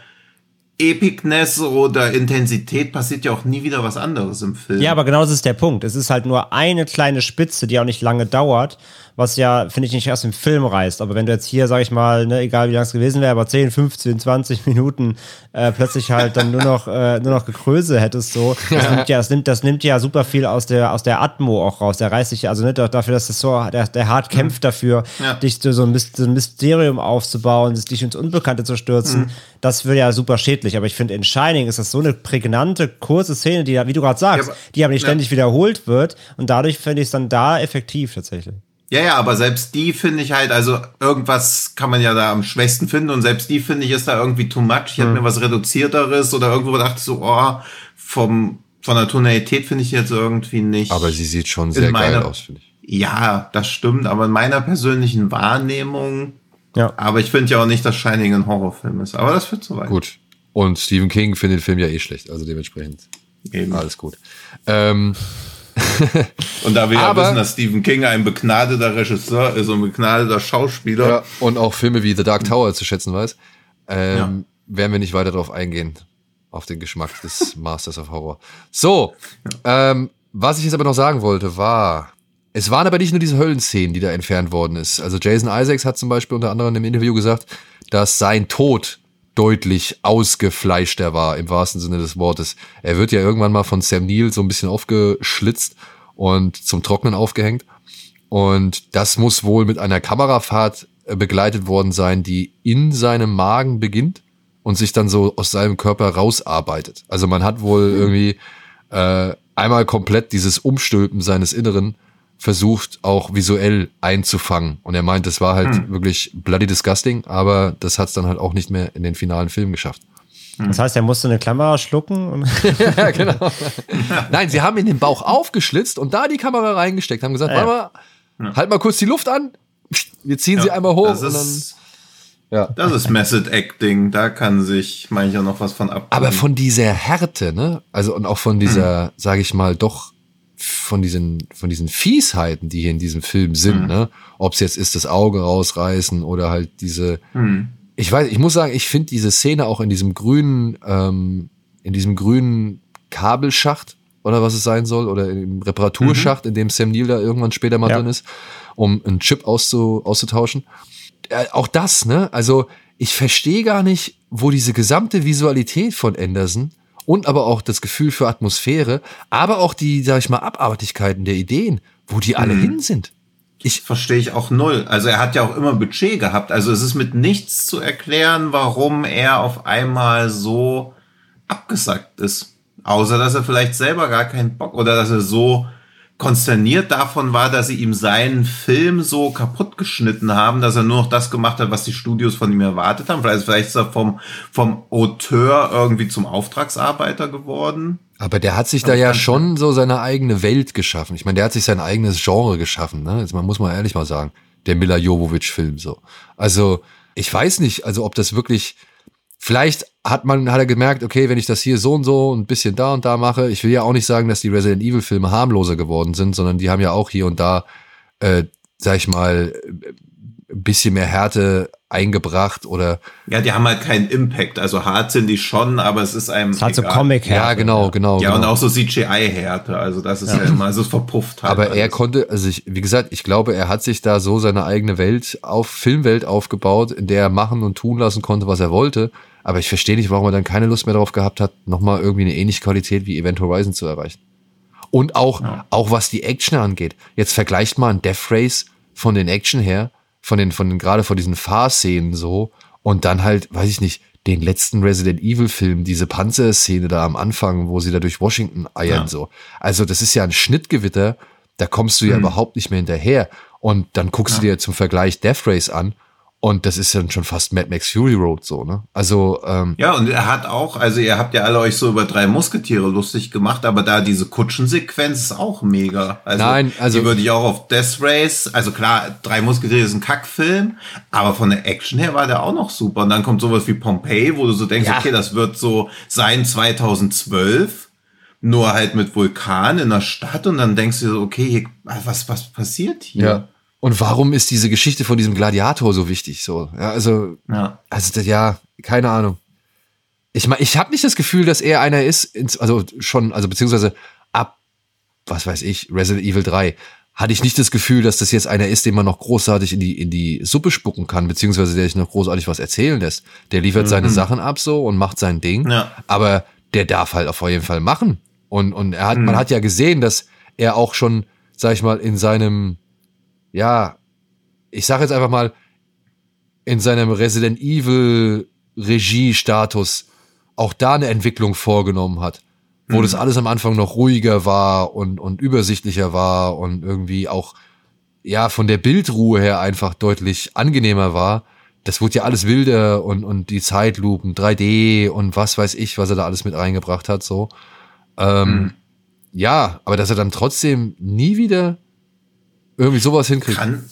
Epicness oder Intensität passiert ja auch nie wieder was anderes im Film. Ja, aber genau das ist der Punkt. Es ist halt nur eine kleine Spitze, die auch nicht lange dauert, was ja, finde ich, nicht erst im Film reißt. Aber wenn du jetzt hier, sag ich mal, ne, egal wie lang es gewesen wäre, aber 10, 15, 20 Minuten äh, plötzlich halt dann nur noch, äh, nur noch Gekröse hättest, so, das nimmt ja, das nimmt, das nimmt ja super viel aus der, aus der Atmo auch raus. Der reißt sich ja, also nicht dafür, dass das so, der, der hart kämpft dafür, Ja. dich so, so, ein, Mys- so ein Mysterium aufzubauen, dich ins Unbekannte zu stürzen. Das wäre ja super schädlich. Aber ich finde, in Shining ist das so eine prägnante, kurze Szene, die, ja, wie du gerade sagst, Ja, aber- die aber nicht ja. ständig wiederholt wird. Und dadurch finde ich es dann da effektiv tatsächlich. Ja, ja, aber selbst die finde ich halt, also irgendwas kann man ja da am schwächsten finden und selbst die finde ich ist da irgendwie too much. Ich hätte mir was reduzierteres oder irgendwo dachte ich so, oh, vom, von der Tonalität finde ich jetzt irgendwie nicht. Aber sie sieht schon sehr geil meiner- aus, finde ich. ja, das stimmt, aber in meiner persönlichen Wahrnehmung, Ja. aber ich finde ja auch nicht, dass Shining ein Horrorfilm ist, aber das führt zu weit. Gut. Und Stephen King findet den Film ja eh schlecht, also dementsprechend Eben. alles gut. Ähm, (laughs) Und da wir Aber- ja wissen, dass Stephen King ein begnadeter Regisseur ist und ein begnadeter Schauspieler, ja, und auch Filme wie The Dark Tower zu schätzen weiß, ähm, Ja. werden wir nicht weiter darauf eingehen, auf den Geschmack des (laughs) Masters of Horror. So, ähm, was ich jetzt aber noch sagen wollte, war, es waren aber nicht nur diese Höllenszenen, die da entfernt worden ist. Also Jason Isaacs hat zum Beispiel unter anderem im Interview gesagt, dass sein Tod deutlich ausgefleischter war, im wahrsten Sinne des Wortes. Er wird ja irgendwann mal von Sam Neill so ein bisschen aufgeschlitzt und zum Trocknen aufgehängt. Und das muss wohl mit einer Kamerafahrt äh, begleitet worden sein, die in seinem Magen beginnt und sich dann so aus seinem Körper rausarbeitet. Also man hat wohl irgendwie äh, einmal komplett dieses Umstülpen seines Inneren versucht, auch visuell einzufangen. Und er meint, das war halt wirklich bloody disgusting, aber das hat es dann halt auch nicht mehr in den finalen Film geschafft. Das heißt, er musste eine Klammer schlucken. Und (laughs) Ja, genau. Nein, sie haben in den Bauch aufgeschlitzt und da die Kamera reingesteckt, haben gesagt, Ja. warte mal, halt mal kurz die Luft an, wir ziehen sie einmal hoch das und dann. ist, Ja. das ist Method Acting, da kann sich mancher noch was von ab. Aber von dieser Härte, ne? Also und auch von dieser, Mhm. sage ich mal, doch von diesen von diesen Fiesheiten, die hier in diesem Film sind, Mhm. ne? Ob es jetzt ist das Auge rausreißen oder halt diese. Mhm. Ich weiß, ich muss sagen, ich finde diese Szene auch in diesem grünen, ähm, in diesem grünen Kabelschacht oder was es sein soll oder im Reparaturschacht, in dem Sam Neill da irgendwann später mal Ja. drin ist, um einen Chip auszu, auszutauschen. Äh, auch das, ne? Also ich verstehe gar nicht, wo diese gesamte Visualität von Anderson und aber auch das Gefühl für Atmosphäre, aber auch die, sag ich mal, Abartigkeiten der Ideen, wo die alle hin sind. Ich, Verstehe ich auch null. Also er hat ja auch immer Budget gehabt. Also es ist mit nichts zu erklären, warum er auf einmal so abgesackt ist. Außer dass er vielleicht selber gar keinen Bock oder dass er so konsterniert davon war, dass sie ihm seinen Film so kaputt geschnitten haben, dass er nur noch das gemacht hat, was die Studios von ihm erwartet haben. Vielleicht, vielleicht ist er vom, vom Auteur irgendwie zum Auftragsarbeiter geworden. aber der hat sich da ja schon so seine eigene Welt geschaffen. Ich meine, der hat sich sein eigenes Genre geschaffen, ne? Jetzt man muss man ehrlich mal sagen. Der Mila Jovovich-Film so. Also, ich weiß nicht, also ob das wirklich, vielleicht hat man, hat er gemerkt, okay, wenn ich das hier so und so ein bisschen da und da mache, ich will ja auch nicht sagen, dass die Resident Evil Filme harmloser geworden sind, sondern die haben ja auch hier und da, äh, sag ich mal, bisschen mehr Härte eingebracht oder. Ja, die haben halt keinen Impact. Also hart sind die schon, aber es ist einem. Es hat so Comic-Härte. Ja, genau, genau. Ja, genau. und auch so CGI-Härte. Also das ist ja, immer, also es verpufft halt. Aber alles. er konnte, also ich, wie gesagt, ich glaube, er hat sich da so seine eigene Welt auf, Filmwelt aufgebaut, in der er machen und tun lassen konnte, was er wollte. Aber ich verstehe nicht, warum er dann keine Lust mehr darauf gehabt hat, nochmal irgendwie eine ähnliche Qualität wie Event Horizon zu erreichen. Und auch, Ja. auch was die Action angeht. Jetzt vergleicht mal ein Death Race von den Action her, von den, von den, gerade von diesen Fahrszenen so, und dann halt, weiß ich nicht, den letzten Resident Evil Film, diese Panzerszene da am Anfang, wo sie da durch Washington eiern, Ja. so. Also, das ist ja ein Schnittgewitter, da kommst du ja Mhm. überhaupt nicht mehr hinterher. Und dann guckst du dir zum Vergleich Death Race an, und das ist dann schon fast Mad Max Fury Road, so, ne? Also, ähm, Ja, und er hat auch, also ihr habt ja alle euch so über drei Musketiere lustig gemacht, aber da diese Kutschensequenz ist auch mega. Also, Nein, also- die würde ich auch auf Death Race, also klar, drei Musketiere ist ein Kackfilm, aber von der Action her war der auch noch super. Und dann kommt sowas wie Pompeii, wo du so denkst, Ja. okay, das wird so sein 2012, nur halt mit Vulkan in der Stadt und dann denkst du so, okay, hier, was, was passiert hier? Ja. Und warum ist diese Geschichte von diesem Gladiator so wichtig? So, ja, also, Ja. also ja, keine Ahnung. Ich meine, ich habe nicht das Gefühl, dass er einer ist, ins, also schon, also beziehungsweise ab, was weiß ich, Resident Evil 3, hatte ich nicht das Gefühl, dass das jetzt einer ist, den man noch großartig in die, in die Suppe spucken kann, beziehungsweise der sich noch großartig was erzählen lässt. Der liefert seine Sachen ab so und macht sein Ding, Ja. aber der darf halt auf jeden Fall machen. Und, und er hat, Mhm. man hat ja gesehen, dass er auch schon, sag ich mal, in seinem, ja, ich sag jetzt einfach mal, in seinem Resident Evil Regie-Status auch da eine Entwicklung vorgenommen hat, wo Mhm. das alles am Anfang noch ruhiger war und, und übersichtlicher war und irgendwie auch, ja, von der Bildruhe her einfach deutlich angenehmer war. Das wurde ja alles wilder und, und die Zeitlupen, 3D und was weiß ich, was er da alles mit reingebracht hat, so. Ähm, Mhm. Ja, aber dass er dann trotzdem nie wieder irgendwie sowas hinkriegt. kann.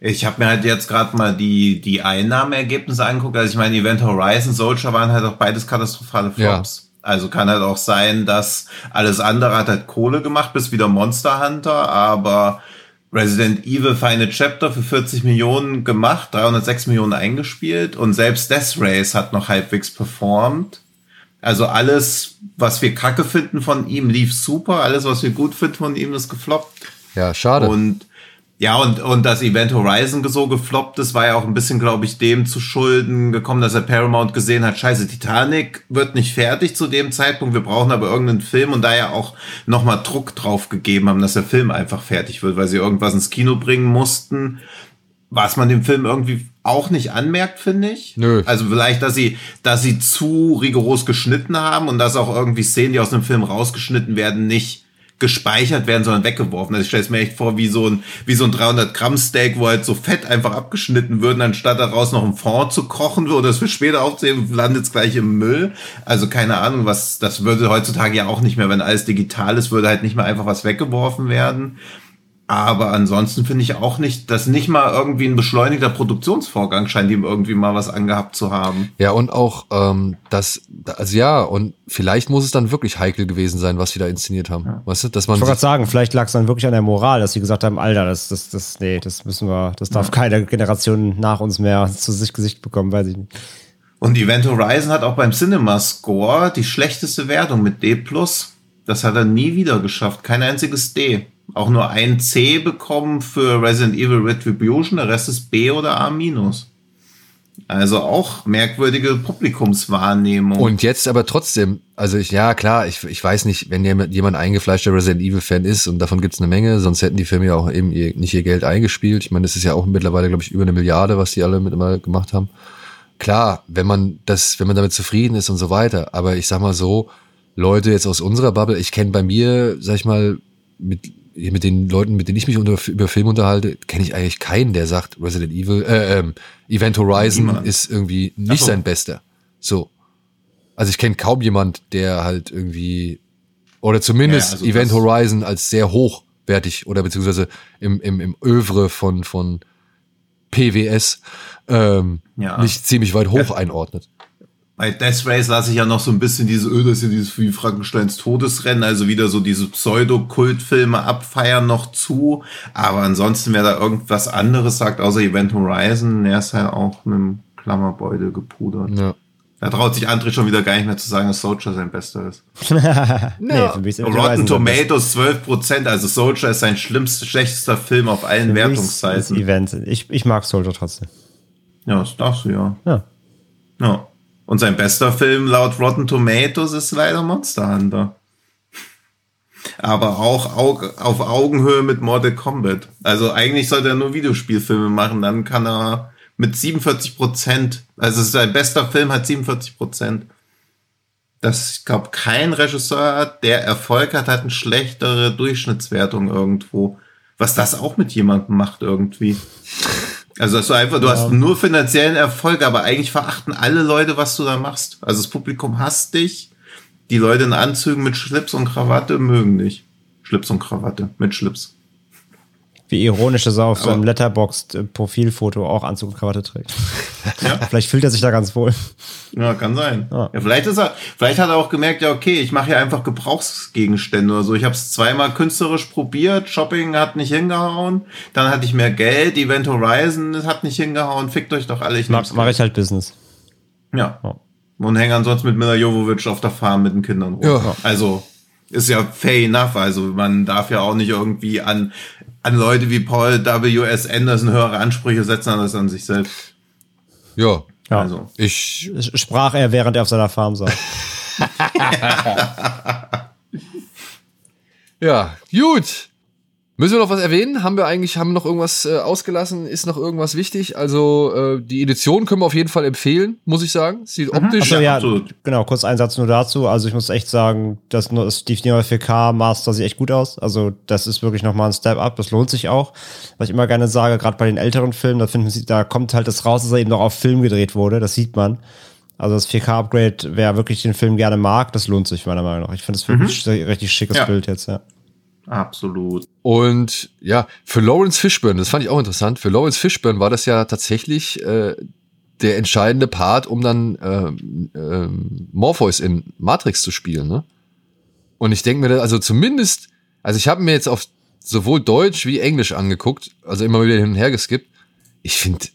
Ich habe mir halt jetzt gerade mal die, die Einnahmeergebnisse angeguckt. Also ich meine, Event Horizon, Soldier waren halt auch beides katastrophale Flops. Also kann halt auch sein, dass alles andere hat halt Kohle gemacht, bis wieder Monster Hunter, aber Resident Evil Final Chapter für 40 Millionen gemacht, 306 Millionen eingespielt und selbst Death Race hat noch halbwegs performt. Also alles, was wir kacke finden von ihm, lief super. Alles, was wir gut finden von ihm, ist gefloppt. Ja, schade. Und ja, und, und das Event Horizon so gefloppt ist, war ja auch ein bisschen, glaube ich, dem zu Schulden gekommen, dass er Paramount gesehen hat, scheiße, Titanic wird nicht fertig zu dem Zeitpunkt, wir brauchen aber irgendeinen Film und da ja auch nochmal Druck drauf gegeben haben, dass der Film einfach fertig wird, weil sie irgendwas ins Kino bringen mussten, was man dem Film irgendwie auch nicht anmerkt, finde ich. Nö. Also vielleicht, dass sie, dass sie zu rigoros geschnitten haben und dass auch irgendwie Szenen, die aus dem Film rausgeschnitten werden, nicht gespeichert werden, sondern weggeworfen. Also ich stelle es mir echt vor, wie so ein, wie so ein 300 Gramm Steak, wo halt so Fett einfach abgeschnitten wird, anstatt daraus noch ein Fond zu kochen oder das für später aufzuheben, landet es gleich im Müll. Also keine Ahnung, was, das würde heutzutage ja auch nicht mehr, wenn alles digital ist, würde halt nicht mehr einfach was weggeworfen werden. Aber ansonsten finde ich auch nicht, dass nicht mal irgendwie ein beschleunigter Produktionsvorgang scheint ihm irgendwie mal was angehabt zu haben. Ja, und auch ähm, das, also ja, und vielleicht muss es dann wirklich heikel gewesen sein, was sie da inszeniert haben. Weißt du, dass man Ich wollte gerade sagen, vielleicht lag es dann wirklich an der Moral, dass sie gesagt haben, Alter, das, das, das, nee, das müssen wir, das darf keine Generation nach uns mehr zu sich Gesicht bekommen, weiß ich nicht. Und Event Horizon hat auch beim Cinema Score die schlechteste Wertung mit D+. Das hat er nie wieder geschafft. Kein einziges D. Auch nur ein C bekommen für Resident Evil Retribution. Der Rest ist B oder A-. Also auch merkwürdige Publikumswahrnehmung. und jetzt aber trotzdem, also ich, ja klar, ich, ich weiß nicht, wenn jemand, eingefleischter Resident Evil Fan ist und davon gibt's eine Menge, sonst hätten die Filme ja auch eben ihr, nicht ihr Geld eingespielt. Ich meine, das ist ja auch mittlerweile, glaube ich, über eine Milliarde, was die alle mit immer gemacht haben. Klar, wenn man das, wenn man damit zufrieden ist und so weiter. Aber ich sag mal so, Leute jetzt aus unserer Bubble, ich kenne bei mir, sag ich mal, mit, mit den Leuten, mit denen ich mich unter, über Film unterhalte, kenne ich eigentlich keinen, der sagt, Resident Evil, äh, ähm, Event Horizon Niemand. ist irgendwie nicht so. sein Bester. So. Also ich kenne kaum jemand, der halt irgendwie, oder zumindest Ja, also Event Horizon als sehr hochwertig oder beziehungsweise im, im, im Övre von, von PWS ähm, Ja. nicht ziemlich weit hoch einordnet. Bei Death Race lasse ich ja noch so ein bisschen diese, öh, das ist ja dieses wie Frankensteins Todesrennen, also wieder so diese Pseudo-Kultfilme abfeiern noch zu. Aber ansonsten, wer da irgendwas anderes sagt, außer Event Horizon, der ist halt auch mit dem Klammerbeutel gepudert. Ja. Da traut sich André schon wieder gar nicht mehr zu sagen, dass Soldier sein bester ist. (laughs) nee, für mich ist Rotten Tomatoes 12 Prozent, also Soldier ist sein schlimmster, schlechtester Film auf allen Wertungsseiten. Event. Ich, ich mag Soldier trotzdem. Ja, das darfst du ja. Ja. Ja. Und sein bester Film laut Rotten Tomatoes ist leider Monster Hunter. Aber auch auf Augenhöhe mit Mortal Kombat. Also eigentlich sollte er nur Videospielfilme machen, dann kann er mit 47 Prozent, also sein bester Film hat 47 Prozent. Das, ich glaube, kein Regisseur, der Erfolg hat, hat eine schlechtere Durchschnittswertung irgendwo. Was das auch mit jemandem macht irgendwie. Also dass du einfach, du ja. hast nur finanziellen Erfolg, aber eigentlich verachten alle Leute, was du da machst. Also das Publikum hasst dich. Die Leute in Anzügen mit Schlips und Krawatte mögen dich. Schlips und Krawatte mit Schlips. Wie ironisch, dass er auf seinem Letterboxd-Profilfoto auch Anzug und Krawatte trägt. (laughs) Ja. vielleicht fühlt er sich da ganz wohl. Ja, kann sein. Ja. ja. vielleicht ist er, vielleicht hat er auch gemerkt, ja, okay, ich mache hier einfach Gebrauchsgegenstände oder so. Ich habe es zweimal künstlerisch probiert, Shopping hat nicht hingehauen, dann hatte ich mehr Geld, Event Horizon hat nicht hingehauen, fickt euch doch alle. Ich Mach, mache ich halt Business. Ja. ja. Und hänge ansonsten mit Mila Jovovic auf der Farm mit den Kindern rum. Ja. Also, ist ja fair enough. Also man darf ja auch nicht irgendwie an an Leute wie Paul W.S. Anderson höhere Ansprüche setzen als an sich selbst. Ja. ja. Also. Ich sprach er, während er auf seiner Farm saß. (laughs) ja, gut. Müssen wir noch was erwähnen? Haben wir eigentlich, haben noch irgendwas äh, ausgelassen? Ist noch irgendwas wichtig? Also äh, die Edition können wir auf jeden Fall empfehlen, muss ich sagen. Sieht mhm. optisch. Also, ja, absolut. genau, kurz ein Satz nur dazu. Also ich muss echt sagen, dass nur das die 4K Master sieht echt gut aus. Also das ist wirklich nochmal ein Step up. Das lohnt sich auch. Was ich immer gerne sage, gerade bei den älteren Filmen, da finden Sie, da kommt halt das raus, dass er eben noch auf Film gedreht wurde. Das sieht man. Also das 4K-Upgrade, wer wirklich den Film gerne mag, das lohnt sich meiner Meinung nach. Ich finde das wirklich mhm. richtig schickes ja. Bild jetzt, ja. Absolut. Und ja, für Lawrence Fishburne, das fand ich auch interessant, für Lawrence Fishburne war das ja tatsächlich äh, der entscheidende Part, um dann äh, äh, Morpheus in Matrix zu spielen. Ne? Und ich denke mir, also zumindest, also ich habe mir jetzt auf sowohl Deutsch wie Englisch angeguckt, also immer wieder hin und her geskippt. Ich finde,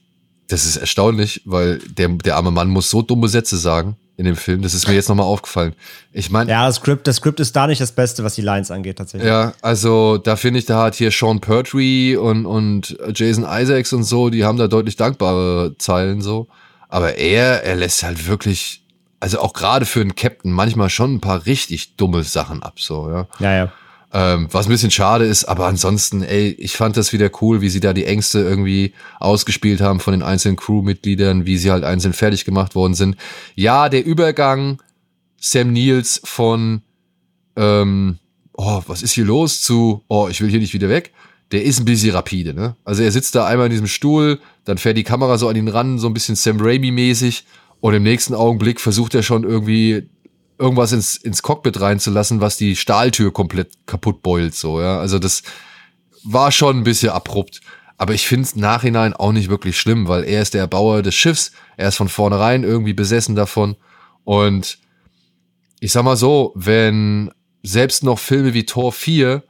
das ist erstaunlich, weil der, der arme Mann muss so dumme Sätze sagen in dem Film. Das ist mir jetzt nochmal aufgefallen. Ich meine. Ja, das Script, das Script ist da nicht das Beste, was die Lines angeht, tatsächlich. Ja, also da finde ich, da hat hier Sean Pertwee und, und Jason Isaacs und so, die haben da deutlich dankbare Zeilen so. Aber er, er lässt halt wirklich, also auch gerade für einen Captain manchmal schon ein paar richtig dumme Sachen ab, so, ja. Ja, ja. Ähm, was ein bisschen schade ist, aber ansonsten, ey, ich fand das wieder cool, wie sie da die Ängste irgendwie ausgespielt haben von den einzelnen Crewmitgliedern, wie sie halt einzeln fertig gemacht worden sind. Ja, der Übergang Sam Niels von ähm, oh, was ist hier los zu, oh, ich will hier nicht wieder weg, der ist ein bisschen rapide, ne? Also er sitzt da einmal in diesem Stuhl, dann fährt die Kamera so an ihn ran, so ein bisschen Sam Raimi-mäßig und im nächsten Augenblick versucht er schon irgendwie irgendwas ins, ins Cockpit reinzulassen, was die Stahltür komplett kaputt beult, so, ja. Also das war schon ein bisschen abrupt. Aber ich finde es nachhinein auch nicht wirklich schlimm, weil er ist der Erbauer des Schiffs. Er ist von vornherein irgendwie besessen davon. Und ich sag mal so, wenn selbst noch Filme wie Tor 4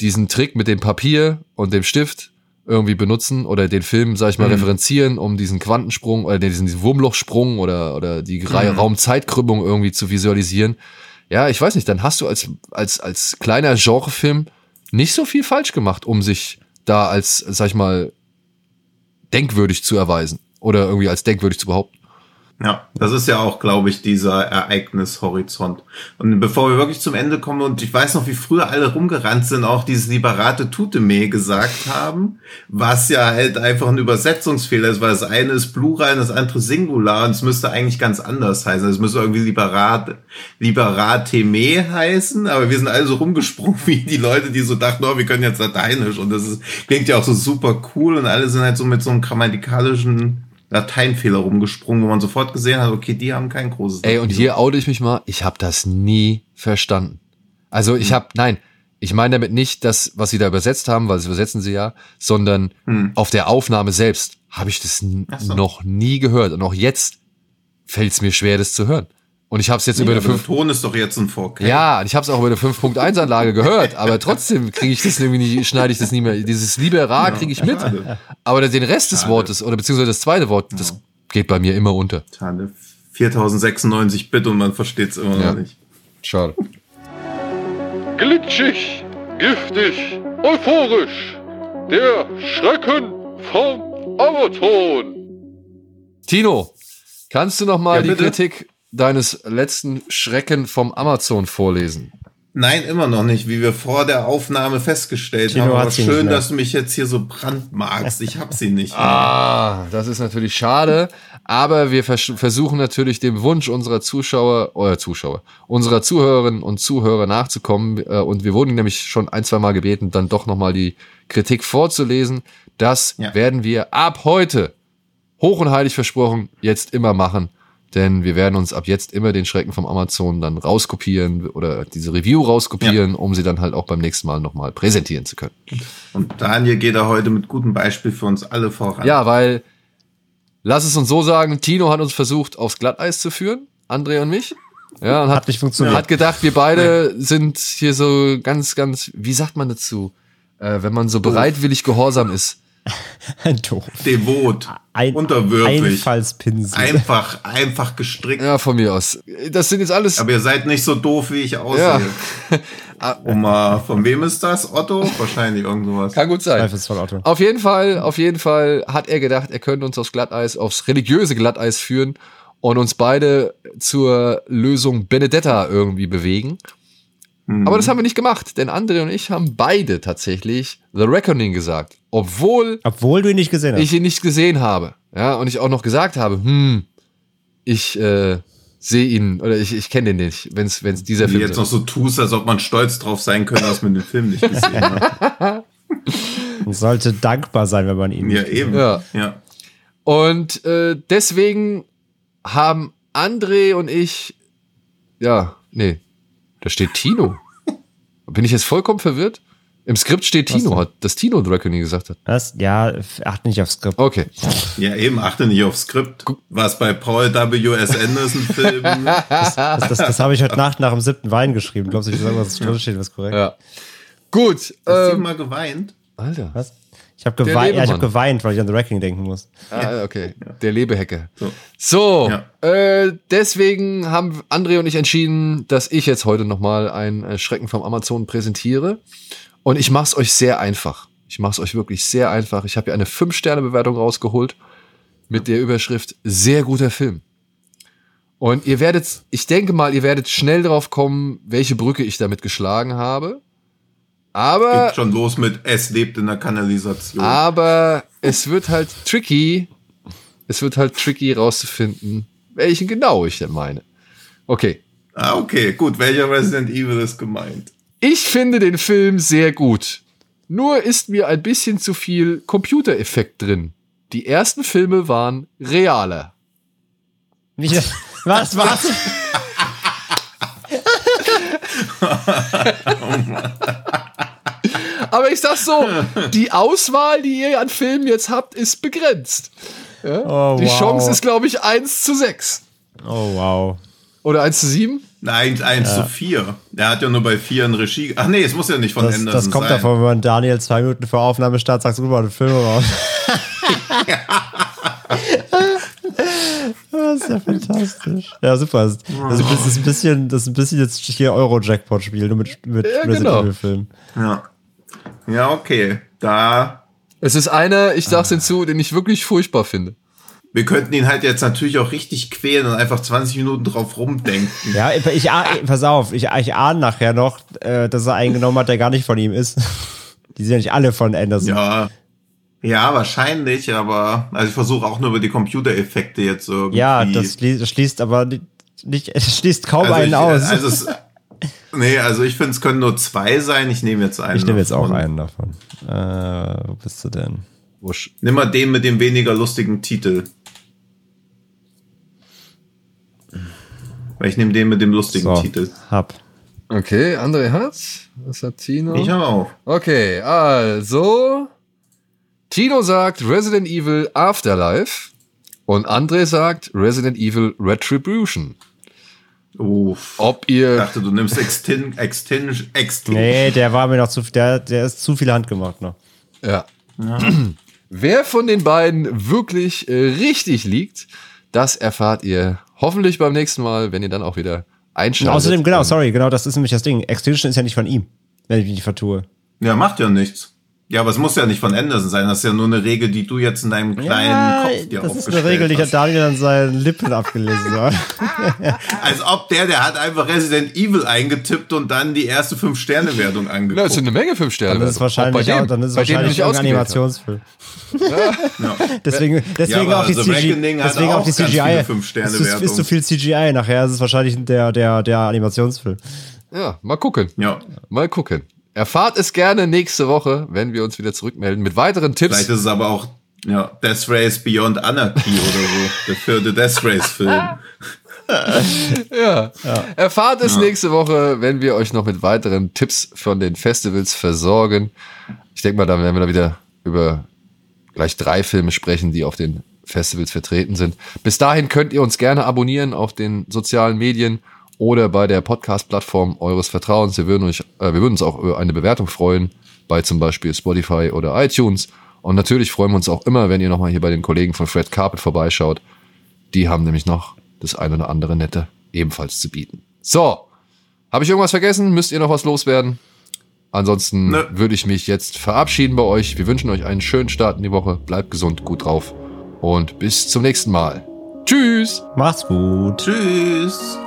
diesen Trick mit dem Papier und dem Stift irgendwie benutzen oder den Film, sag ich mal, mhm. referenzieren, um diesen Quantensprung oder diesen, diesen Wurmlochsprung oder, oder die mhm. Raumzeitkrümmung irgendwie zu visualisieren. Ja, ich weiß nicht, dann hast du als, als, als kleiner Genrefilm nicht so viel falsch gemacht, um sich da als, sag ich mal, denkwürdig zu erweisen oder irgendwie als denkwürdig zu behaupten. Ja, das ist ja auch, glaube ich, dieser Ereignishorizont. Und bevor wir wirklich zum Ende kommen, und ich weiß noch, wie früher alle rumgerannt sind, auch dieses Liberate Tuteme gesagt haben, was ja halt einfach ein Übersetzungsfehler ist, weil das eine ist Plural, das andere Singular, und es müsste eigentlich ganz anders heißen. Es müsste irgendwie Liberate, Liberateme heißen, aber wir sind alle so rumgesprungen (laughs) wie die Leute, die so dachten, oh, wir können jetzt Lateinisch, und das ist, klingt ja auch so super cool, und alle sind halt so mit so einem grammatikalischen Lateinfehler rumgesprungen, wo man sofort gesehen hat, okay, die haben kein großes. Ey, und hier oute ich mich mal, ich habe das nie verstanden. Also ich hm. habe, nein, ich meine damit nicht das, was sie da übersetzt haben, weil sie übersetzen sie ja, sondern hm. auf der Aufnahme selbst habe ich das so. noch nie gehört. Und auch jetzt fällt es mir schwer, das zu hören. Und ich habe es jetzt über Ja, eine aber der 5. Ton ist doch jetzt ein 4K. Ja, und ich habe es auch über eine 5.1-Anlage gehört, aber trotzdem kriege ich das irgendwie nicht, schneide ich das nie mehr. Dieses liebe Ra kriege ich mit, Schade. aber den Rest des. Wortes oder beziehungsweise das zweite Wort, das geht bei mir immer unter. Schade. 4096 Bit und man versteht es immer Ja. noch nicht. Schade. Glitschig, giftig, euphorisch. Der Schrecken vom Amazon. Tino, kannst du noch mal Ja, die bitte? Kritik deines letzten Schrecken vom Amazon vorlesen? Nein, immer noch nicht, wie wir vor der Aufnahme festgestellt Tino haben. Aber schön, mehr. dass du mich jetzt hier so brandmarkst. Ich hab sie nicht. Ah, das ist natürlich schade, aber wir vers versuchen natürlich dem Wunsch unserer Zuschauer, oder Zuschauer, unserer Zuhörerinnen und Zuhörer nachzukommen. Äh, Und wir wurden nämlich schon ein, zwei Mal gebeten, dann doch nochmal die Kritik vorzulesen. Das Ja. werden wir ab heute, hoch und heilig versprochen, jetzt immer machen. Denn wir werden uns ab jetzt immer den Schrecken vom Amazon dann rauskopieren oder diese Review rauskopieren, um sie dann halt auch beim nächsten Mal nochmal präsentieren zu können. Und Daniel geht da heute mit gutem Beispiel für uns alle voran. Ja, weil, lass es uns so sagen, Tino hat uns versucht, aufs Glatteis zu führen, André und mich. Ja, und hat, Hat nicht funktioniert. hat gedacht, wir beide sind hier so ganz, ganz, wie sagt man dazu, äh, wenn man so bereitwillig gehorsam ist. (laughs) Doof. Devot, Ein unterwürfig, Einfallspinsel. einfach, einfach gestrickt. Ja, von mir aus. Das sind jetzt alles. Aber ihr seid nicht so doof, wie ich aussehe. Ja. Um, äh, von wem ist das? Otto? Wahrscheinlich irgendwas. Kann gut sein. Otto. Auf jeden Fall, auf jeden Fall hat er gedacht, er könnte uns aufs Glatteis, aufs religiöse Glatteis führen und uns beide zur Lösung Benedetta irgendwie bewegen. Mhm. Aber das haben wir nicht gemacht, denn André und ich haben beide tatsächlich The Reckoning gesagt, obwohl Obwohl du ihn nicht gesehen hast. ich ihn nicht gesehen habe. Ja, und ich auch noch gesagt habe, hm, ich äh, sehe ihn oder ich, ich kenne den nicht, wenn es dieser Wie Film jetzt ist. noch so tust, als ob man stolz drauf sein könnte, dass man den Film nicht gesehen (laughs) hat. Man sollte dankbar sein, wenn man ihn Ja, nicht gesehen eben. Ja. ja. Und äh, deswegen haben André und ich, ja, nee, da steht Tino. Bin ich jetzt vollkommen verwirrt? Im Skript steht Tino, hat, dass Tino Reckoning gesagt hat. Was? Ja, achte nicht aufs Skript. Okay. Ja, eben, achte nicht aufs Skript. Was bei Paul W.S. Anderson Film. (laughs) Das, das, das habe ich heute Nacht nach dem siebten Wein geschrieben. Glaubst du, ich sage, was drin steht, was korrekt? Ja. Gut. Hast du Ähm, mal geweint? Alter. Was? Ich habe geweint, ja, hab geweint, weil ich an The Wrecking denken muss. Ah, okay. Der Lebehacker. So. So, Ja. äh, deswegen haben André und ich entschieden, dass ich jetzt heute nochmal ein äh, Schrecken vom Amazon präsentiere. Und ich mache es euch sehr einfach. Ich mache es euch wirklich sehr einfach. Ich habe hier eine 5-Sterne-Bewertung rausgeholt mit der Überschrift Sehr guter Film. Und ihr werdet, ich denke mal, ihr werdet schnell drauf kommen, welche Brücke ich damit geschlagen habe. Aber Geht schon los mit Es lebt in der Kanalisation. aber es wird halt tricky. Es wird halt tricky rauszufinden, welchen genau ich denn meine. Okay. Ah, okay, gut. Welcher Resident Evil ist gemeint? Ich finde den Film sehr gut. Nur ist mir ein bisschen zu viel Computereffekt drin. Die ersten Filme waren realer. Wie, was, was? (laughs) (laughs) Aber ich sag's so, die Auswahl, die ihr an Filmen jetzt habt, ist begrenzt. Ja? Oh, die wow. Chance ist, glaube ich, 1 zu 6. Oh, wow. Oder 1 zu 7. Nein, 1 zu 4. Er hat ja nur bei 4 ein Regie. Ach nee, es muss ja nicht von Das, Anderson das kommt sein. davon, wenn man Daniel zwei Minuten vor Aufnahmestart sagt, rüber den Film raus. (laughs) (laughs) Das ist ja fantastisch. Ja, super. Das, das ist ein bisschen, das ist ein bisschen jetzt hier Euro-Jackpot-Spiel, nur mit, mit Ja, Resident genau. Evil-Filmen. Ja. Ja, okay. Da. Es ist einer, ich sag's hinzu, den ich wirklich furchtbar finde. Wir könnten ihn halt jetzt natürlich auch richtig quälen und einfach 20 Minuten drauf rumdenken. Ja, ich, ich, ah- pass auf, ich, ich ahne nachher noch, äh, dass er einen genommen hat, der gar nicht von ihm ist. (laughs) Die sind ja nicht alle von Anderson. Ja. Ja, wahrscheinlich, aber also ich versuche auch nur über die Computereffekte jetzt irgendwie. Ja, das schließt, aber nicht, (laughs) es schließt kaum also einen ich, aus. Also es, nee, also ich finde, es können nur zwei sein. Ich nehme jetzt einen. ich nehme jetzt auch einen davon. Äh, wo bist du denn? Wusch. Nimm mal den mit dem weniger lustigen Titel. Weil ich nehme den mit dem lustigen So, Titel. hab. Okay, André hat's. Was hat Tino? Ich habe auch. Okay, also. Tino sagt Resident Evil Afterlife. Und André sagt Resident Evil Retribution. Uff. Ob Ich ihr, dachte, du nimmst Extin, Extin, Extin. Nee, der war mir noch zu, der, der ist zu viel handgemacht noch. ja. (clears throat) Wer von den beiden wirklich äh, richtig liegt, das erfahrt ihr hoffentlich beim nächsten Mal, wenn ihr dann auch wieder Und einschaltet. außerdem, genau, sorry, genau, das ist nämlich das Ding. Expedition ist ja nicht von ihm, wenn ich mich nicht vertue. Ja, macht ja nichts. Ja, aber es muss ja nicht von Anderson sein. Das ist ja nur eine Regel, die du jetzt in deinem kleinen Kopf dir das ist eine Regel, die hat. Daniel an seinen Lippen abgelesen. hat. (laughs) Als ob der, der hat einfach Resident Evil eingetippt und dann die erste Fünf-Sterne-Wertung angeguckt. es sind eine Menge fünf Sterne. Dann ist es wahrscheinlich, Auch auch, dann ist es dem, wahrscheinlich irgendein ausgewählt Animationsfilm. (laughs) ja. Deswegen, deswegen aber auch die CGI. Deswegen auch auch die CGI. Es Fünf-Sterne-Wertungen. ist, ist zu viel CGI. Nachher ist es wahrscheinlich der, der, der Animationsfilm. Ja, mal gucken. ja. Mal gucken. Erfahrt es gerne nächste Woche, wenn wir uns wieder zurückmelden mit weiteren Tipps. Vielleicht ist es aber auch ja, Death Race Beyond Anarchy oder so. Der vierte Death Race-Film. (laughs) Ja. Erfahrt es nächste Woche, wenn wir euch noch mit weiteren Tipps von den Festivals versorgen. Ich denke mal, dann werden wir da wieder über gleich drei Filme sprechen, die auf den Festivals vertreten sind. Bis dahin könnt ihr uns gerne abonnieren auf den sozialen Medien oder bei der Podcast-Plattform eures Vertrauens. Wir würden, euch, äh, wir würden uns auch über eine Bewertung freuen, bei zum Beispiel Spotify oder iTunes. Und natürlich freuen wir uns auch immer, wenn ihr nochmal hier bei den Kollegen von Fred Carpet vorbeischaut. Die haben nämlich noch das ein oder andere Nette ebenfalls zu bieten. So, habe ich irgendwas vergessen? Müsst ihr noch was loswerden? Ansonsten Nö. würde ich mich jetzt verabschieden bei euch. Wir wünschen euch einen schönen Start in die Woche. Bleibt gesund, gut drauf und bis zum nächsten Mal. Tschüss. Mach's gut. Tschüss.